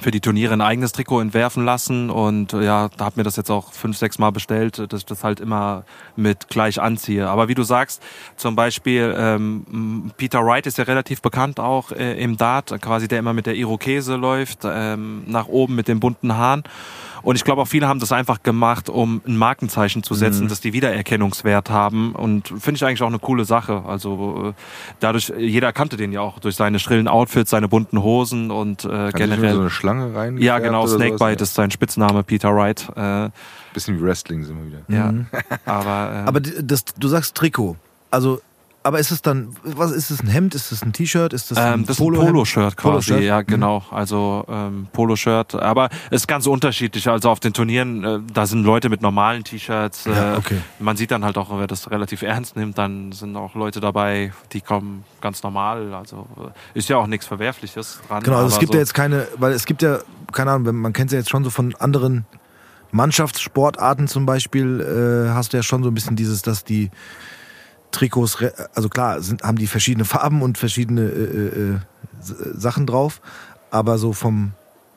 für die Turniere ein eigenes Trikot entwerfen lassen und äh, ja, da hab mir das jetzt auch fünf, sechs Mal bestellt, dass ich das halt immer mit gleich anziehe. Aber wie du sagst, zum Beispiel ähm, Peter Wright ist ja relativ bekannt auch äh, im Dart, quasi der immer mit der Irokese läuft, ähm, nach oben mit den bunten Haaren. Und ich glaube auch viele haben das einfach gemacht, um ein Markenzeichen zu setzen, dass die Wiedererkennungswert haben. Und finde ich eigentlich auch eine coole Sache. Also äh, dadurch, jeder kannte den ja auch durch seine schrillen Outfits, seine bunten Hosen und äh, Hat generell. so eine Schlange rein. Ja, genau, Snakebite sowas? ist sein Spitzname, Peter Wright. Äh, Bisschen wie Wrestling sind wir wieder. ja, Mhm. aber, äh, Aber die- das, du sagst Trikot. Also, aber ist es dann, was ist es, ein Hemd? Ist es ein T-Shirt? Ist das ein ähm, das ist ein? Poloshirt quasi, Poloshirt? ja Mhm. genau. Also ähm, Poloshirt, aber es ist ganz unterschiedlich. Also auf den Turnieren, äh, da sind Leute mit normalen T-Shirts. Äh, Ja, okay. Man sieht dann halt auch, wer das relativ ernst nimmt, dann sind auch Leute dabei, die kommen ganz normal. Also äh, ist ja auch nichts Verwerfliches dran. Genau, also es gibt so, ja jetzt keine, weil es gibt ja, keine Ahnung, man kennt es ja jetzt schon so von anderen Mannschaftssportarten zum Beispiel, äh, hast du ja schon so ein bisschen dieses, dass die Trikots, also klar, sind, haben die verschiedene Farben und verschiedene äh, äh, S- Sachen drauf, aber so vom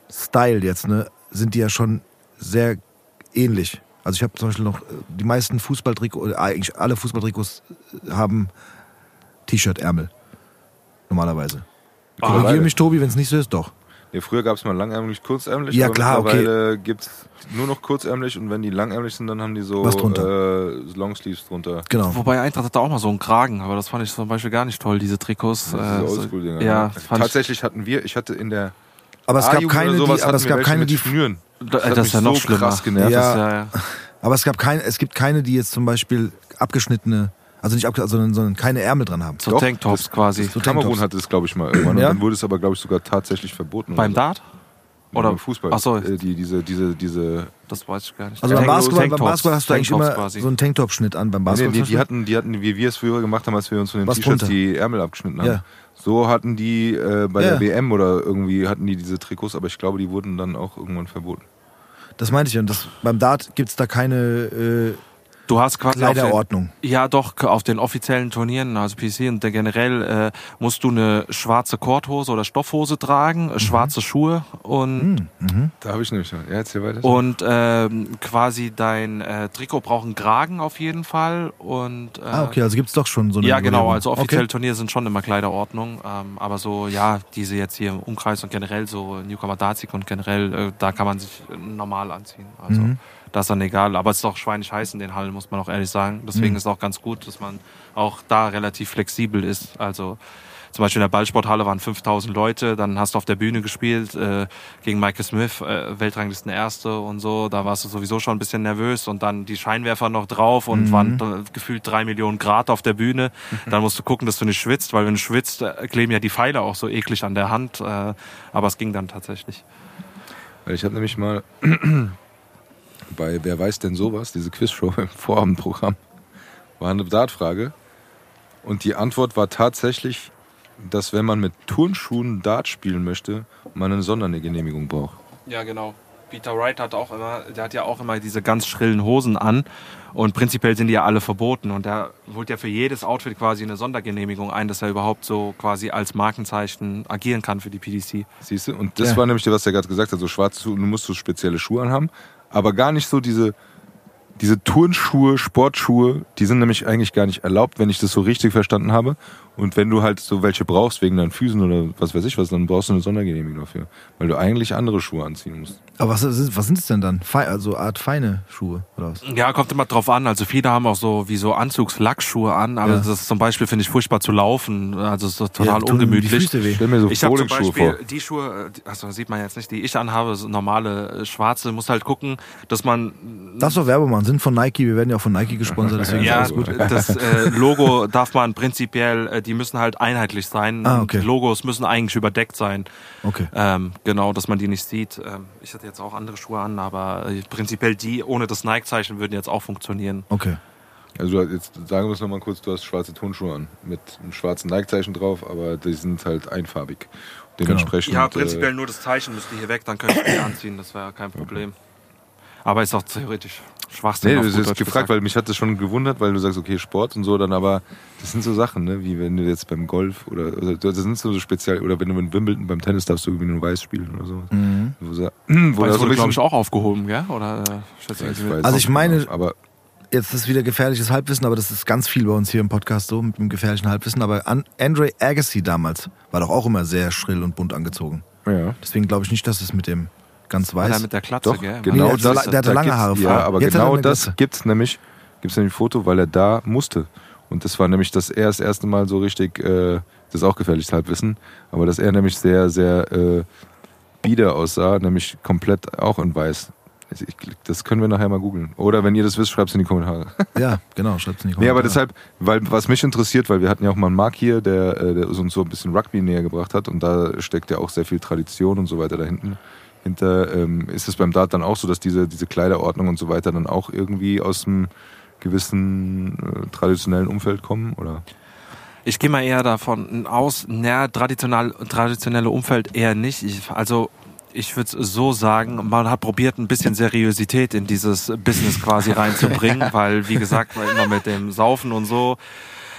Style jetzt, ne, sind die ja schon sehr ähnlich. Also ich habe zum Beispiel noch, äh, die meisten Fußballtrikots, eigentlich alle Fußballtrikots äh, haben T-Shirt-Ärmel. Normalerweise. Korrigiere mich, Tobi, wenn es nicht so ist, doch. Ja, früher gab es mal langärmlich, kurzärmlich. Ja, aber klar, okay. mittlerweile gibt's nur noch kurzärmlich und wenn die langärmlich sind, dann haben die so Was drunter? Äh, Longsleeves drunter. Genau. Wobei Eintracht hatte auch mal so einen Kragen, aber das fand ich zum Beispiel gar nicht toll, diese Trikots. Diese Äh, so- Oldschool-Dinger. ja, ich- Tatsächlich hatten wir, ich hatte in der Aber es gab keine, die, aber es gab keine, mit die, Schnüren. Das, das ist ja noch so schlimmer. krass genervt. Ja. Das ist ja, ja. aber es gab keine, es gibt keine, die jetzt zum Beispiel abgeschnittene, also nicht abgeschnittene, sondern, sondern keine Ärmel dran haben. So Doch, Tanktops das- quasi. So Kamerun Tanktops. hatte es, glaube ich, mal irgendwann. Ja? Und dann wurde es aber, glaube ich, sogar tatsächlich verboten. Beim oder Dart? so. Oder- beim Fußball. Ach so. Äh, die, diese, diese, diese. Das weiß ich gar nicht. Also beim Basketball, beim. Basketball hast du eigentlich Tanktops immer quasi. so einen Tanktop-Schnitt an. Beim Nee, Basketball nee, die, die hatten, die hatten, wie wir es früher gemacht haben, als wir uns von den T-Shirts die Ärmel abgeschnitten haben. Ja. So hatten die äh, bei Ja. der WM oder irgendwie hatten die diese Trikots, aber ich glaube, die wurden dann auch irgendwann verboten. Das meinte ich. Und das, beim Dart gibt es da keine äh, Du hast quasi auf den, Kleiderordnung. Ja, doch, auf den offiziellen Turnieren, also PC und der generell, äh, musst du eine schwarze Korthose oder Stoffhose tragen, Mhm. äh, schwarze Schuhe und, Da habe ich nämlich schon. Ja, erzähl weiter. und ähm, quasi dein äh, Trikot braucht einen Kragen auf jeden Fall. Und, äh, Ah, okay, also gibt es doch schon so eine. Ja, genau. Also offizielle Okay. Turniere sind schon immer Kleiderordnung. Ähm, aber so, ja, diese jetzt hier im Umkreis und generell so Newcomer Dazik und generell, äh, da kann man sich normal anziehen. Also Mhm. Das ist dann egal. Aber es ist auch schweinig heiß in den Hallen, muss man auch ehrlich sagen. Deswegen Mhm. ist es auch ganz gut, dass man auch da relativ flexibel ist. Also zum Beispiel in der Ballsporthalle waren 5000 Leute, dann hast du auf der Bühne gespielt äh, gegen Michael Smith, äh, Weltranglisten Erste und so. Da warst du sowieso schon ein bisschen nervös und dann die Scheinwerfer noch drauf und waren äh, gefühlt drei Millionen Grad auf der Bühne. Dann musst du gucken, dass du nicht schwitzt, weil wenn du schwitzt, äh, kleben ja die Pfeile auch so eklig an der Hand. Äh, aber es ging dann tatsächlich. Ich habe nämlich mal bei Wer weiß denn sowas, diese Quizshow im Vorabendprogramm, war eine Dartfrage. Und die Antwort war tatsächlich, dass wenn man mit Turnschuhen Dart spielen möchte, man eine Sondergenehmigung braucht. Ja, genau. Peter Wright hat auch immer, der hat ja auch immer diese ganz schrillen Hosen an und prinzipiell sind die ja alle verboten und der holt ja für jedes Outfit quasi eine Sondergenehmigung ein, dass er überhaupt so quasi als Markenzeichen agieren kann für die PDC. Siehst du? Und das Ja. war nämlich, was er gerade gesagt hat, so schwarz, du musst so spezielle Schuhe anhaben, aber gar nicht so diese, diese Turnschuhe, Sportschuhe, die sind nämlich eigentlich gar nicht erlaubt, wenn ich das so richtig verstanden habe. Und wenn du halt so welche brauchst, wegen deinen Füßen oder was weiß ich was, dann brauchst du eine Sondergenehmigung dafür. Weil du eigentlich andere Schuhe anziehen musst. Aber was, sind- was sind es denn dann? Fei also Art feine Schuhe oder was? Ja, kommt immer drauf an. Also viele haben auch so wie so Anzugslackschuhe an, aber Ja. das ist zum Beispiel finde ich furchtbar zu laufen. Also es ist total Die ungemütlich. Füße weh. Stell mir so Ich habe zum Beispiel vor. die Schuhe, äh, also sieht man jetzt nicht, die ich anhabe, so normale äh, schwarze, muss halt gucken, dass man Darfst doch Werbung machen. Sind von Nike. Wir werden ja auch von Nike gesponsert. Deswegen ja, ist alles gut. das äh, Logo darf man prinzipiell, äh, die müssen halt einheitlich sein. Ah, okay. Die Logos müssen eigentlich überdeckt sein. Okay. Ähm, genau, dass man die nicht sieht. Ähm, ich hatte jetzt auch andere Schuhe an, aber äh, prinzipiell die ohne das Nike-Zeichen würden jetzt auch funktionieren. Okay. Also jetzt sagen wir es nochmal kurz, du hast schwarze Turnschuhe an, mit einem schwarzen Nike-Zeichen drauf, aber die sind halt einfarbig. Dementsprechend. Ja, äh, prinzipiell nur das Zeichen müsste hier weg, dann könnte ich die anziehen, das wäre kein Problem. Aber ist auch theoretisch Schwachsinn. Nee, du hast gefragt, weil mich hat das schon gewundert, weil du sagst, okay, Sport und so, dann aber, das sind so Sachen, ne, wie wenn du jetzt beim Golf oder, oder das sind so speziell, oder wenn du in Wimbledon beim Tennis darfst du irgendwie nur weiß spielen oder so. Mhm. Wo, wo da das so glaube ich, auch aufgehoben, gell? Oder äh, schätze Ja, ich ich mit- weiß Also ich meine- genau, aber Jetzt ist wieder gefährliches Halbwissen, aber das ist ganz viel bei uns hier im Podcast so mit dem gefährlichen Halbwissen. Aber An Andre Agassi damals war doch auch immer sehr schrill und bunt angezogen. ja. Deswegen glaube ich nicht, dass es mit dem ganz weiß. mit der Klatze, Doch, gell? genau Nee, der das. der hatte da lange gibt's- Haare Ja, aber Jetzt genau das Glatze. gibt's nämlich, gibt's nämlich ein Foto, weil er da musste. Und das war nämlich, dass er das erste Mal so richtig, äh, das ist auch gefährliches Halbwissen, aber dass er nämlich sehr, sehr äh, bieder aussah, nämlich komplett auch in weiß. Ich, ich, das können wir nachher mal googeln. Oder wenn ihr das wisst, schreibt es in die Kommentare. Ja, genau, schreibt es in die Nee, aber Kommentare. deshalb, weil was mich interessiert, weil wir hatten ja auch mal einen Mark hier, der, äh, der uns so ein bisschen Rugby näher gebracht hat und da steckt ja auch sehr viel Tradition und so weiter da hinten. Hinter ähm, ist es beim Dart dann auch so, dass diese, diese Kleiderordnung und so weiter dann auch irgendwie aus einem gewissen äh, traditionellen Umfeld kommen? Oder? Ich gehe mal eher davon aus, naja, traditionell, traditionelle Umfeld eher nicht. Ich, also ich würde es so sagen, man hat probiert, ein bisschen Seriosität in dieses Business quasi reinzubringen, weil, wie gesagt, immer mit dem Saufen und so.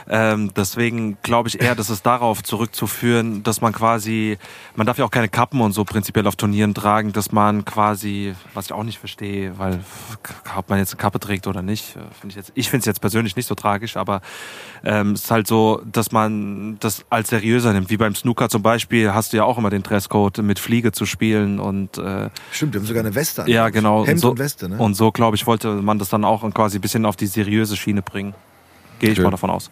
Ähm, deswegen glaube ich eher, dass es darauf zurückzuführen, dass man quasi, man darf ja auch keine Kappen und so prinzipiell auf Turnieren tragen, dass man quasi, was ich auch nicht verstehe, weil ob man jetzt eine Kappe trägt oder nicht, äh, finde ich jetzt, ich finde es jetzt persönlich nicht so tragisch, aber ähm, es ist halt so, dass man das als seriöser nimmt. Wie beim Snooker zum Beispiel hast du ja auch immer den Dresscode mit Fliege zu spielen und äh, Stimmt, wir haben sogar eine Weste an. ja genau. Hemd und so, und Weste, ne? Und so glaube ich wollte man das dann auch quasi ein bisschen auf die seriöse Schiene bringen. Gehe ich Okay. mal davon aus.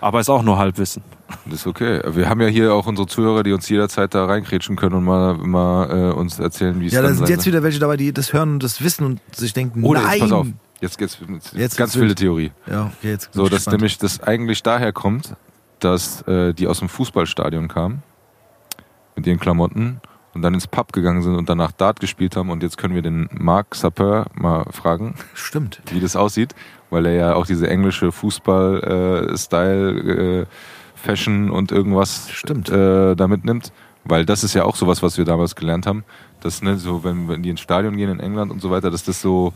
Aber ist auch nur Halbwissen. Das ist okay. Wir haben ja hier auch unsere Zuhörer, die uns jederzeit da reinkrätschen können und mal, mal äh, uns erzählen, wie es ja, da sind jetzt wieder welche dabei, die das hören und das wissen und sich denken, Oder nein. jetzt, pass auf, jetzt geht's jetzt Jetzt ganz wilde wild. Theorie. Ja, okay, jetzt So, dass gespannt. nämlich das eigentlich daher kommt, dass äh, die aus dem Fußballstadion kamen mit ihren Klamotten und dann ins Pub gegangen sind und danach Dart gespielt haben. Und jetzt können wir den Marc Sapeur mal fragen, Stimmt. wie das aussieht, weil er ja auch diese englische Fußball-Style, äh, Fashion und irgendwas Stimmt. äh, da mitnimmt. Weil das ist ja auch sowas, was wir damals gelernt haben. Dass, ne, so, wenn, wenn die ins Stadion gehen in England und so weiter, dass das so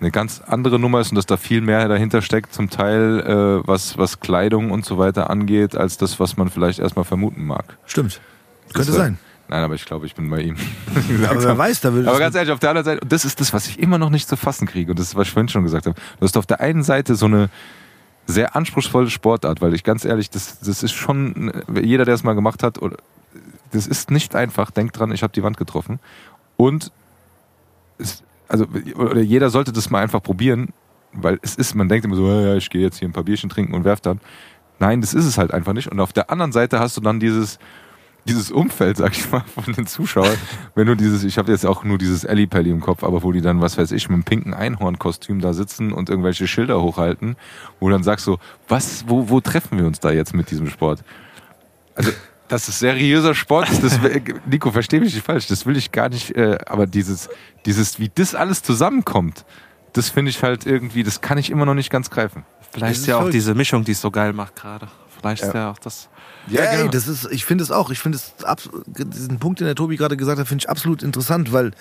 eine ganz andere Nummer ist und dass da viel mehr dahinter steckt, zum Teil, äh, was, was Kleidung und so weiter angeht, als das, was man vielleicht erstmal vermuten mag. Stimmt. Könnte Das, sein. Nein, aber ich glaube, ich bin bei ihm. Aber wer weiß, da würde Aber ganz ehrlich, auf der anderen Seite, und das ist das, was ich immer noch nicht zu fassen kriege, und das ist, was ich vorhin schon gesagt habe. Du hast auf der einen Seite so eine sehr anspruchsvolle Sportart, weil ich ganz ehrlich, das, das ist schon, jeder, der es mal gemacht hat, oder, das ist nicht einfach. Denkt dran, ich habe die Wand getroffen. Und es, also, oder jeder sollte das mal einfach probieren, weil es ist, man denkt immer so, ja, ja, ich gehe jetzt hier ein paar Bierchen trinken und werf dann. Nein, das ist es halt einfach nicht. Und auf der anderen Seite hast du dann dieses, dieses Umfeld, sag ich mal, von den Zuschauern. Wenn du dieses, ich habe jetzt auch nur dieses Ellie Pelli im Kopf, aber wo die dann, was weiß ich, mit einem pinken Einhornkostüm da sitzen und irgendwelche Schilder hochhalten, wo du dann sagst so, was, wo, wo treffen wir uns da jetzt mit diesem Sport? Also, dass es seriöser Sport ist, das, Nico, versteh mich nicht falsch, das will ich gar nicht, äh, aber dieses, dieses, wie das alles zusammenkommt, das finde ich halt irgendwie, das kann ich immer noch nicht ganz greifen. Vielleicht Das ist ist ja auch diese Mischung, die es so geil macht gerade. Vielleicht ist ja auch das. Ja, genau. ey, das ist, ich finde es auch. Ich finde es diesen Punkt, den der Tobi gerade gesagt hat, finde ich absolut interessant, weil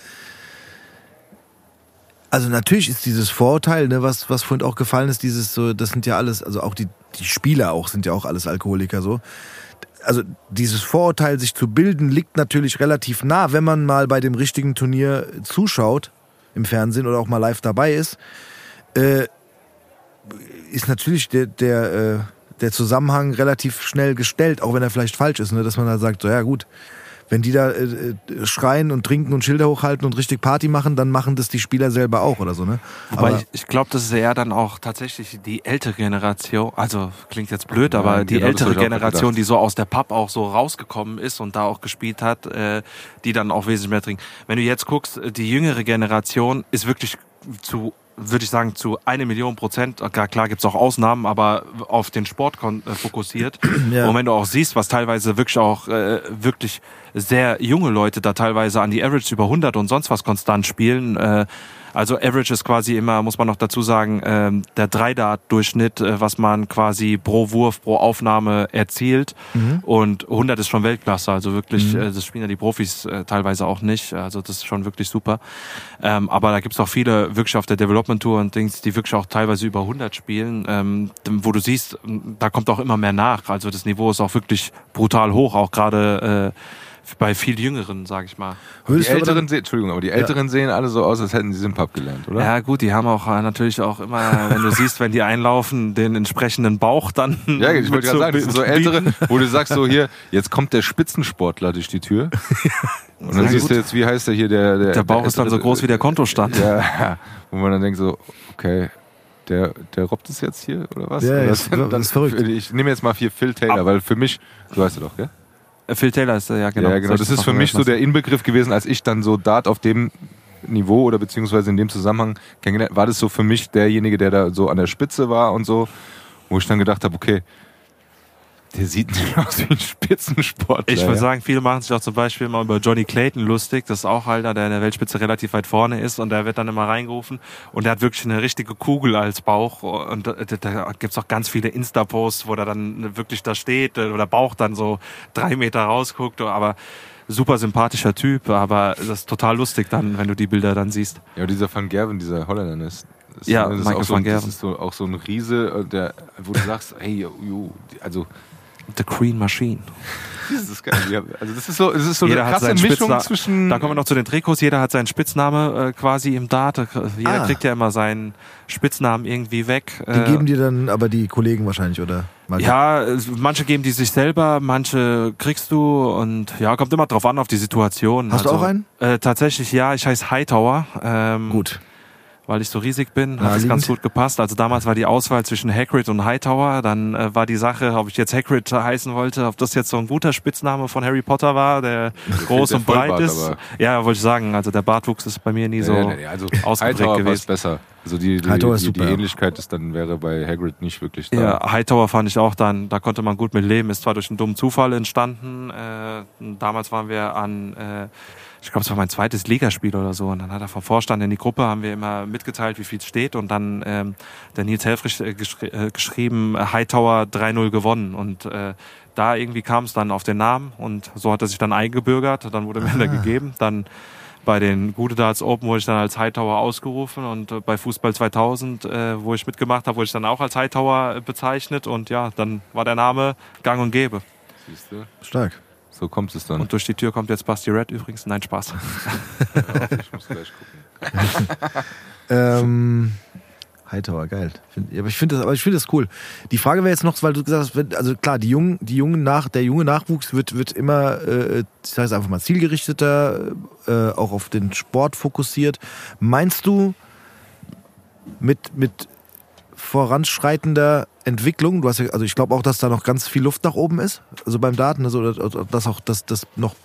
also natürlich ist dieses Vorurteil, ne, was, was vorhin auch gefallen ist, dieses so, das sind ja alles, also auch die, die Spieler auch sind ja auch alles Alkoholiker so. Also dieses Vorurteil, sich zu bilden, liegt natürlich relativ nah, wenn man mal bei dem richtigen Turnier zuschaut im Fernsehen oder auch mal live dabei ist. Äh, ist natürlich der, der, äh, der Zusammenhang relativ schnell gestellt, auch wenn er vielleicht falsch ist, ne? dass man da sagt, so ja gut, wenn die da äh, äh, schreien und trinken und Schilder hochhalten und richtig Party machen, dann machen das die Spieler selber auch oder so, ne? Wobei Aber ich, ich glaube, das ist eher dann auch tatsächlich die ältere Generation, also klingt jetzt blöd, Nein, aber die genau, ältere Generation, die so aus der Pub auch so rausgekommen ist und da auch gespielt hat, äh, die dann auch wesentlich mehr trinken. Wenn du jetzt guckst, die jüngere Generation ist wirklich zu würde ich sagen, zu eine Million Prozent, klar, klar gibt's auch Ausnahmen, aber auf den Sport äh, fokussiert. Ja. Und wenn du auch siehst, was teilweise wirklich auch äh, wirklich sehr junge Leute da teilweise an die Average über 100 und sonst was konstant spielen, äh, also Average ist quasi immer, muss man noch dazu sagen, ähm, der Dreidart-Durchschnitt, äh, was man quasi pro Wurf, pro Aufnahme erzielt. Und 100 ist schon Weltklasse. Also wirklich, äh, das spielen ja die Profis äh, teilweise auch nicht. Also das ist schon wirklich super. Ähm, aber da gibt's auch viele wirklich auf der Development Tour und Dings, die wirklich auch teilweise über 100 spielen, ähm, wo du siehst, da kommt auch immer mehr nach. Also das Niveau ist auch wirklich brutal hoch, auch gerade äh, bei viel Jüngeren, sag ich mal. Die du Älteren sehen, Entschuldigung, aber die Älteren sehen alle so aus, als hätten sie im Pub gelernt, oder? Ja gut, die haben auch äh, natürlich auch immer, wenn du siehst, wenn die einlaufen, den entsprechenden Bauch dann. Ja, ich wollte gerade sagen, das sind so ältere, wo du sagst so hier, jetzt kommt der Spitzensportler durch die Tür. Und dann Ja, siehst gut. du jetzt, wie heißt der hier, der... Der, Der Bauch ist dann so groß wie der Kontostand. Ja, wo man dann denkt so, okay, der, der robbt es jetzt hier, oder was? Ja, ja, ist- das ist verrückt. Ich nehme jetzt mal hier Phil Taylor, weil für mich, du weißt ja doch, gell? Äh, Phil Taylor ist der, ja genau. ja, genau. Das ist für mich so der Inbegriff gewesen, als ich dann so Dart auf dem Niveau oder beziehungsweise in dem Zusammenhang kennengelernt, war das so für mich derjenige, der da so an der Spitze war und so, wo ich dann gedacht habe, okay, der sieht nicht aus wie ein Spitzensportler. Ich würde ja. sagen, viele machen sich auch zum Beispiel mal über Johnny Clayton lustig. Das ist auch einer, der in der Weltspitze relativ weit vorne ist und der wird dann immer reingerufen und der hat wirklich eine richtige Kugel als Bauch und da, da gibt's auch ganz viele Insta-Posts, wo der dann wirklich da steht oder Bauch dann so drei Meter rausguckt, aber super sympathischer Typ, aber das ist total lustig dann, wenn du die Bilder dann siehst. Ja, dieser Van Gerven, dieser Holländer ist. ist Ja, das ist Michael auch so, van Das ist so, auch so ein Riese, äh, der, wo du sagst, hey, also, The Green Machine. das ist geil. Also, das ist so, das ist so Jeder eine hat krasse Mischung Spitznamen. zwischen. Da kommen wir noch zu den Trikots. Jeder hat seinen Spitzname äh, quasi im Dart. Jeder Ah. kriegt ja immer seinen Spitznamen irgendwie weg. Die geben dir dann aber die Kollegen wahrscheinlich, oder? Mal- Ja, manche geben die sich selber, manche kriegst du und ja, kommt immer drauf an auf die Situation. Hast du auch einen? Äh, tatsächlich ja, ich heiße Hightower. Ähm, Gut. Weil ich so riesig bin, hat es ganz gut gepasst. Also damals war die Auswahl zwischen Hagrid und Hightower. Dann äh, war die Sache, ob ich jetzt Hagrid heißen wollte, ob das jetzt so ein guter Spitzname von Harry Potter war, der groß Der und breit ist. aber- Ja, wollte ich sagen. Also der Bartwuchs ist bei mir nie so Nee, nee, nee, also ausgeprägt Hightower gewesen. ist besser. Also die, die, Hightower ist die, die super, ja. Ähnlichkeit ist dann wäre bei Hagrid nicht wirklich da. Ja, Hightower fand ich auch dann, da konnte man gut mit leben. Ist zwar durch einen dummen Zufall entstanden. Äh, damals waren wir an, äh, ich glaube, es war mein zweites Ligaspiel oder so. Und dann hat er vom Vorstand in die Gruppe, haben wir immer mitgeteilt, wie viel es steht. Und dann ähm, der Nils Helfrich äh, geschri äh, geschrieben, Hightower 3-0 gewonnen. Und äh, da irgendwie kam es dann auf den Namen und so hat er sich dann eingebürgert. Dann wurde mir der gegeben. Dann bei den Gute Darts Open wurde ich dann als Hightower ausgerufen und äh, bei Fußball 2000, äh, wo ich mitgemacht habe, wurde ich dann auch als Hightower äh, bezeichnet und ja, dann war der Name gang und gäbe. Siehst du? Stark. So kommt es dann. Und durch die Tür kommt jetzt Basti Red übrigens. Nein, Spaß. ich muss gleich gucken. Ähm, Hightower, geil. Aber ich finde das, aber ich finde das cool. Die Frage wäre jetzt noch, weil du gesagt hast, also klar, die jungen, die jungen nach, der junge Nachwuchs wird, wird immer, äh, ich sage es einfach mal, zielgerichteter, äh, auch auf den Sport fokussiert. Meinst du mit, mit voranschreitender Entwicklung, du hast ja, also ich glaube auch, dass da noch ganz viel Luft nach oben ist, also beim Daten, also dass auch das, das noch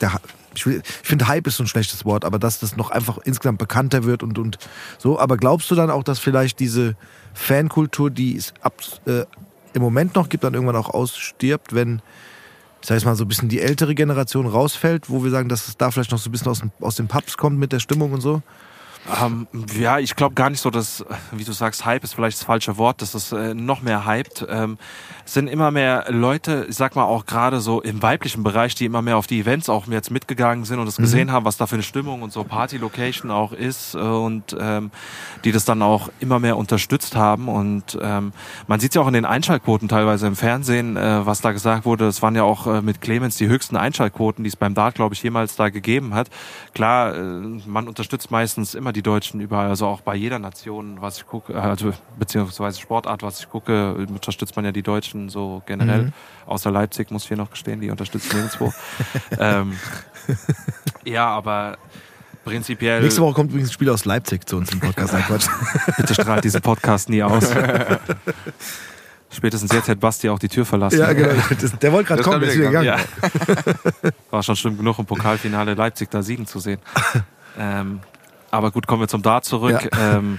der, ich, ich finde Hype ist so ein schlechtes Wort, aber dass das noch einfach insgesamt bekannter wird und, und so. Aber glaubst du dann auch, dass vielleicht diese Fankultur, die es ab, äh, im Moment noch gibt, dann irgendwann auch ausstirbt, wenn, ich sag jetzt mal, so ein bisschen die ältere Generation rausfällt, wo wir sagen, dass es da vielleicht noch so ein bisschen aus, dem, aus den Pubs kommt mit der Stimmung und so? Ähm, ja, ich glaube gar nicht so, dass, wie du sagst, Hype ist vielleicht das falsche Wort, dass es äh, noch mehr hypt. Ähm, es sind immer mehr Leute, ich sag mal auch gerade so im weiblichen Bereich, die immer mehr auf die Events auch jetzt mitgegangen sind und es gesehen haben, was da für eine Stimmung und so Party-Location auch ist äh, und ähm, die das dann auch immer mehr unterstützt haben. Und ähm, man sieht ja auch in den Einschaltquoten teilweise im Fernsehen, äh, was da gesagt wurde. Es waren ja auch äh, mit Clemens die höchsten Einschaltquoten, die es beim Dart, glaube ich, jemals da gegeben hat. Klar, äh, man unterstützt meistens immer die Deutschen überall, also auch bei jeder Nation, was ich gucke, also beziehungsweise Sportart, was ich gucke, unterstützt man ja die Deutschen so generell. Außer Leipzig, muss ich hier noch gestehen, die unterstützen nirgendwo. ähm, ja, aber prinzipiell. Nächste Woche kommt übrigens ein Spiel aus Leipzig zu uns im Podcast. Nein, Quatsch. Bitte strahlt diesen Podcast nie aus. Spätestens jetzt hätte Basti auch die Tür verlassen. ja, genau. Das, der wollte gerade kommen, ist wieder wieder gegangen. Ja. War schon schlimm genug im Pokalfinale Leipzig da siegen zu sehen. Ähm, aber gut, kommen wir zum Dart zurück, ähm,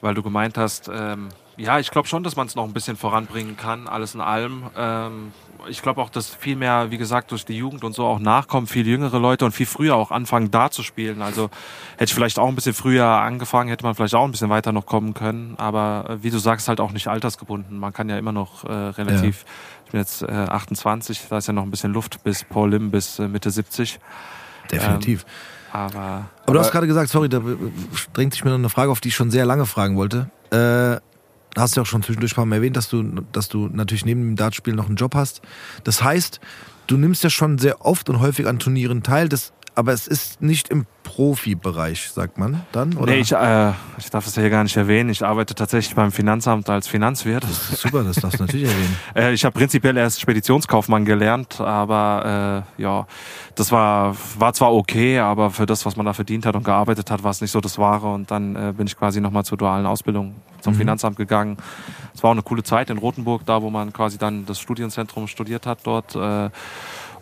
weil du gemeint hast, ähm, ja, ich glaube schon, dass man es noch ein bisschen voranbringen kann, alles in allem. Ähm, ich glaube auch, dass viel mehr, wie gesagt, durch die Jugend und so auch nachkommen, viel jüngere Leute und viel früher auch anfangen, Dart zu spielen. Also hätte ich vielleicht auch ein bisschen früher angefangen, hätte man vielleicht auch ein bisschen weiter noch kommen können. Aber äh, wie du sagst, halt auch nicht altersgebunden. Man kann ja immer noch äh, relativ, ich bin jetzt äh, 28, da ist ja noch ein bisschen Luft bis Paul Lim bis äh, Mitte 70. Definitiv. Aber Aber du hast gerade gesagt, sorry, da drängt sich mir noch eine Frage auf, die ich schon sehr lange fragen wollte. Äh, hast du ja auch schon zwischendurch mal erwähnt, dass du, dass du natürlich neben dem Dartspiel noch einen Job hast. Das heißt, du nimmst ja schon sehr oft und häufig an Turnieren teil, das, aber es ist nicht im Profibereich, sagt man dann? Oder? nee, ich, äh, ich darf das ja hier gar nicht erwähnen. Ich arbeite tatsächlich beim Finanzamt als Finanzwirt. Super, das darfst du natürlich erwähnen. Äh, ich habe prinzipiell erst Speditionskaufmann gelernt, aber äh, ja, das war, war zwar okay, aber für das, was man da verdient hat und gearbeitet hat, war es nicht so das Wahre. Und dann äh, bin ich quasi nochmal zur dualen Ausbildung zum Finanzamt gegangen. Es war auch eine coole Zeit in Rothenburg, da wo man quasi dann das Studienzentrum studiert hat dort. Äh,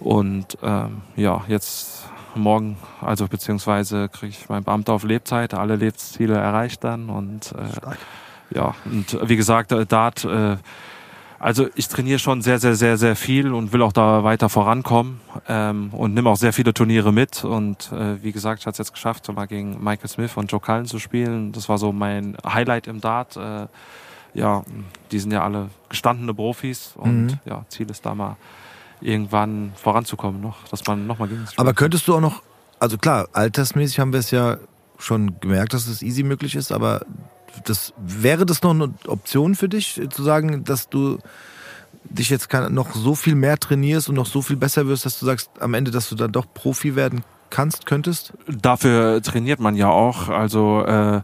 und ähm, ja, jetzt morgen, also beziehungsweise kriege ich mein Beamter auf Lebzeit, alle Lebensziele erreicht dann und äh, ja, und wie gesagt, äh, Dart, äh, also ich trainiere schon sehr, sehr, sehr, sehr viel und will auch da weiter vorankommen ähm, und nehme auch sehr viele Turniere mit. Und äh, wie gesagt, ich hatte es jetzt geschafft, so mal gegen Michael Smith und Joe Cullen zu spielen. Das war so mein Highlight im Dart. Äh, ja, die sind ja alle gestandene Profis und Mhm. ja, Ziel ist da mal irgendwann voranzukommen noch, dass man nochmal gegen sie Aber könntest du auch noch, also klar, altersmäßig haben wir es ja schon gemerkt, dass es easy möglich ist, aber das, wäre das noch eine Option für dich, zu sagen, dass du dich jetzt kann, noch so viel mehr trainierst und noch so viel besser wirst, dass du sagst, am Ende, dass du dann doch Profi werden kannst, könntest? dafür trainiert man ja auch. Also äh,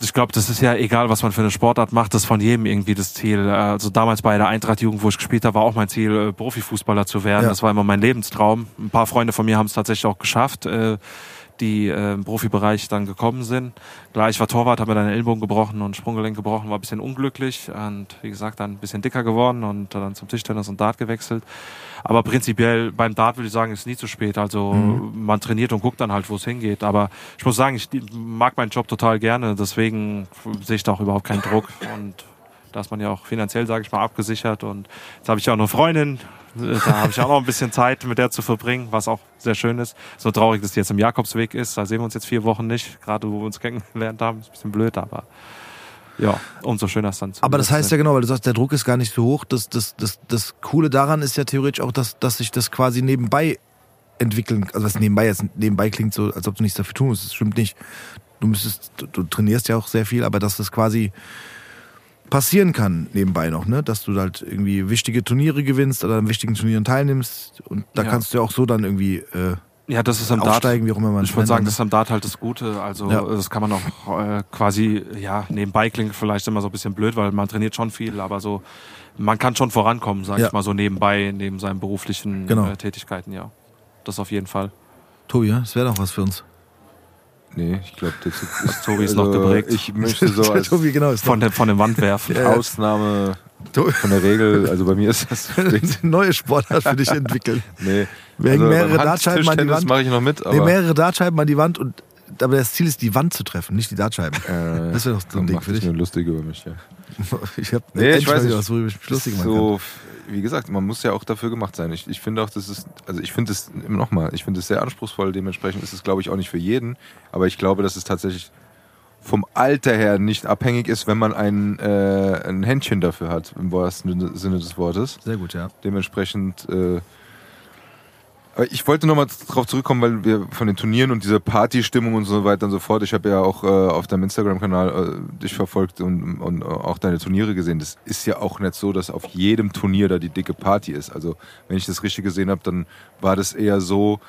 ich glaube, das ist ja egal, was man für eine Sportart macht, das ist von jedem irgendwie das Ziel. Also damals bei der Eintracht-Jugend, wo ich gespielt habe, war auch mein Ziel, äh, Profifußballer zu werden. Ja. Das war immer mein Lebenstraum. Ein paar Freunde von mir haben es tatsächlich auch geschafft. Äh, die äh, im Profibereich dann gekommen sind. Klar, ich war Torwart, habe mir dann Ellbogen gebrochen und Sprunggelenk gebrochen, war ein bisschen unglücklich und wie gesagt dann ein bisschen dicker geworden und dann zum Tischtennis und Dart gewechselt. Aber prinzipiell beim Dart würde ich sagen, ist nie zu spät. Also man trainiert und guckt dann halt, wo es hingeht. Aber ich muss sagen, ich mag meinen Job total gerne, deswegen sehe ich da auch überhaupt keinen Druck und da ist man ja auch finanziell, sage ich mal, abgesichert. Und jetzt habe ich ja auch eine Freundin, da habe ich auch noch ein bisschen Zeit mit der zu verbringen, was auch sehr schön ist. So traurig, dass die jetzt im Jakobsweg ist. Da sehen wir uns jetzt vier Wochen nicht, gerade wo wir uns kennengelernt haben. Ist ein bisschen blöd, aber ja, umso schöner ist dann zu Aber das heißt ja genau, weil du sagst, der Druck ist gar nicht so hoch. Das, das, das, das Coole daran ist ja theoretisch auch, dass, dass sich das quasi nebenbei entwickeln, also was nebenbei jetzt nebenbei klingt so, als ob du nichts dafür tun musst. Das stimmt nicht. Du müsstest, du trainierst ja auch sehr viel, aber dass das quasi passieren kann nebenbei noch, ne? Dass du halt irgendwie wichtige Turniere gewinnst oder an wichtigen Turnieren teilnimmst und da Ja. kannst du ja auch so dann irgendwie äh, Ja, das ist am Dart. aufsteigen, wie auch immer man Ich würde sagen, das ist am Dart halt das Gute. Also Ja. das kann man auch äh, quasi, ja, nebenbei klingt vielleicht immer so ein bisschen blöd, weil man trainiert schon viel, aber so, man kann schon vorankommen, sag Ja. ich mal so nebenbei, neben seinen beruflichen Genau. äh, Tätigkeiten, ja. Das auf jeden Fall. Tobi, ja? das wäre doch was für uns. Nee, ich glaube, der Zug ist Tobi ist noch geprägt. Ich möchte so als Tobi, genau, ist Von, der, von dem Wandwerfen. Ja. Ausnahme von der Regel, also bei mir ist das neue Sportart für dich entwickeln. nee. Wir hängen mehrere beim Dartscheiben an die Wand. mache ich noch mit, aber Nee, mehrere Dartscheiben an die Wand und aber das Ziel ist, die Wand zu treffen, nicht die Dartscheiben. äh, Das wäre doch so ein Ding macht für dich. mir lustig über mich, ja. Ich habe Nee, ich weiß nicht. was, worüber ich mich lustig machen so, wie gesagt, man muss ja auch dafür gemacht sein. Ich, ich finde auch, das ist, also ich finde es, nochmal, ich finde es sehr anspruchsvoll, dementsprechend ist es, glaube ich, auch nicht für jeden, aber ich glaube, dass es tatsächlich vom Alter her nicht abhängig ist, wenn man ein, äh, ein Händchen dafür hat, im wahrsten Sinne des Wortes. Sehr gut, ja. Dementsprechend, äh, ich wollte nochmal drauf zurückkommen, weil wir von den Turnieren und dieser Partystimmung und so weiter und so fort, ich habe ja auch äh, auf deinem Instagram-Kanal äh, dich verfolgt und, und auch deine Turniere gesehen. Das ist ja auch nicht so, dass auf jedem Turnier da die dicke Party ist. Also wenn ich das richtig gesehen habe, dann war das eher so,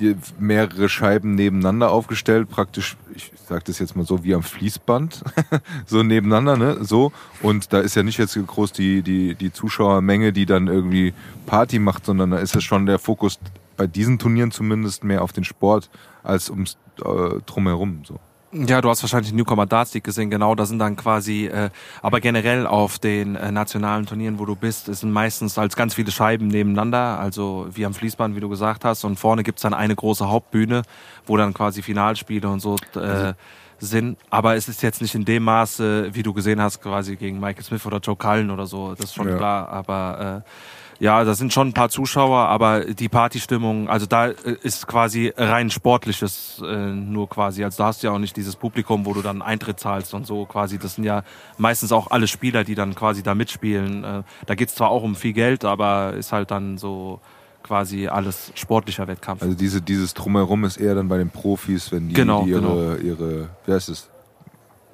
die, mehrere Scheiben nebeneinander aufgestellt, praktisch, ich sage das jetzt mal so wie am Fließband, so nebeneinander, ne, so. Und da ist ja nicht jetzt groß die, die, die Zuschauermenge, die dann irgendwie Party macht, sondern da ist ja schon der Fokus bei diesen Turnieren zumindest mehr auf den Sport als ums äh, drumherum, so. Ja, du hast wahrscheinlich den Newcomer Darts League gesehen, genau, da sind dann quasi, äh, aber generell auf den äh, nationalen Turnieren, wo du bist, es sind meistens als ganz viele Scheiben nebeneinander, also wie am Fließband, wie du gesagt hast, und vorne gibt's dann eine große Hauptbühne, wo dann quasi Finalspiele und so äh, sind, aber es ist jetzt nicht in dem Maße, wie du gesehen hast, quasi gegen Michael Smith oder Joe Cullen oder so, das ist schon Ja. klar, aber äh, ja, da sind schon ein paar Zuschauer, aber die Partystimmung, also da äh, ist quasi rein sportliches äh, nur quasi. Also da hast du ja auch nicht dieses Publikum, wo du dann Eintritt zahlst und so quasi. Das sind ja meistens auch alle Spieler, die dann quasi da mitspielen. Äh, da geht's zwar auch um viel Geld, aber ist halt dann so quasi alles sportlicher Wettkampf. Also diese, dieses Drumherum ist eher dann bei den Profis, wenn die, Genau, die ihre, genau. ihre, wie heißt es?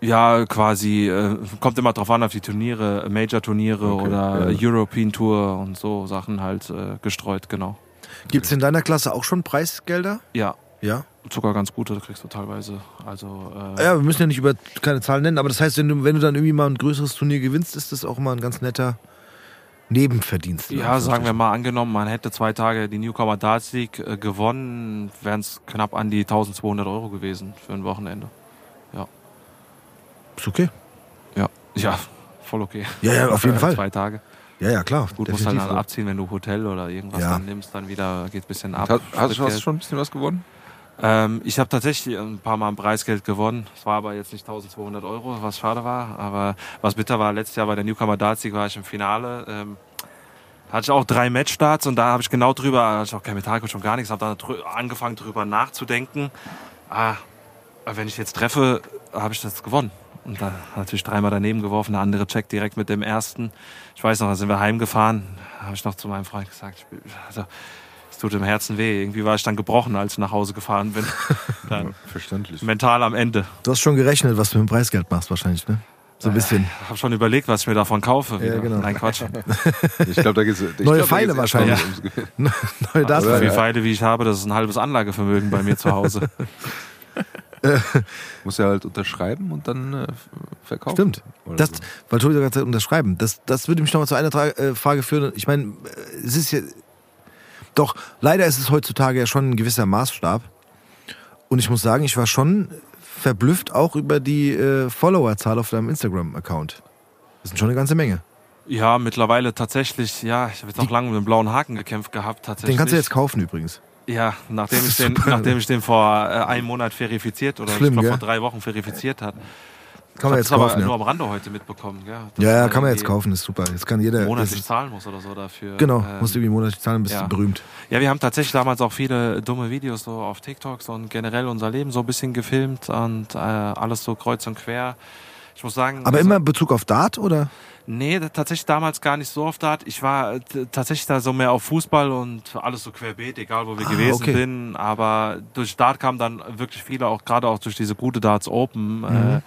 Ja, quasi, äh, kommt immer drauf an, auf die Turniere, Major-Turniere Okay, oder ja. European Tour und so Sachen halt äh, gestreut, genau. Gibt es in deiner Klasse auch schon Preisgelder? Ja, Ja. sogar ganz gute kriegst du teilweise. Also äh, Ja, wir müssen ja nicht über keine Zahlen nennen, aber das heißt, wenn du, wenn du dann irgendwie mal ein größeres Turnier gewinnst, ist das auch immer ein ganz netter Nebenverdienst. in Ja, sagen wir mal angenommen, man hätte zwei Tage die Newcomer Darts League äh, gewonnen, wären es knapp an die 1200 Euro gewesen für ein Wochenende. Ist okay. Ja, ja, voll okay. Ja, ja, auf jeden Für Fall. Zwei Tage. Ja, ja, klar. Gut, musst halt definitiv. dann abziehen, wenn du Hotel oder irgendwas Ja. dann nimmst, dann wieder geht ein bisschen ab. Hast, hast, du schon ein bisschen was gewonnen? Ähm, ich habe tatsächlich ein paar Mal ein Preisgeld gewonnen. Es war aber jetzt nicht 1200 Euro, was schade war. Aber was bitter war, letztes Jahr bei der Newcomer Darts League war ich im Finale. Ähm, hatte ich auch drei Matchstarts und da habe ich genau drüber, hatte ich auch kein Metallcoach schon gar nichts, habe dann drü angefangen drüber nachzudenken. Ah, wenn ich jetzt treffe, habe ich das gewonnen. Und da natürlich dreimal daneben geworfen, der andere Check direkt mit dem ersten. Ich weiß noch, da sind wir heimgefahren, da habe ich noch zu meinem Freund gesagt, also, es tut im Herzen weh. Irgendwie war ich dann gebrochen, als ich nach Hause gefahren bin. Dann Verständlich. mental am Ende. Du hast schon gerechnet, was du mit dem Preisgeld machst, wahrscheinlich, ne? So ein bisschen. Ich habe schon überlegt, was ich mir davon kaufe. wieder. genau. Nein, Quatsch. Ich glaube, da geht's. ich Neue glaub, Pfeile wahrscheinlich. ums- Neue Aber- So viele Pfeile, wie ich habe, das ist ein halbes Anlagevermögen bei mir zu Hause. Muss ja halt unterschreiben und dann äh, verkaufen. Stimmt. Oder Das, so. weil Tobi gerade unterschreiben. Das, das würde mich nochmal zu einer äh, Frage führen. Ich meine, äh, es ist ja. Doch, leider ist es heutzutage ja schon ein gewisser Maßstab. Und ich muss sagen, ich war schon verblüfft auch über die äh, Followerzahl auf deinem Instagram-Account. Das sind schon eine ganze Menge. Ja, mittlerweile tatsächlich, ja, ich habe jetzt auch lange mit dem blauen Haken gekämpft gehabt, tatsächlich. Den kannst du jetzt kaufen übrigens. Ja, nachdem ich, den, nachdem ich den vor äh, einem Monat verifiziert oder Schlimm, ich glaube vor drei Wochen verifiziert hat. Kann man jetzt kaufen, aber nur ja. am Rande heute mitbekommen. Gell? Ja, ja, kann man jetzt kaufen, ist super. Jetzt kann jeder. Monatlich zahlen muss oder so dafür. Genau, Ähm, musst du irgendwie monatlich zahlen, bist ja. du berühmt. Ja, wir haben tatsächlich damals auch viele dumme Videos so auf TikToks und generell unser Leben so ein bisschen gefilmt und äh, alles so kreuz und quer. Ich muss sagen. Aber also- immer in Bezug auf Dart oder? Nee, tatsächlich damals gar nicht so auf Dart. Ich war äh, tatsächlich da so mehr auf Fußball und alles so querbeet, egal wo wir Ah, gewesen okay. bin. Aber durch Dart kamen dann wirklich viele, auch gerade auch durch diese gute Darts Open. Äh, Mhm.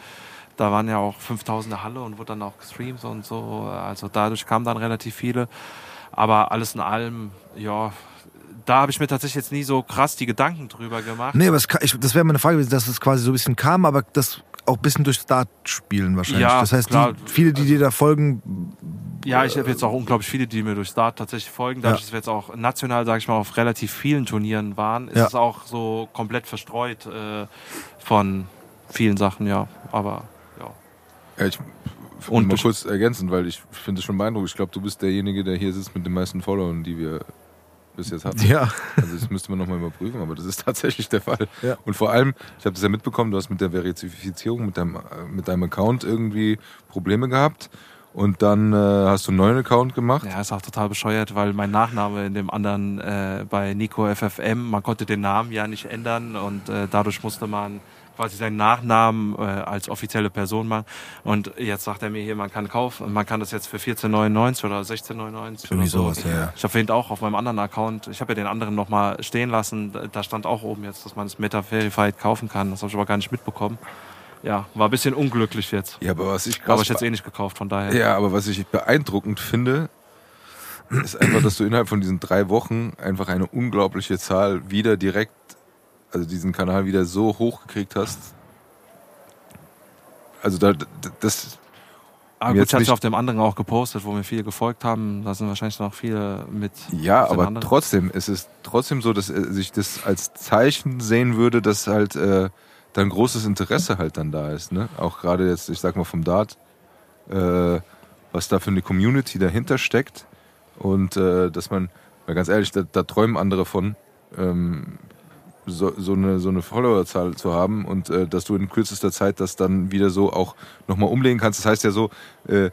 Da waren ja auch 5000 Halle und wurde dann auch gestreamt und so. Also dadurch kamen dann relativ viele. Aber alles in allem, ja, da habe ich mir tatsächlich jetzt nie so krass die Gedanken drüber gemacht. Nee, aber es, ich, das wäre meine Frage gewesen, dass es quasi so ein bisschen kam, aber das auch ein bisschen durchs Dart-Spielen wahrscheinlich. Ja, das heißt, klar. die, viele, die dir da folgen, Ja, ich habe jetzt auch unglaublich viele, die mir durch Start tatsächlich folgen. Dadurch, Ja. dass wir jetzt auch national, sage ich mal, auf relativ vielen Turnieren waren, ist Ja. es auch so komplett verstreut äh, von vielen Sachen, ja. Aber ja. Ich Und mal kurz ergänzen, weil ich finde es schon beeindruckend. Ich glaube, du bist derjenige, der hier sitzt mit den meisten Followern, die wir bis jetzt hatten. ja. Also das müsste man nochmal überprüfen, aber das ist tatsächlich der Fall. Ja. Und vor allem, ich habe das ja mitbekommen, du hast mit der Verifizierung, mit deinem, mit deinem Account irgendwie Probleme gehabt. Und dann äh, hast du einen neuen Account gemacht. Ja, ist auch total bescheuert, weil mein Nachname in dem anderen äh, bei Nico FFM, man konnte den Namen ja nicht ändern und äh, dadurch musste man quasi seinen Nachnamen äh, als offizielle Person machen. Und jetzt sagt er mir hier, man kann kaufen, man kann das jetzt für 14,99 oder 16,99 oder so. sowas, ja, ja. Ich habe vorhin auch auf meinem anderen Account, ich habe ja den anderen nochmal stehen lassen, da- stand auch oben jetzt, dass man es Meta Verified kaufen kann. Das habe ich aber gar nicht mitbekommen. Ja, war ein bisschen unglücklich jetzt. Ja, aber was ich Aber krass ich jetzt eh nicht gekauft, von daher. Ja, aber was ich beeindruckend finde, ist einfach, dass du innerhalb von diesen drei Wochen einfach eine unglaubliche Zahl wieder direkt, also diesen Kanal wieder so hoch gekriegt hast. Also da, das, Aber Jetzt gut, ich hatte auf dem anderen auch gepostet, wo mir viele gefolgt haben. Da sind wahrscheinlich noch viele mit. ja, aber trotzdem, es ist trotzdem so, dass er sich das als Zeichen sehen würde, dass halt äh, dann großes Interesse halt dann da ist. Ne? Auch gerade jetzt, ich sag mal vom Dart, äh, was da für eine Community dahinter steckt und äh, dass man, mal ganz ehrlich, da, da träumen andere von, ähm, so, so eine, so eine Followerzahl zu haben und äh, dass du in kürzester Zeit das dann wieder so auch nochmal umlegen kannst. Das heißt ja so, äh,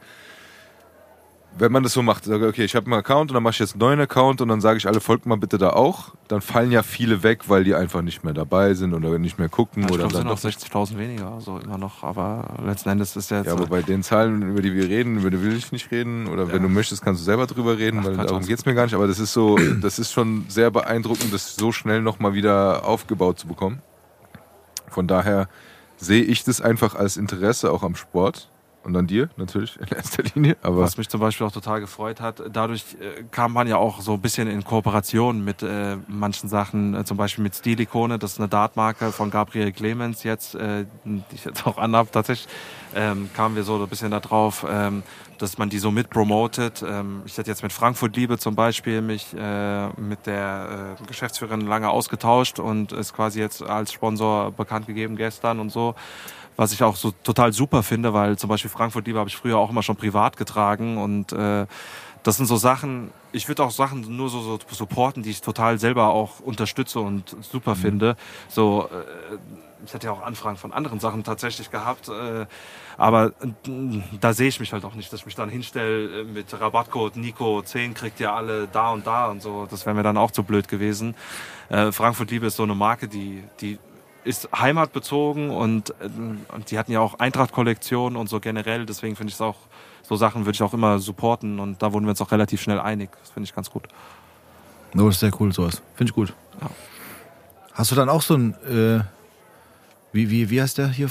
wenn man das so macht, sage okay, ich habe einen Account und dann mache ich jetzt einen neuen Account und dann sage ich alle, folgt mal bitte da auch, dann fallen ja viele weg, weil die einfach nicht mehr dabei sind oder nicht mehr gucken ich oder glaube, es sind dann noch doch 60.000 weniger, also immer noch. Aber letzten Endes ist ja jetzt. Ja, aber bei den Zahlen, über die wir reden, über die will ich nicht reden. Oder wenn du möchtest, kannst du selber drüber reden, Ach, weil darum alles geht's mir gar nicht. Aber das ist so, das ist schon sehr beeindruckend, das so schnell nochmal wieder aufgebaut zu bekommen. Von daher sehe ich das einfach als Interesse auch am Sport. Und an dir natürlich in erster Linie. Aber Was mich zum Beispiel auch total gefreut hat, dadurch äh, kam man ja auch so ein bisschen in Kooperation mit äh, manchen Sachen, äh, zum Beispiel mit Stilikone, das ist eine Dartmarke von Gabriel Clemens jetzt, äh, die ich jetzt auch anhab. Tatsächlich ähm, kamen wir so ein bisschen da drauf, ähm, dass man die so mit promotet. Ähm, ich hatte jetzt mit Frankfurt Liebe zum Beispiel mich äh, mit der äh, Geschäftsführerin lange ausgetauscht und ist quasi jetzt als Sponsor bekannt gegeben gestern und so. Was ich auch so total super finde, weil zum Beispiel Frankfurt Liebe habe ich früher auch immer schon privat getragen und äh, das sind so Sachen, ich würde auch Sachen nur so, so supporten, die ich total selber auch unterstütze und super finde. So, äh, ich hatte ja auch Anfragen von anderen Sachen tatsächlich gehabt, äh, aber äh, da sehe ich mich halt auch nicht, dass ich mich dann hinstelle äh, mit Rabattcode Nico 10 kriegt ihr alle da und da und so. Das wäre mir dann auch zu blöd gewesen. Äh, Frankfurt Liebe ist so eine Marke, die, die ist heimatbezogen und, äh, und die hatten ja auch Eintracht-Kollektion und so generell. Deswegen finde ich es auch, so Sachen würde ich auch immer supporten und da wurden wir uns auch relativ schnell einig. Das finde ich ganz gut. Das ist sehr cool, sowas. Finde ich gut. Ja. Hast du dann auch so ein, äh, wie, wie, wie heißt der hier?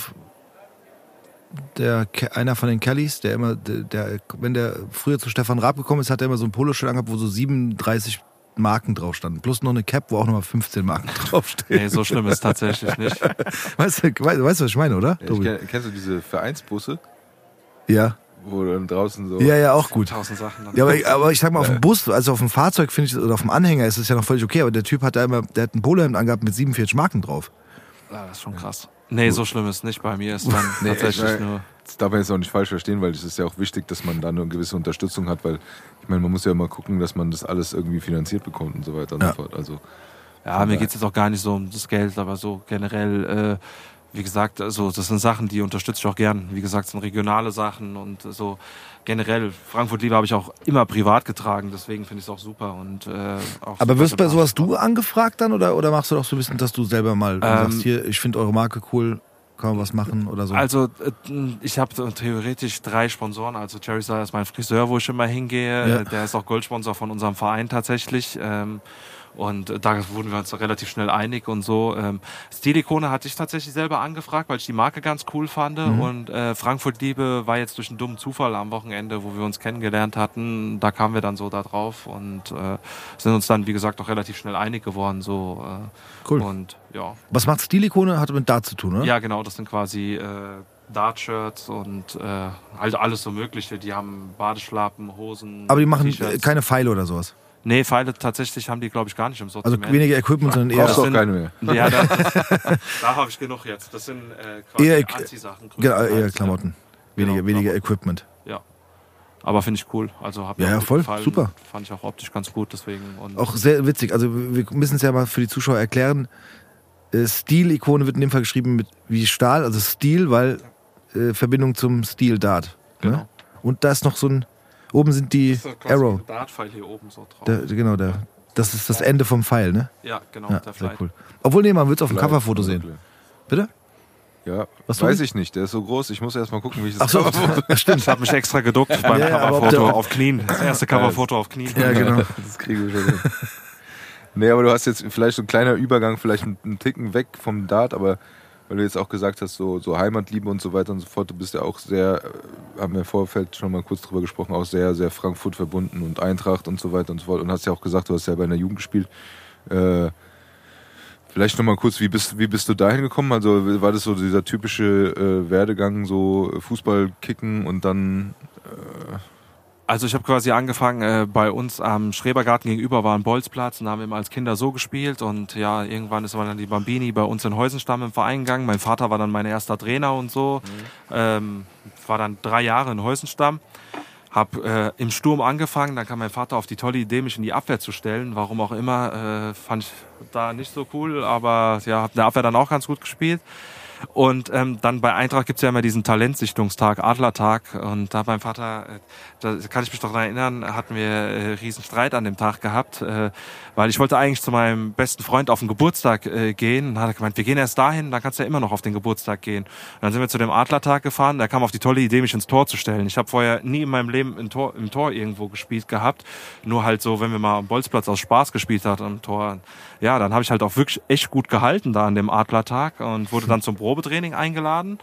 Der, einer von den Kellys, der immer, der, der, wenn der früher zu Stefan Raab gekommen ist, hat er immer so ein Poloshirt angehabt, wo so 37 Marken drauf standen. Plus noch eine Cap, wo auch nochmal 15 Marken draufstehen. Nee, so schlimm ist es tatsächlich nicht. Weißt du, weißt, du, was ich meine, oder? Ja, ich kenn, kennst du diese Vereinsbusse, Ja. wo dann draußen so. Ja, ja, auch gut. Tausend Sachen. Dann. Ja, aber, aber ich sag mal, auf dem Bus, also auf dem Fahrzeug finde ich, oder auf dem Anhänger ist es ja noch völlig okay, aber der Typ hat da immer, der hat ein Polohemd angehabt mit 47 Marken drauf. Ja, das ist schon krass. Nee, so schlimm ist nicht. Bei mir ist dann Nee, tatsächlich ich- nur. Das darf man jetzt auch nicht falsch verstehen, weil es ist ja auch wichtig, dass man da eine gewisse Unterstützung hat, weil ich meine, man muss ja immer gucken, dass man das alles irgendwie finanziert bekommt und so weiter und Ja. so fort. Also Ja, mir geht es jetzt auch gar nicht so um das Geld, aber so generell, äh, wie gesagt, also das sind Sachen, die unterstütze ich auch gern. Wie gesagt, das sind regionale Sachen und so generell. Frankfurt Liebe habe ich auch immer privat getragen, deswegen finde ich es auch super. Und, äh, auch Aber wirst bei sowas du angefragt dann oder, oder machst du doch so ein bisschen, dass du selber mal Ähm, sagst, hier, ich finde eure Marke cool, kann man was machen oder so? Also äh, ich habe theoretisch drei Sponsoren. Also Jerry Star ist mein Friseur, wo ich immer hingehe. Ja. Der ist auch Goldsponsor von unserem Verein tatsächlich. Ähm, und äh, da wurden wir uns relativ schnell einig und so. Ähm, Stilikone hatte ich tatsächlich selber angefragt, weil ich die Marke ganz cool fand. Mhm. Und äh, Frankfurt Liebe war jetzt durch einen dummen Zufall am Wochenende, wo wir uns kennengelernt hatten. Da kamen wir dann so da drauf und äh, sind uns dann, wie gesagt, auch relativ schnell einig geworden. So, äh, Cool. Und ja, was macht Stilikone? Hat mit Dart zu tun, oder? ja, genau, das sind quasi äh, Dart-Shirts und äh, halt alles so Mögliche. Die haben Badeschlappen, Hosen. Aber die machen keine Pfeile oder sowas. Nee, Pfeile tatsächlich haben die, glaube ich, gar nicht im Also Sortiment. weniger Equipment, sondern eher. brauchst du auch keine mehr. Ja, da, da habe ich genug jetzt. Das sind äh, quasi Eher Anziehsachen. Genau, eher Klamotten. Ja. Weniger, Genau, weniger. Equipment. Ja. Aber finde ich cool. Also mir Ja, ja, voll. gefallen. Super. Fand ich auch optisch ganz gut, deswegen. Und Auch sehr witzig. Also wir müssen es ja mal für die Zuschauer erklären. Äh, Stil-Ikone wird in dem Fall geschrieben mit wie Stahl, also Stil, weil äh, Verbindung zum Stil-Dart. Ne? Genau. Und da ist noch so ein. Oben sind die Das ist quasi Arrow. ein Dartpfeil hier oben so drauf. Der, genau, der, das ist das Ende vom Pfeil, ne? ja, genau, Ja, der sehr Flight. cool. Obwohl, nee, man wird es auf dem. Coverfoto sehen. Bitte? Ja, Was, weiß ich nicht. Der ist so groß. Ich muss erst mal gucken, wie ich das Ach so, stimmt. Ich habe mich extra geduckt beim Ja, Coverfoto auf Knien. Das erste Coverfoto auf Knien. Ja, genau. Das kriegen wir schon hin. Nee, aber du hast jetzt vielleicht so ein kleiner Übergang, vielleicht einen, einen Ticken weg vom Dart, aber weil du jetzt auch gesagt hast, so, so Heimatliebe und so weiter und so fort, du bist ja auch sehr, äh, haben wir im Vorfeld schon mal kurz drüber gesprochen, auch sehr, sehr Frankfurt verbunden und Eintracht und so weiter und so fort. Und hast ja auch gesagt, du hast ja bei einer Jugend gespielt. Äh, vielleicht nochmal kurz, wie bist, wie bist du dahin gekommen? Also war das so dieser typische äh, Werdegang, so Fußball kicken und dann Also ich habe quasi angefangen, äh, bei uns am Schrebergarten gegenüber war ein Bolzplatz und da haben wir immer als Kinder so gespielt und ja, irgendwann ist dann die Bambini bei uns in Heusenstamm im Verein gegangen. Mein Vater war dann mein erster Trainer und so. Ähm, war dann drei Jahre in Heusenstamm. Hab äh, im Sturm angefangen, dann kam mein Vater auf die tolle Idee, mich in die Abwehr zu stellen. Warum auch immer, äh, fand ich da nicht so cool, aber ja, hab in der Abwehr dann auch ganz gut gespielt. Und ähm, dann bei Eintracht gibt's ja immer diesen Talentsichtungstag, Adlertag. Und da mein Vater, äh, da kann ich mich doch daran erinnern, hatten wir äh, riesen Streit an dem Tag gehabt, äh, weil ich wollte eigentlich zu meinem besten Freund auf den Geburtstag äh, gehen. Und dann hat er gemeint, wir gehen erst dahin, dann kannst du ja immer noch auf den Geburtstag gehen. Und dann sind wir zu dem Adlertag gefahren, der kam auf die tolle Idee, mich ins Tor zu stellen. Ich habe vorher nie in meinem Leben im Tor, im Tor irgendwo gespielt gehabt. Nur halt so, wenn wir mal am Bolzplatz aus Spaß gespielt hat am Tor. Ja, dann habe ich halt auch wirklich echt gut gehalten da an dem Adlertag und wurde dann zum Probetraining eingeladen.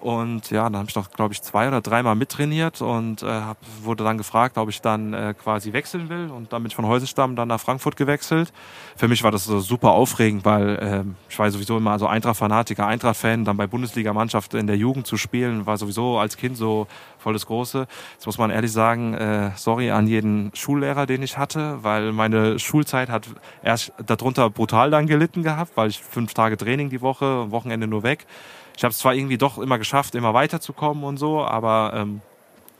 Und ja, dann habe ich noch, glaube ich, zwei oder dreimal mittrainiert und äh, hab, wurde dann gefragt, ob ich dann äh, quasi wechseln will. Und dann bin ich von Heusenstamm dann nach Frankfurt gewechselt. Für mich war das so super aufregend, weil ähm, ich war sowieso immer so Eintracht-Fanatiker, Eintracht-Fan. Dann bei Bundesligamannschaft in der Jugend zu spielen, war sowieso als Kind so voll das Große. Jetzt muss man ehrlich sagen, äh, sorry an jeden Schullehrer, den ich hatte, weil meine Schulzeit hat erst darunter brutal dann gelitten gehabt, weil ich fünf Tage Training die Woche, am Wochenende nur weg. Ich habe es zwar irgendwie doch immer geschafft, immer weiterzukommen und so, aber ähm,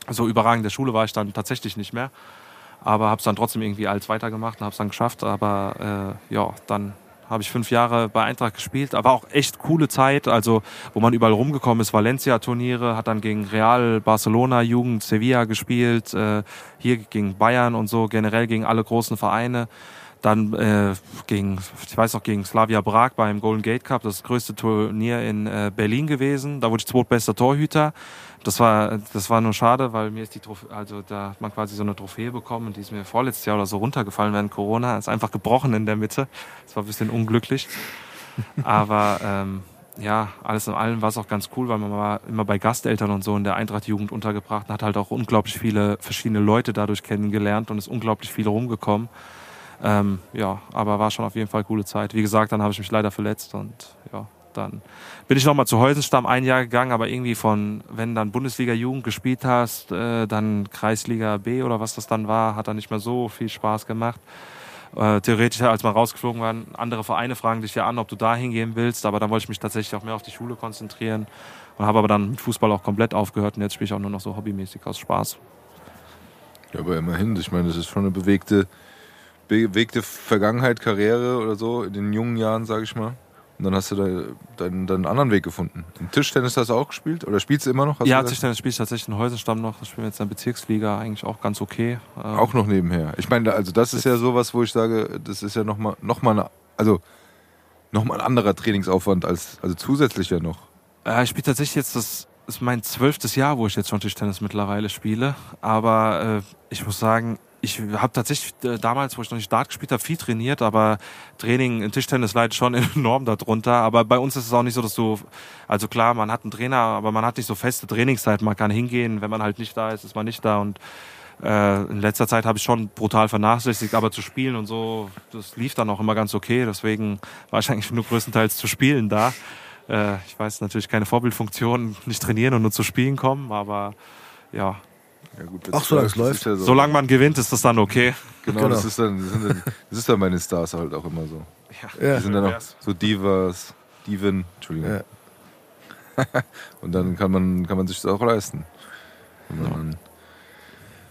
so überragend der Schule war ich dann tatsächlich nicht mehr. Aber habe es dann trotzdem irgendwie als weitergemacht und habe es dann geschafft. Aber äh, ja, dann habe ich fünf Jahre bei Eintracht gespielt, aber auch echt coole Zeit, also wo man überall rumgekommen ist, Valencia-Turniere, hat dann gegen Real, Barcelona, Jugend, Sevilla gespielt, äh, hier gegen Bayern und so, generell gegen alle großen Vereine. Dann äh, gegen, ich weiß noch, gegen Slavia Prag beim Golden Gate Cup, das größte Turnier in äh, Berlin gewesen. Da wurde ich zweitbester Torhüter. Das war, das war nur schade, weil mir ist die Trophäe, also da hat man quasi so eine Trophäe bekommen und die ist mir vorletztes Jahr oder so runtergefallen während Corona. Ist einfach gebrochen in der Mitte. Das war ein bisschen unglücklich. Aber ähm, ja, alles in allem war es auch ganz cool, weil man war immer bei Gasteltern und so in der Eintracht-Jugend untergebracht und hat halt auch unglaublich viele verschiedene Leute dadurch kennengelernt und ist unglaublich viel rumgekommen. Ähm, ja, aber war schon auf jeden Fall eine coole Zeit. Wie gesagt, dann habe ich mich leider verletzt und ja, dann bin ich nochmal zu Heusenstamm ein Jahr gegangen, aber irgendwie von, wenn dann Bundesliga-Jugend gespielt hast, äh, dann Kreisliga B oder was das dann war, hat dann nicht mehr so viel Spaß gemacht. Äh, theoretisch, als man rausgeflogen war, andere Vereine fragen dich ja an, ob du da hingehen willst, aber dann wollte ich mich tatsächlich auch mehr auf die Schule konzentrieren und habe aber dann mit Fußball auch komplett aufgehört und jetzt spiele ich auch nur noch so hobbymäßig aus Spaß. Ja, aber immerhin, ich meine, das ist schon eine bewegte, bewegte Vergangenheit, Karriere oder so, in den jungen Jahren, sage ich mal. Und dann hast du da deinen, deinen anderen Weg gefunden. Im Tischtennis hast du auch gespielt? Oder spielst du immer noch? Hast ja? Tischtennis spiele ich tatsächlich in Häuserstamm noch. Das spielen wir jetzt in der Bezirksliga eigentlich auch ganz okay. Ähm, Auch noch nebenher. Ich meine, also das ist ja sowas, wo ich sage, das ist ja nochmal, noch mal eine, also nochmal ein anderer Trainingsaufwand als, also zusätzlich ja noch. Äh, ich spiele tatsächlich jetzt, das ist mein zwölftes Jahr, wo ich jetzt schon Tischtennis mittlerweile spiele. Aber äh, ich muss sagen, ich habe tatsächlich äh, damals, wo ich noch nicht Dart gespielt habe, viel trainiert, aber Training in Tischtennis leidet schon enorm darunter. Aber bei uns ist es auch nicht so, dass du, also klar, man hat einen Trainer, aber man hat nicht so feste Trainingszeiten. Man kann hingehen, wenn man halt nicht da ist, ist man nicht da. Und äh, in letzter Zeit habe ich schon brutal vernachlässigt, aber zu spielen und so, das lief dann auch immer ganz okay. Deswegen war ich eigentlich nur größtenteils zu spielen da. Äh, ich weiß natürlich keine Vorbildfunktion, nicht trainieren und nur zu spielen kommen, aber ja, Ja, gut, Ach, solange es das läuft. Ja so, solange man gewinnt, ist das dann okay. Genau, Genau. Das, ist dann, das, sind dann, das ist dann meine Stars halt auch immer so. Ja. Die sind dann auch so Divas, Diven, Entschuldigung. Ja. Und dann kann man, kann man sich das auch leisten. Dann,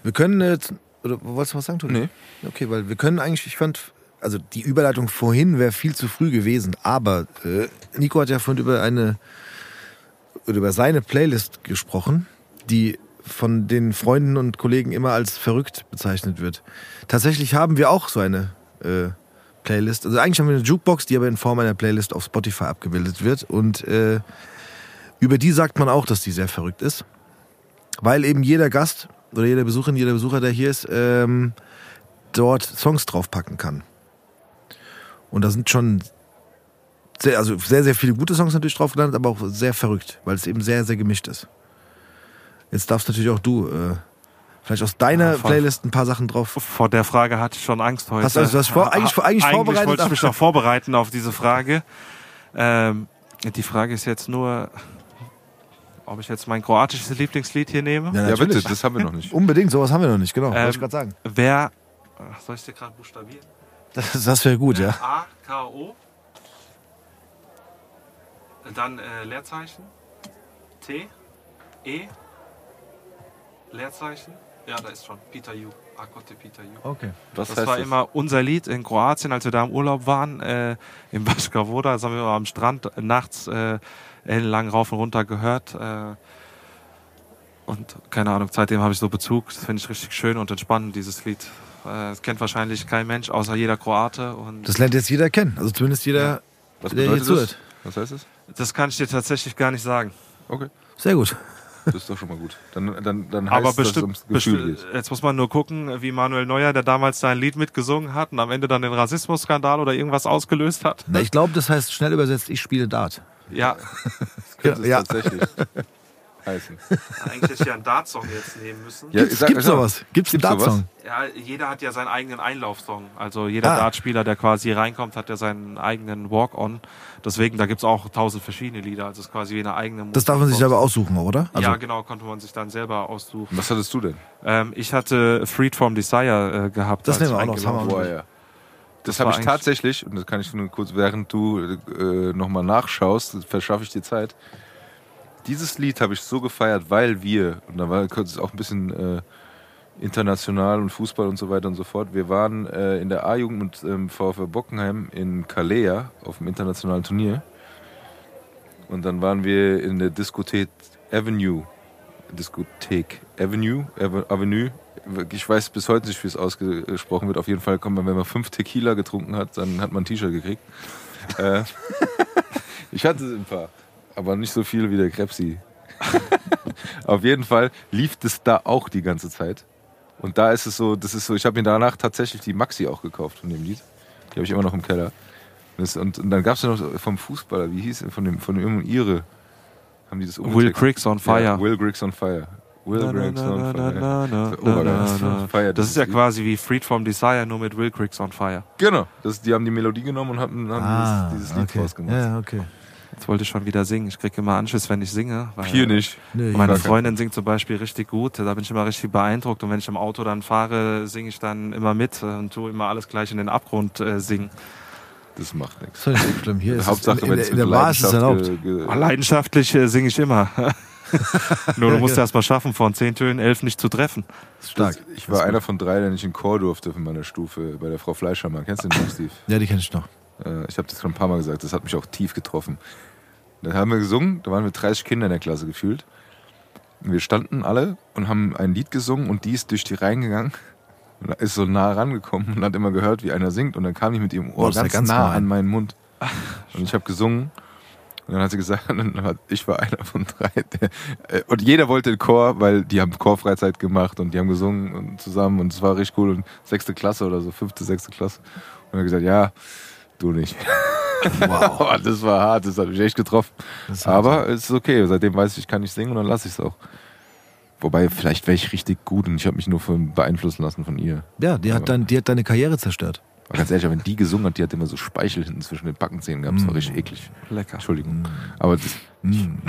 Wir können jetzt. Oder wolltest du was sagen, Toni? Nee. Okay, weil wir können eigentlich, ich fand, also die Überleitung vorhin wäre viel zu früh gewesen, aber äh, Nico hat ja vorhin über eine oder über seine Playlist gesprochen, die von den Freunden und Kollegen immer als verrückt bezeichnet wird. Tatsächlich haben wir auch so eine äh, Playlist. Also eigentlich haben wir eine Jukebox, die aber in Form einer Playlist auf Spotify abgebildet wird. Und äh, über die sagt man auch, dass die sehr verrückt ist. Weil eben jeder Gast oder jeder Besucherin, jeder Besucher, der hier ist, ähm, dort Songs draufpacken kann. Und da sind schon sehr, also sehr, sehr viele gute Songs natürlich drauf gelandet, aber auch sehr verrückt, weil es eben sehr, sehr gemischt ist. Jetzt darfst natürlich auch du äh, vielleicht aus deiner Ja. Playlist ein paar Sachen drauf. Vor der Frage hatte ich schon Angst heute. Hast du- du das vor- eigentlich- eigentlich vorbereitet, wollte ich mich noch vorbereiten auf diese Frage. Ähm, die Frage ist jetzt nur, ob ich jetzt mein kroatisches Lieblingslied hier nehme. Ja, ja, bitte, natürlich. das haben wir noch nicht. Unbedingt, sowas haben wir noch nicht, genau. wollte Ähm, ich gerade sagen. Wer, ach, soll ich dir gerade buchstabieren? Das, das wäre gut, ja. A, K, O. Dann äh, Leerzeichen. T, E. Leerzeichen. Ja, da ist schon. Peter Ju. Akote Peter Ju. Okay. Was Das heißt war das? immer unser Lied in Kroatien, als wir da im Urlaub waren, äh, im Baška Voda. Das haben wir immer am Strand nachts äh, ellenlang rauf und runter gehört. Äh, und keine Ahnung, seitdem habe ich so Bezug. Das finde ich richtig schön und entspannend, dieses Lied. Äh, Das kennt wahrscheinlich kein Mensch, außer jeder Kroate. Und Das lernt jetzt jeder kennen. Also zumindest jeder, Was der hier zuhört. Was heißt das? das kann ich dir tatsächlich gar nicht sagen. Okay, Sehr gut. Das ist doch schon mal gut. Dann, dann, dann heißt Aber es, dass es bestimmt, ums Gefühl bestimmt, jetzt muss man nur gucken, wie Manuel Neuer, der damals sein Lied mitgesungen hat und am Ende dann den Rassismusskandal oder irgendwas ausgelöst hat. Na, ich glaube, das heißt schnell übersetzt, ich spiele Dart. Ja, geht. Könnte es Ja. tatsächlich heißen. eigentlich hätte ich ja einen Dart-Song jetzt nehmen müssen. Ja, Gibt's, sag- gibt's sowas? Gibt's einen Gibt's sowas? Dart-Song? Ja, jeder hat ja seinen eigenen Einlaufsong. Also jeder Ah. Dartspieler, der quasi reinkommt, hat ja seinen eigenen Walk-On. Deswegen, da gibt's auch tausend verschiedene Lieder. Also es ist quasi wie eine eigene Das darf man sich aber aussuchen, oder? Also, ja, genau, konnte man sich dann selber aussuchen. Was hattest du denn? Ähm, ich hatte Freed from Desire äh, gehabt. Das nehmen wir auch noch, das haben wir ja. Das, war habe ich tatsächlich, und das kann ich nur kurz, während du äh, nochmal nachschaust, verschaffe ich dir Zeit. Dieses Lied habe ich so gefeiert, weil wir, und da war kurz auch ein bisschen äh, international und Fußball und so weiter und so fort, wir waren äh, in der A-Jugend mit ähm, VfL Bockenheim in Kalea auf dem internationalen Turnier. Und dann waren wir in der Diskothek Avenue. Diskothek Avenue, Ave- Avenue. Ich weiß bis heute nicht, wie es ausgesprochen wird. Auf jeden Fall kommt man, wenn man fünf Tequila getrunken hat, dann hat man ein T-Shirt gekriegt. äh, ich hatte ein paar, aber nicht so viel wie der Krebsi. Auf jeden Fall lief das da auch die ganze Zeit. Und da ist es so, das ist so, ich habe mir danach tatsächlich die Maxi auch gekauft von dem Lied. Die habe ich immer noch im Keller. Und, und dann gab es ja noch vom Fußballer, wie hieß er, von dem, von dem Ire, haben die das Will umgetextet. Cricks on Fire. Ja, Will Griggs on Fire. Will Griggs on Fire. Das ist ja quasi wie Freed from Desire, nur mit Will Cricks on Fire. Genau. Das, die haben die Melodie genommen und haben, haben ah, dieses, dieses Lied okay. draus gemacht. Ja, okay. Jetzt wollte ich schon wieder singen. Ich kriege immer Anschiss, wenn ich singe. Weil Hier nicht. Nee, Meine Freundin singt zum Beispiel richtig gut. Da bin ich immer richtig beeindruckt. Und wenn ich im Auto dann fahre, singe ich dann immer mit äh, und tue immer alles gleich in den Abgrund äh, singen. Das macht nichts. ist doch nicht so schlimm. Hier ist Hauptsache, es, in, wenn in, es in mit der Bar ist es erlaubt. leidenschaftlich äh, singe ich immer. Nur du musst Ja. erst mal schaffen, von zehn Tönen elf nicht zu treffen. Stark. Ich war einer von drei, der nicht in Chor durfte in meiner Stufe bei der Frau Fleischhammer. Kennst du den noch, Steve? Ja, die kenne ich noch. Äh, Ich habe das schon ein paar Mal gesagt, das hat mich auch tief getroffen. Da haben wir gesungen, da waren wir 30 Kinder in der Klasse gefühlt. Und wir standen alle und haben ein Lied gesungen und die ist durch die Reihen gegangen und ist so nah rangekommen und hat immer gehört, wie einer singt und dann kam ich mit ihrem Boah, Ohr ja ganz, ganz nah an meinen Mund. Und ich habe gesungen und dann hat sie gesagt, dann hat, ich war einer von drei. Der, äh, und jeder wollte den Chor, weil die haben Chorfreizeit gemacht und die haben gesungen und zusammen und es war richtig cool und sechste Klasse oder so, fünfte, sechste Klasse. Und er hat gesagt, ja, du nicht. Wow. Das war hart, das hat mich echt getroffen. Aber es ist okay, seitdem weiß ich, ich kann nicht singen und dann lasse ich es auch. Wobei, vielleicht wäre ich richtig gut und ich habe mich nur von beeinflussen lassen von ihr. Ja, die hat, dann, die hat deine Karriere zerstört. Aber ganz ehrlich, wenn die gesungen hat, die hat immer so Speichel hinten zwischen den Backenzähnen gehabt. Das war richtig eklig. Lecker. Entschuldigung. Aber das,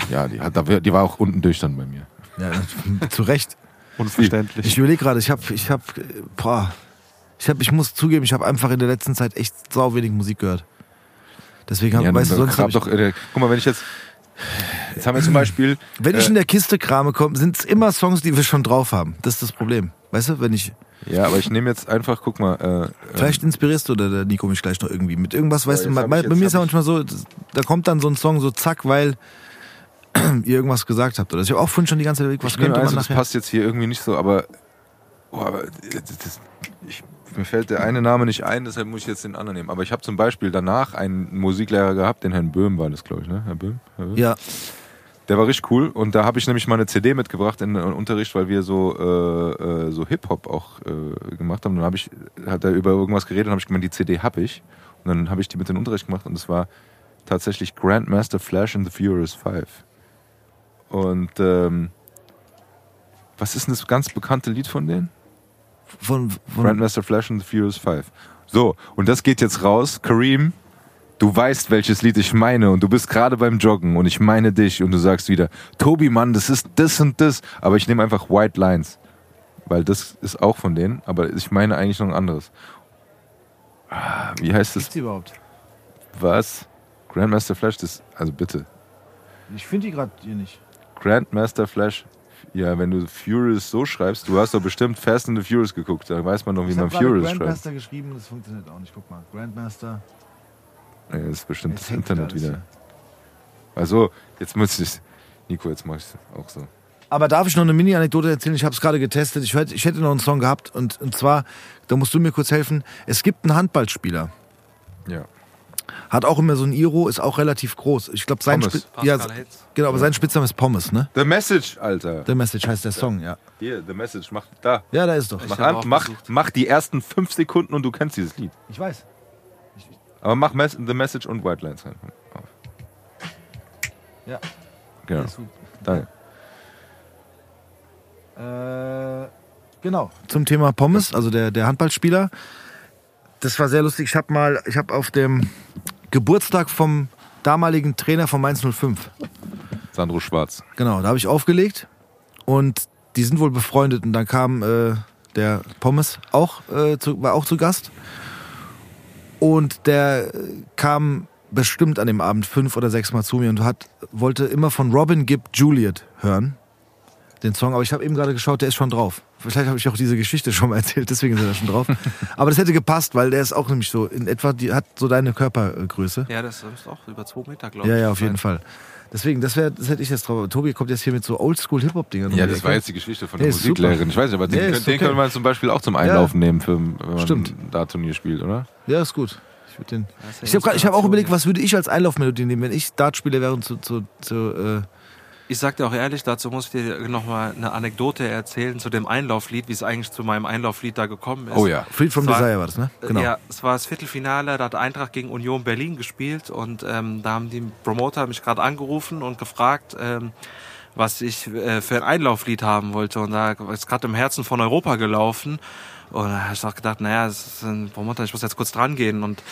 ja, die, hat, die war auch unten durch dann bei mir. Ja, zu Recht. Unverständlich. Ich überlege gerade, ich habe, ich habe, boah, ich habe, ich muss zugeben, ich habe einfach in der letzten Zeit echt sau wenig Musik gehört. Deswegen, hab, Ja, weißt du, sonst hab ich, doch, äh, guck mal, wenn ich jetzt, jetzt haben wir zum Beispiel, wenn ich äh, in der Kiste krame, sind es immer Songs, die wir schon drauf haben. Das ist das Problem. Weißt du, wenn ich, ja, aber ich nehme jetzt einfach, guck mal, äh, äh, vielleicht inspirierst du oder der Nico mich gleich noch irgendwie mit irgendwas, weißt du, bei, hab bei mir ist ja hab manchmal so, da kommt dann so ein Song so zack, weil ihr irgendwas gesagt habt. Oder ich habe auch vorhin schon die ganze Zeit überlegt, was ich könnte man eins, das passt jetzt hier irgendwie nicht so, aber, boah, aber das, ich, mir fällt der eine Name nicht ein, deshalb muss ich jetzt den anderen nehmen. Aber ich habe zum Beispiel danach einen Musiklehrer gehabt, den Herrn Böhm war das, glaube ich, ne? Herr Böhm? Herr Böhm? Ja, Der war richtig cool und da habe ich nämlich mal eine CD mitgebracht in den Unterricht, weil wir so, äh, äh, so Hip-Hop auch äh, gemacht haben. Dann habe ich, hat er über irgendwas geredet und habe ich gemeint, die CD habe ich. Und dann habe ich die mit in den Unterricht gemacht und es war tatsächlich Grandmaster Flash and the Furious 5. Und ähm, was ist denn das ganz bekannte Lied von denen? Von, von Grandmaster Flash and the Furious 5. So, und das geht jetzt raus. Kareem, du weißt, welches Lied ich meine und du bist gerade beim Joggen und ich meine dich und du sagst wieder, Tobi, Mann, das ist das und das. Aber ich nehme einfach White Lines, weil das ist auch von denen, aber ich meine eigentlich noch ein anderes. Ah, Wie heißt das? Gibt's die überhaupt? Was? Grandmaster Flash, das, also bitte. Ich finde die gerade hier nicht. Grandmaster Flash. Ja, wenn du Furious so schreibst, du hast doch bestimmt Fast and the Furious geguckt, da weiß man doch, wie ich man Furious schreibt. Grandmaster geschrieben, das funktioniert auch nicht. Guck mal, Grandmaster. Ja, das ist bestimmt Jetzt das Internet alles wieder. Also, jetzt muss ich. Nico, jetzt mach ich auch so. Aber darf ich noch eine Mini-Anekdote erzählen? Ich habe es gerade getestet. Ich hätte, ich hätte noch einen Song gehabt und, und zwar, da musst du mir kurz helfen. Es gibt einen Handballspieler, Ja. Hat auch immer so ein Iro, ist auch relativ groß. Ich glaube, sein, Pommes. Spi ja, genau, aber sein Spitzname ist Pommes, ne? The Message, Alter. The Message heißt der Song, ja. Hier, The Message, mach da. Ja, da ist doch. Mach, an, mach, mach die ersten fünf Sekunden und du kennst dieses Lied. Ich weiß. Aber mach Mes The Message und White Lines rein. Auf. Ja. Genau. Danke. Äh, genau. Zum Thema Pommes, also der, der Handballspieler. Das war sehr lustig. Ich habe mal, ich habe auf dem Geburtstag vom damaligen Trainer von Mainz 05, Sandro Schwarz. genau, da habe ich aufgelegt und die sind wohl befreundet und dann kam äh, der Pommes auch, äh, zu, war auch zu Gast und der äh, kam bestimmt an dem Abend fünf oder sechs Mal zu mir und hat, wollte immer von Robin Gibb Juliet hören den Song, aber ich habe eben gerade geschaut, der ist schon drauf. Vielleicht habe ich auch diese Geschichte schon mal erzählt, deswegen ist er da schon drauf. aber das hätte gepasst, weil der ist auch nämlich so in etwa, die hat so deine Körpergröße. Ja, das ist auch über zwei Meter, glaube ich. Ja, ja, auf jeden Fall. Deswegen, das wäre, das hätte ich jetzt drauf. Tobi kommt jetzt hier mit so Oldschool-Hip-Hop-Dingern. Ja, das war jetzt die Geschichte von Ja, der super. Musiklehrerin. Ich weiß nicht, aber den, Ja, können, ist den okay. können wir zum Beispiel auch zum Einlaufen nehmen, für, wenn man Stimmt. ein Dart-Turnier spielt, oder? Ja, ist gut. Ich, würd den, Das ist ja ich habe hab auch überlegt, ja. was würde ich als Einlaufmelodie nehmen, wenn ich Dartspieler wäre und zu, zu, zu äh, Ich sag dir auch ehrlich, dazu muss ich dir nochmal eine Anekdote erzählen zu dem Einlauflied, wie es eigentlich zu meinem Einlauflied da gekommen ist. Oh ja. Freed from war- Desire war das, ne? Genau. Ja, es war das Viertelfinale, da hat Eintracht gegen Union Berlin gespielt und ähm, da haben die Promoter mich gerade angerufen und gefragt, ähm, was ich äh, für ein Einlauflied haben wollte. Und da ist gerade im Herzen von Europa gelaufen. Und da habe ich auch gedacht, naja, es ist ein Promoter, ich muss jetzt kurz dran gehen. Und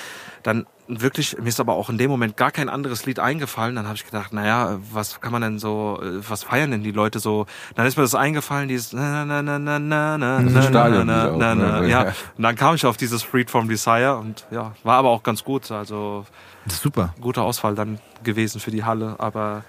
dann wirklich, mir ist aber auch in dem Moment gar kein anderes Lied eingefallen. Dann habe ich gedacht, naja, was kann man denn so, äh, was feiern denn die Leute so? Dann ist mir das eingefallen, dieses na na na na na na na na na auch, na ne? na ja. Und dann kam ich auf dieses Freed from Desire und ja, war aber auch ganz gut. Also super. guter Ausfall dann gewesen für die Halle. Aber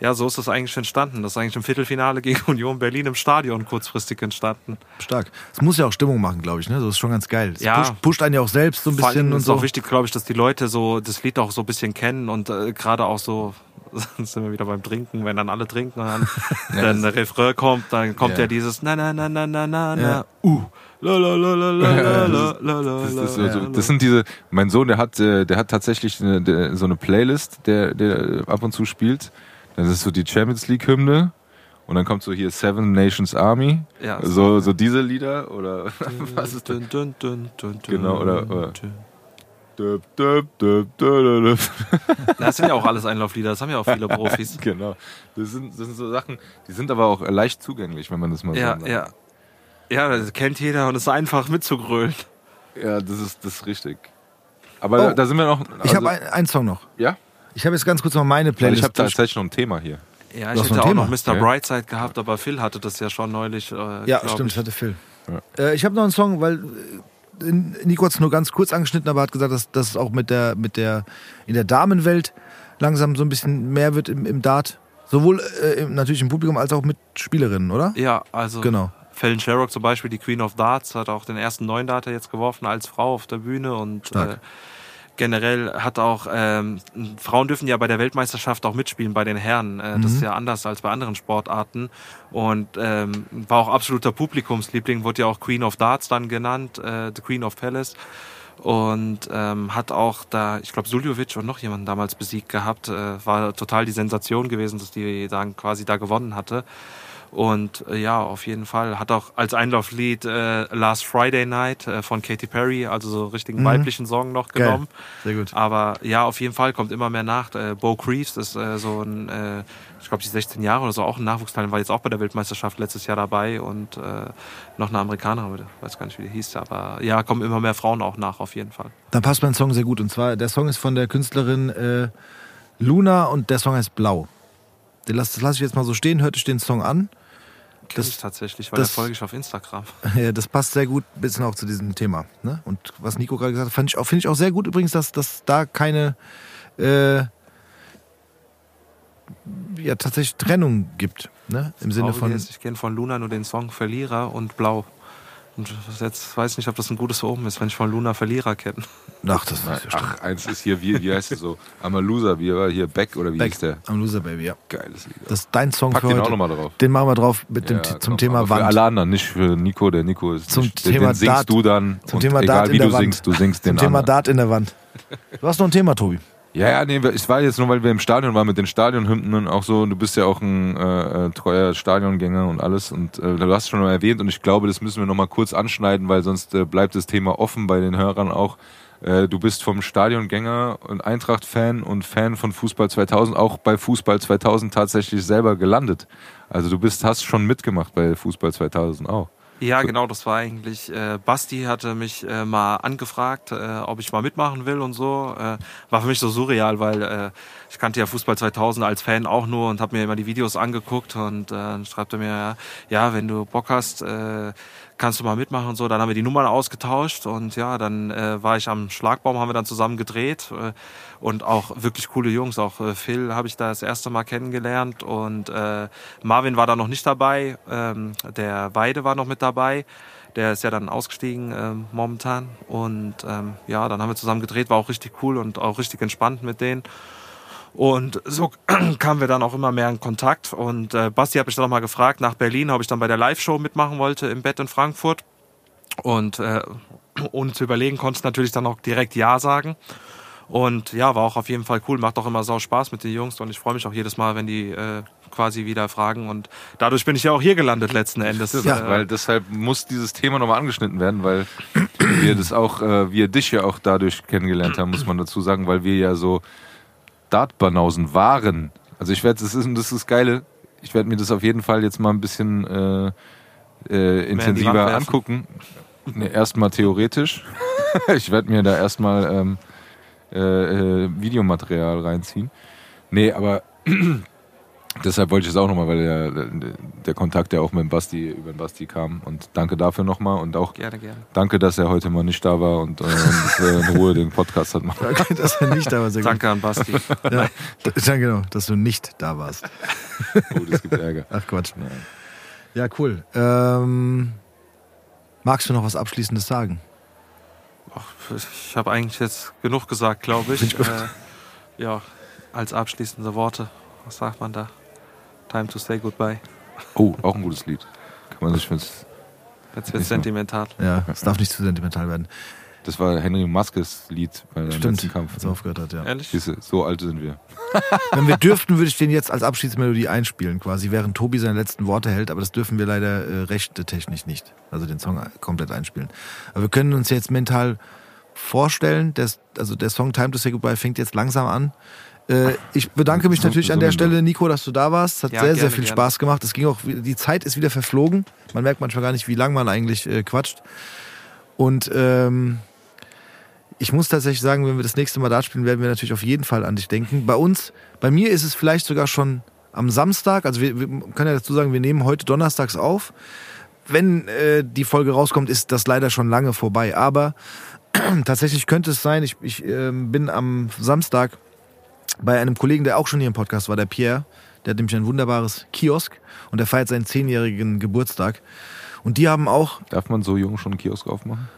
ja, so ist das eigentlich entstanden. Das ist eigentlich im Viertelfinale gegen Union Berlin im Stadion kurzfristig entstanden. Stark. Es muss ja auch Stimmung machen, glaube ich. Ne? So ist schon ganz geil. Es Ja. pusht, pusht einen ja auch selbst so ein Vor bisschen und ist es so. auch wichtig, glaube ich, dass die Leute so das Lied auch so ein bisschen kennen und äh, gerade auch so dann sind wir wieder beim Trinken, wenn dann alle trinken und dann, dann der Refrain kommt, dann kommt ja, Ja. dieses na na na na na na na Ja. uh Ja, das Das, ist das sind diese, mein Sohn, der hat, äh, der hat tatsächlich eine, der, so eine Playlist, der, der ab und zu spielt. Das ist so die Champions League Hymne. Und dann kommt so hier Seven Nations Army. Ja. So, so diese Lieder oder was ist das? Dun, dun, dun, dun, dun, Genau, oder- oder-. Döp, döp, döp. Das sind ja auch alles Einlauflieder, das haben ja auch viele Profis. Genau. Das sind, das sind so Sachen, die sind aber auch leicht zugänglich, wenn man das mal Ja, so sagt. ja. Ja, das kennt jeder und es ist einfach mitzugrölen. Ja, das ist, das ist richtig. Aber Oh. da, da sind wir noch. ich also- habe ein, einen Song noch. Ja? Ich habe jetzt ganz kurz mal meine Playlist. ich habe tatsächlich noch ein Thema hier. Ja, ich hätte noch auch ein noch Thema. Mr. Ja. Brightside gehabt, aber Phil hatte das ja schon neulich. Äh, ja, stimmt, ich. das hatte Phil. Äh, ich habe noch einen Song, weil äh, Nico hat es nur ganz kurz angeschnitten, aber hat gesagt, dass das auch mit der, mit der in der Damenwelt langsam so ein bisschen mehr wird im, im Dart. Sowohl äh, im- natürlich im Publikum als auch mit Spielerinnen, oder? Ja, also Genau. Fallon Sherrock zum Beispiel, die Queen of Darts, hat auch den ersten neuen Darter jetzt geworfen als Frau auf der Bühne und Stark. Generell hat auch ähm, Frauen dürfen ja bei der Weltmeisterschaft auch mitspielen bei den Herren. Äh, Das ist ja anders als bei anderen Sportarten und ähm, war auch absoluter Publikumsliebling, wurde ja auch Queen of Darts dann genannt, äh, the Queen of Palace und ähm, hat auch da, ich glaube, Suljovic und noch jemanden damals besiegt gehabt. Äh, war total die Sensation gewesen, dass die dann quasi da gewonnen hatte. Und äh, ja, auf jeden Fall. Hat auch als Einlauflied äh, Last Friday Night äh, von Katy Perry, also so richtigen weiblichen Song noch Geil. genommen. Sehr gut. Aber ja, auf jeden Fall kommt immer mehr nach. Äh, Bo Creeves ist äh, so ein, äh, ich glaube, die 16 Jahre oder so, auch ein Nachwuchsteil, war jetzt auch bei der Weltmeisterschaft letztes Jahr dabei und äh, noch eine Amerikanerin, ich weiß gar nicht, wie die hieß, aber ja, kommen immer mehr Frauen auch nach, auf jeden Fall. Dann passt mein Song sehr gut. Und zwar, der Song ist von der Künstlerin äh, Luna und der Song heißt Blau. Den lasse das lass ich jetzt mal so stehen, hört euch den Song an. Das- ich tatsächlich, weil das- folge ich auf Instagram. Ja, das passt sehr gut ein bisschen auch zu diesem Thema. Ne? Und was Nico gerade gesagt hat, fand ich auch, finde ich auch sehr gut übrigens, dass, dass da keine äh, ja, tatsächlich Trennung gibt. Ne? Im Sinne von. ich kenne von Luna nur den Song Verlierer und Blau. Und jetzt weiß ich nicht, ob das ein gutes Omen ist, wenn ich von Luna Verlierer kenne. Ach, das so stark. Ach, eins ist hier, wie, wie heißt es so? I'm a Loser, wie war hier Beck oder wie Back ist der? am Loser Baby, ja. Geiles Lied. Das ist dein Song Pack für den heute. auch nochmal drauf. Den machen wir drauf mit dem, Ja, zum komm, Thema Wand. Für alle anderen, nicht für Nico. Der Nico ist Zum nicht, Thema den singst Dart. du dann. Zum und Thema egal Dart in wie der du Wand. singst, du singst Zum den Thema anderen. Dart in der Wand. Du hast noch ein Thema, Tobi. Ja, ja, nee, es war jetzt nur, weil wir im Stadion waren mit den Stadionhymnen und auch so, du bist ja auch ein äh, äh, treuer Stadiongänger und alles und äh, du hast es schon mal erwähnt und ich glaube, das müssen wir nochmal kurz anschneiden, weil sonst äh, bleibt das Thema offen bei den Hörern auch. Äh, du bist vom Stadiongänger und Eintracht-Fan und Fan von Fußball 2000, auch bei Fußball 2000 tatsächlich selber gelandet. Also du bist, hast schon mitgemacht bei Fußball 2000 auch. Ja, genau, das war eigentlich, äh, Basti hatte mich äh, mal angefragt, äh, ob ich mal mitmachen will und so. Äh, war für mich so surreal, weil äh, ich kannte ja Fußball 2000 als Fan auch nur und habe mir immer die Videos angeguckt und äh, dann schreibt er mir, ja, wenn du Bock hast, äh, kannst du mal mitmachen und so. Dann haben wir die Nummern ausgetauscht und ja, dann äh, war ich am Schlagbaum, haben wir dann zusammen gedreht äh, und auch wirklich coole Jungs. Auch äh, Phil habe ich da das erste Mal kennengelernt und äh, Marvin war da noch nicht dabei, ähm, der Weide war noch mit dabei. Der ist ja dann ausgestiegen ähm, momentan und ähm, ja, dann haben wir zusammen gedreht, war auch richtig cool und auch richtig entspannt mit denen. Und so kamen wir dann auch immer mehr in Kontakt. Und äh, Basti hat mich dann noch mal gefragt nach Berlin, ob ich dann bei der Live-Show mitmachen wollte im Bett in Frankfurt. Und äh, ohne zu überlegen, konnte ich natürlich dann auch direkt Ja sagen. Und ja, war auch auf jeden Fall cool, macht auch immer sau Spaß mit den Jungs und ich freue mich auch jedes Mal, wenn die äh, quasi wieder fragen. Und dadurch bin ich ja auch hier gelandet letzten Endes. Ja, Äh, weil deshalb muss dieses Thema nochmal angeschnitten werden, weil wir das auch, äh, wir dich ja auch dadurch kennengelernt haben, muss man dazu sagen, weil wir ja so Dartbanausen waren. Also ich werde, das ist, das ist das Geile, ich werde mir das auf jeden Fall jetzt mal ein bisschen äh, äh, intensiver angucken. Nee, erstmal theoretisch. ich werde mir da erstmal ähm, äh, äh, Videomaterial reinziehen. Nee, aber deshalb wollte ich es auch nochmal, weil der, der Kontakt ja auch mit dem Basti, über den Basti kam. Und danke dafür nochmal und auch Gerne, gerne. danke, dass er heute mal nicht da war und, äh, und äh, in Ruhe den Podcast hat machen. Danke, dass er nicht da war. Sehr gut. Danke an Basti. Ja, ja, genau, dass du nicht da warst. Oh, das gibt Ärger. Ach Quatsch. Ja, cool. Ähm, magst du noch was Abschließendes sagen? Ach, ich habe eigentlich jetzt genug gesagt, glaube ich. Äh, ja, als abschließende Worte, was sagt man da? Time to say goodbye. Oh, auch ein gutes Lied. Kann man sich fürs, Jetzt wird so. sentimental. Ja, es darf nicht zu sentimental werden. das war Henry Maskes Lied bei seinem Stimmt, letzten Kampf. als er aufgehört hat, ja. Ehrlich? Siehste, so alt sind wir. Wenn wir dürften, würde ich den jetzt als Abschiedsmelodie einspielen, quasi, während Tobi seine letzten Worte hält, aber das dürfen wir leider äh, rechtetechnisch nicht. Also den Song komplett einspielen. Aber wir können uns jetzt mental vorstellen, dass, also der Song Time to Say Goodbye fängt jetzt langsam an. Äh, ich bedanke mich natürlich an der Stelle, Nico, dass du da warst. Es hat Ja, sehr, sehr gerne, viel gerne. Spaß gemacht. Es ging auch, die Zeit ist wieder verflogen. Man merkt manchmal gar nicht, wie lang man eigentlich äh, quatscht. Und ähm, ich muss tatsächlich sagen, wenn wir das nächste Mal da spielen, werden wir natürlich auf jeden Fall an dich denken. Bei uns, bei mir ist es vielleicht sogar schon am Samstag, also wir, wir können ja dazu sagen, wir nehmen heute donnerstags auf. Wenn äh, die Folge rauskommt, ist das leider schon lange vorbei. Aber tatsächlich könnte es sein, ich, ich ähm, bin am Samstag bei einem Kollegen, der auch schon hier im Podcast war, der Pierre. Der hat nämlich ein wunderbares Kiosk und der feiert seinen zehnjährigen Geburtstag. Und die haben auch, Darf man so jung schon einen Kiosk aufmachen?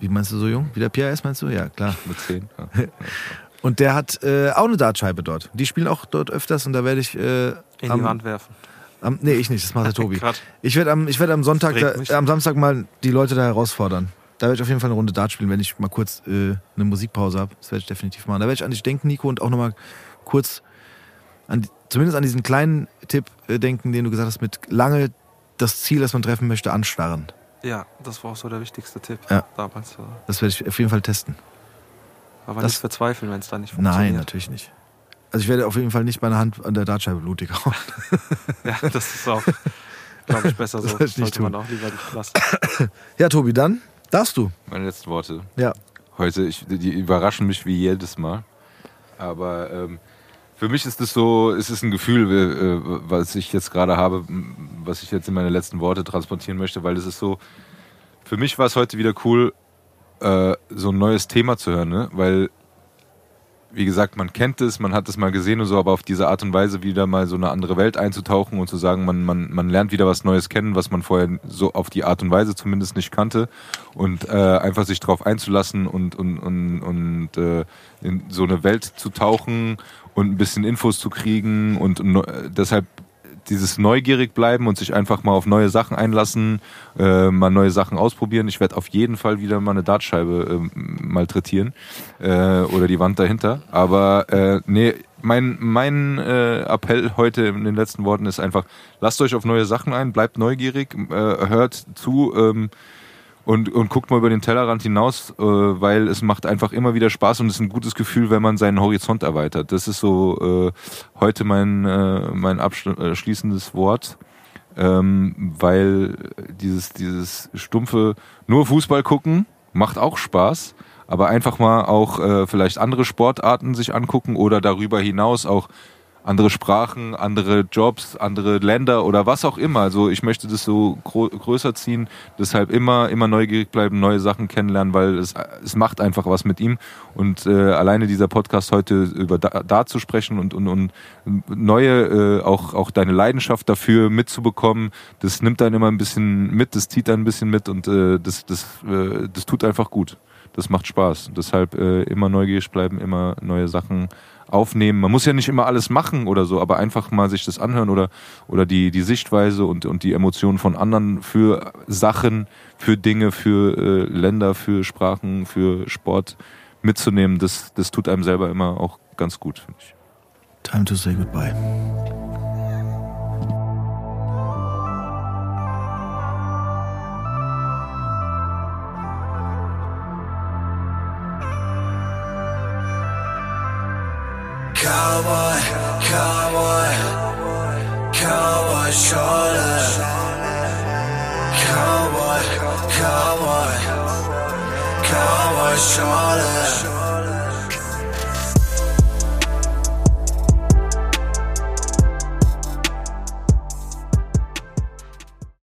wie meinst du so jung? Wie der Pierre ist, meinst du? Ja, klar. Mit zehn? Ja. Und der hat äh, auch eine Dartscheibe dort. Die spielen auch dort öfters und da werde ich äh, In am, die Wand werfen. am nee, ich nicht, das macht der Tobi. Ich werde am ich werde am Sonntag da, am Samstag mal die Leute da herausfordern. Da werde ich auf jeden Fall eine Runde Dart spielen, wenn ich mal kurz äh, eine Musikpause habe. Das werde ich definitiv machen. Da werde ich an dich denken, Nico, und auch nochmal kurz an zumindest an diesen kleinen Tipp äh, denken, den du gesagt hast, mit lange das Ziel, das man treffen möchte, anstarren. Ja, das war auch so der wichtigste Tipp Ja. damals. Das werde ich auf jeden Fall testen. Aber Das- nicht verzweifeln, wenn es dann nicht funktioniert. Nein, natürlich nicht. Also ich werde auf jeden Fall nicht meine Hand an der Dartscheibe blutig hauen. Ja, das ist auch, glaube ich, besser so. Das soll ich nicht Sollte man tun. auch lieber nicht lassen. Ja, Tobi, dann darfst du. Meine letzten Worte. Ja. Heute, ich, die überraschen mich wie jedes Mal. Aber ähm, für mich ist es so, es ist ein Gefühl, äh, was ich jetzt gerade habe, was ich jetzt in meine letzten Worte transportieren möchte, weil es ist so, für mich war es heute wieder cool, äh, so ein neues Thema zu hören, ne? weil wie gesagt, man kennt es, man hat es mal gesehen und so, aber auf diese Art und Weise wieder mal so eine andere Welt einzutauchen und zu sagen, man, man, man lernt wieder was Neues kennen, was man vorher so auf die Art und Weise zumindest nicht kannte. Und äh, einfach sich darauf einzulassen und, und, und, und äh, in so eine Welt zu tauchen und ein bisschen Infos zu kriegen und, und äh, deshalb dieses neugierig bleiben und sich einfach mal auf neue Sachen einlassen, äh, mal neue Sachen ausprobieren. Ich werde auf jeden Fall wieder mal eine Dartscheibe ähm, malträtieren äh, oder die Wand dahinter. Aber äh, nee, mein, mein äh, Appell heute in den letzten Worten ist einfach, lasst euch auf neue Sachen ein, bleibt neugierig, äh, hört zu ähm, und, und guckt mal über den Tellerrand hinaus, äh, weil es macht einfach immer wieder Spaß und es ist ein gutes Gefühl, wenn man seinen Horizont erweitert. Das ist so äh, heute mein, äh, mein abschließendes Wort, ähm, weil dieses, dieses stumpfe nur Fußball gucken macht auch Spaß, aber einfach mal auch äh, vielleicht andere Sportarten sich angucken oder darüber hinaus auch andere Sprachen, andere Jobs, andere Länder oder was auch immer. Also ich möchte das so größer ziehen, deshalb immer, immer neugierig bleiben, neue Sachen kennenlernen, weil es, es macht einfach was mit ihm. Und äh, alleine dieser Podcast heute über da, da zu sprechen und, und, und neue, äh, auch, auch deine Leidenschaft dafür mitzubekommen, das nimmt dann immer ein bisschen mit, das zieht dann ein bisschen mit und äh, das, das, äh, das tut einfach gut. Das macht Spaß. Deshalb äh, immer neugierig bleiben, immer neue Sachen aufnehmen. Man muss ja nicht immer alles machen oder so, aber einfach mal sich das anhören oder, oder die, die Sichtweise und, und die Emotionen von anderen für Sachen, für Dinge, für äh, Länder, für Sprachen, für Sport mitzunehmen, das, das tut einem selber immer auch ganz gut, finde ich. Time to say goodbye. Cowboy, cowboy, cowboy shoulder. Cowboy, cowboy, cowboy shoulder.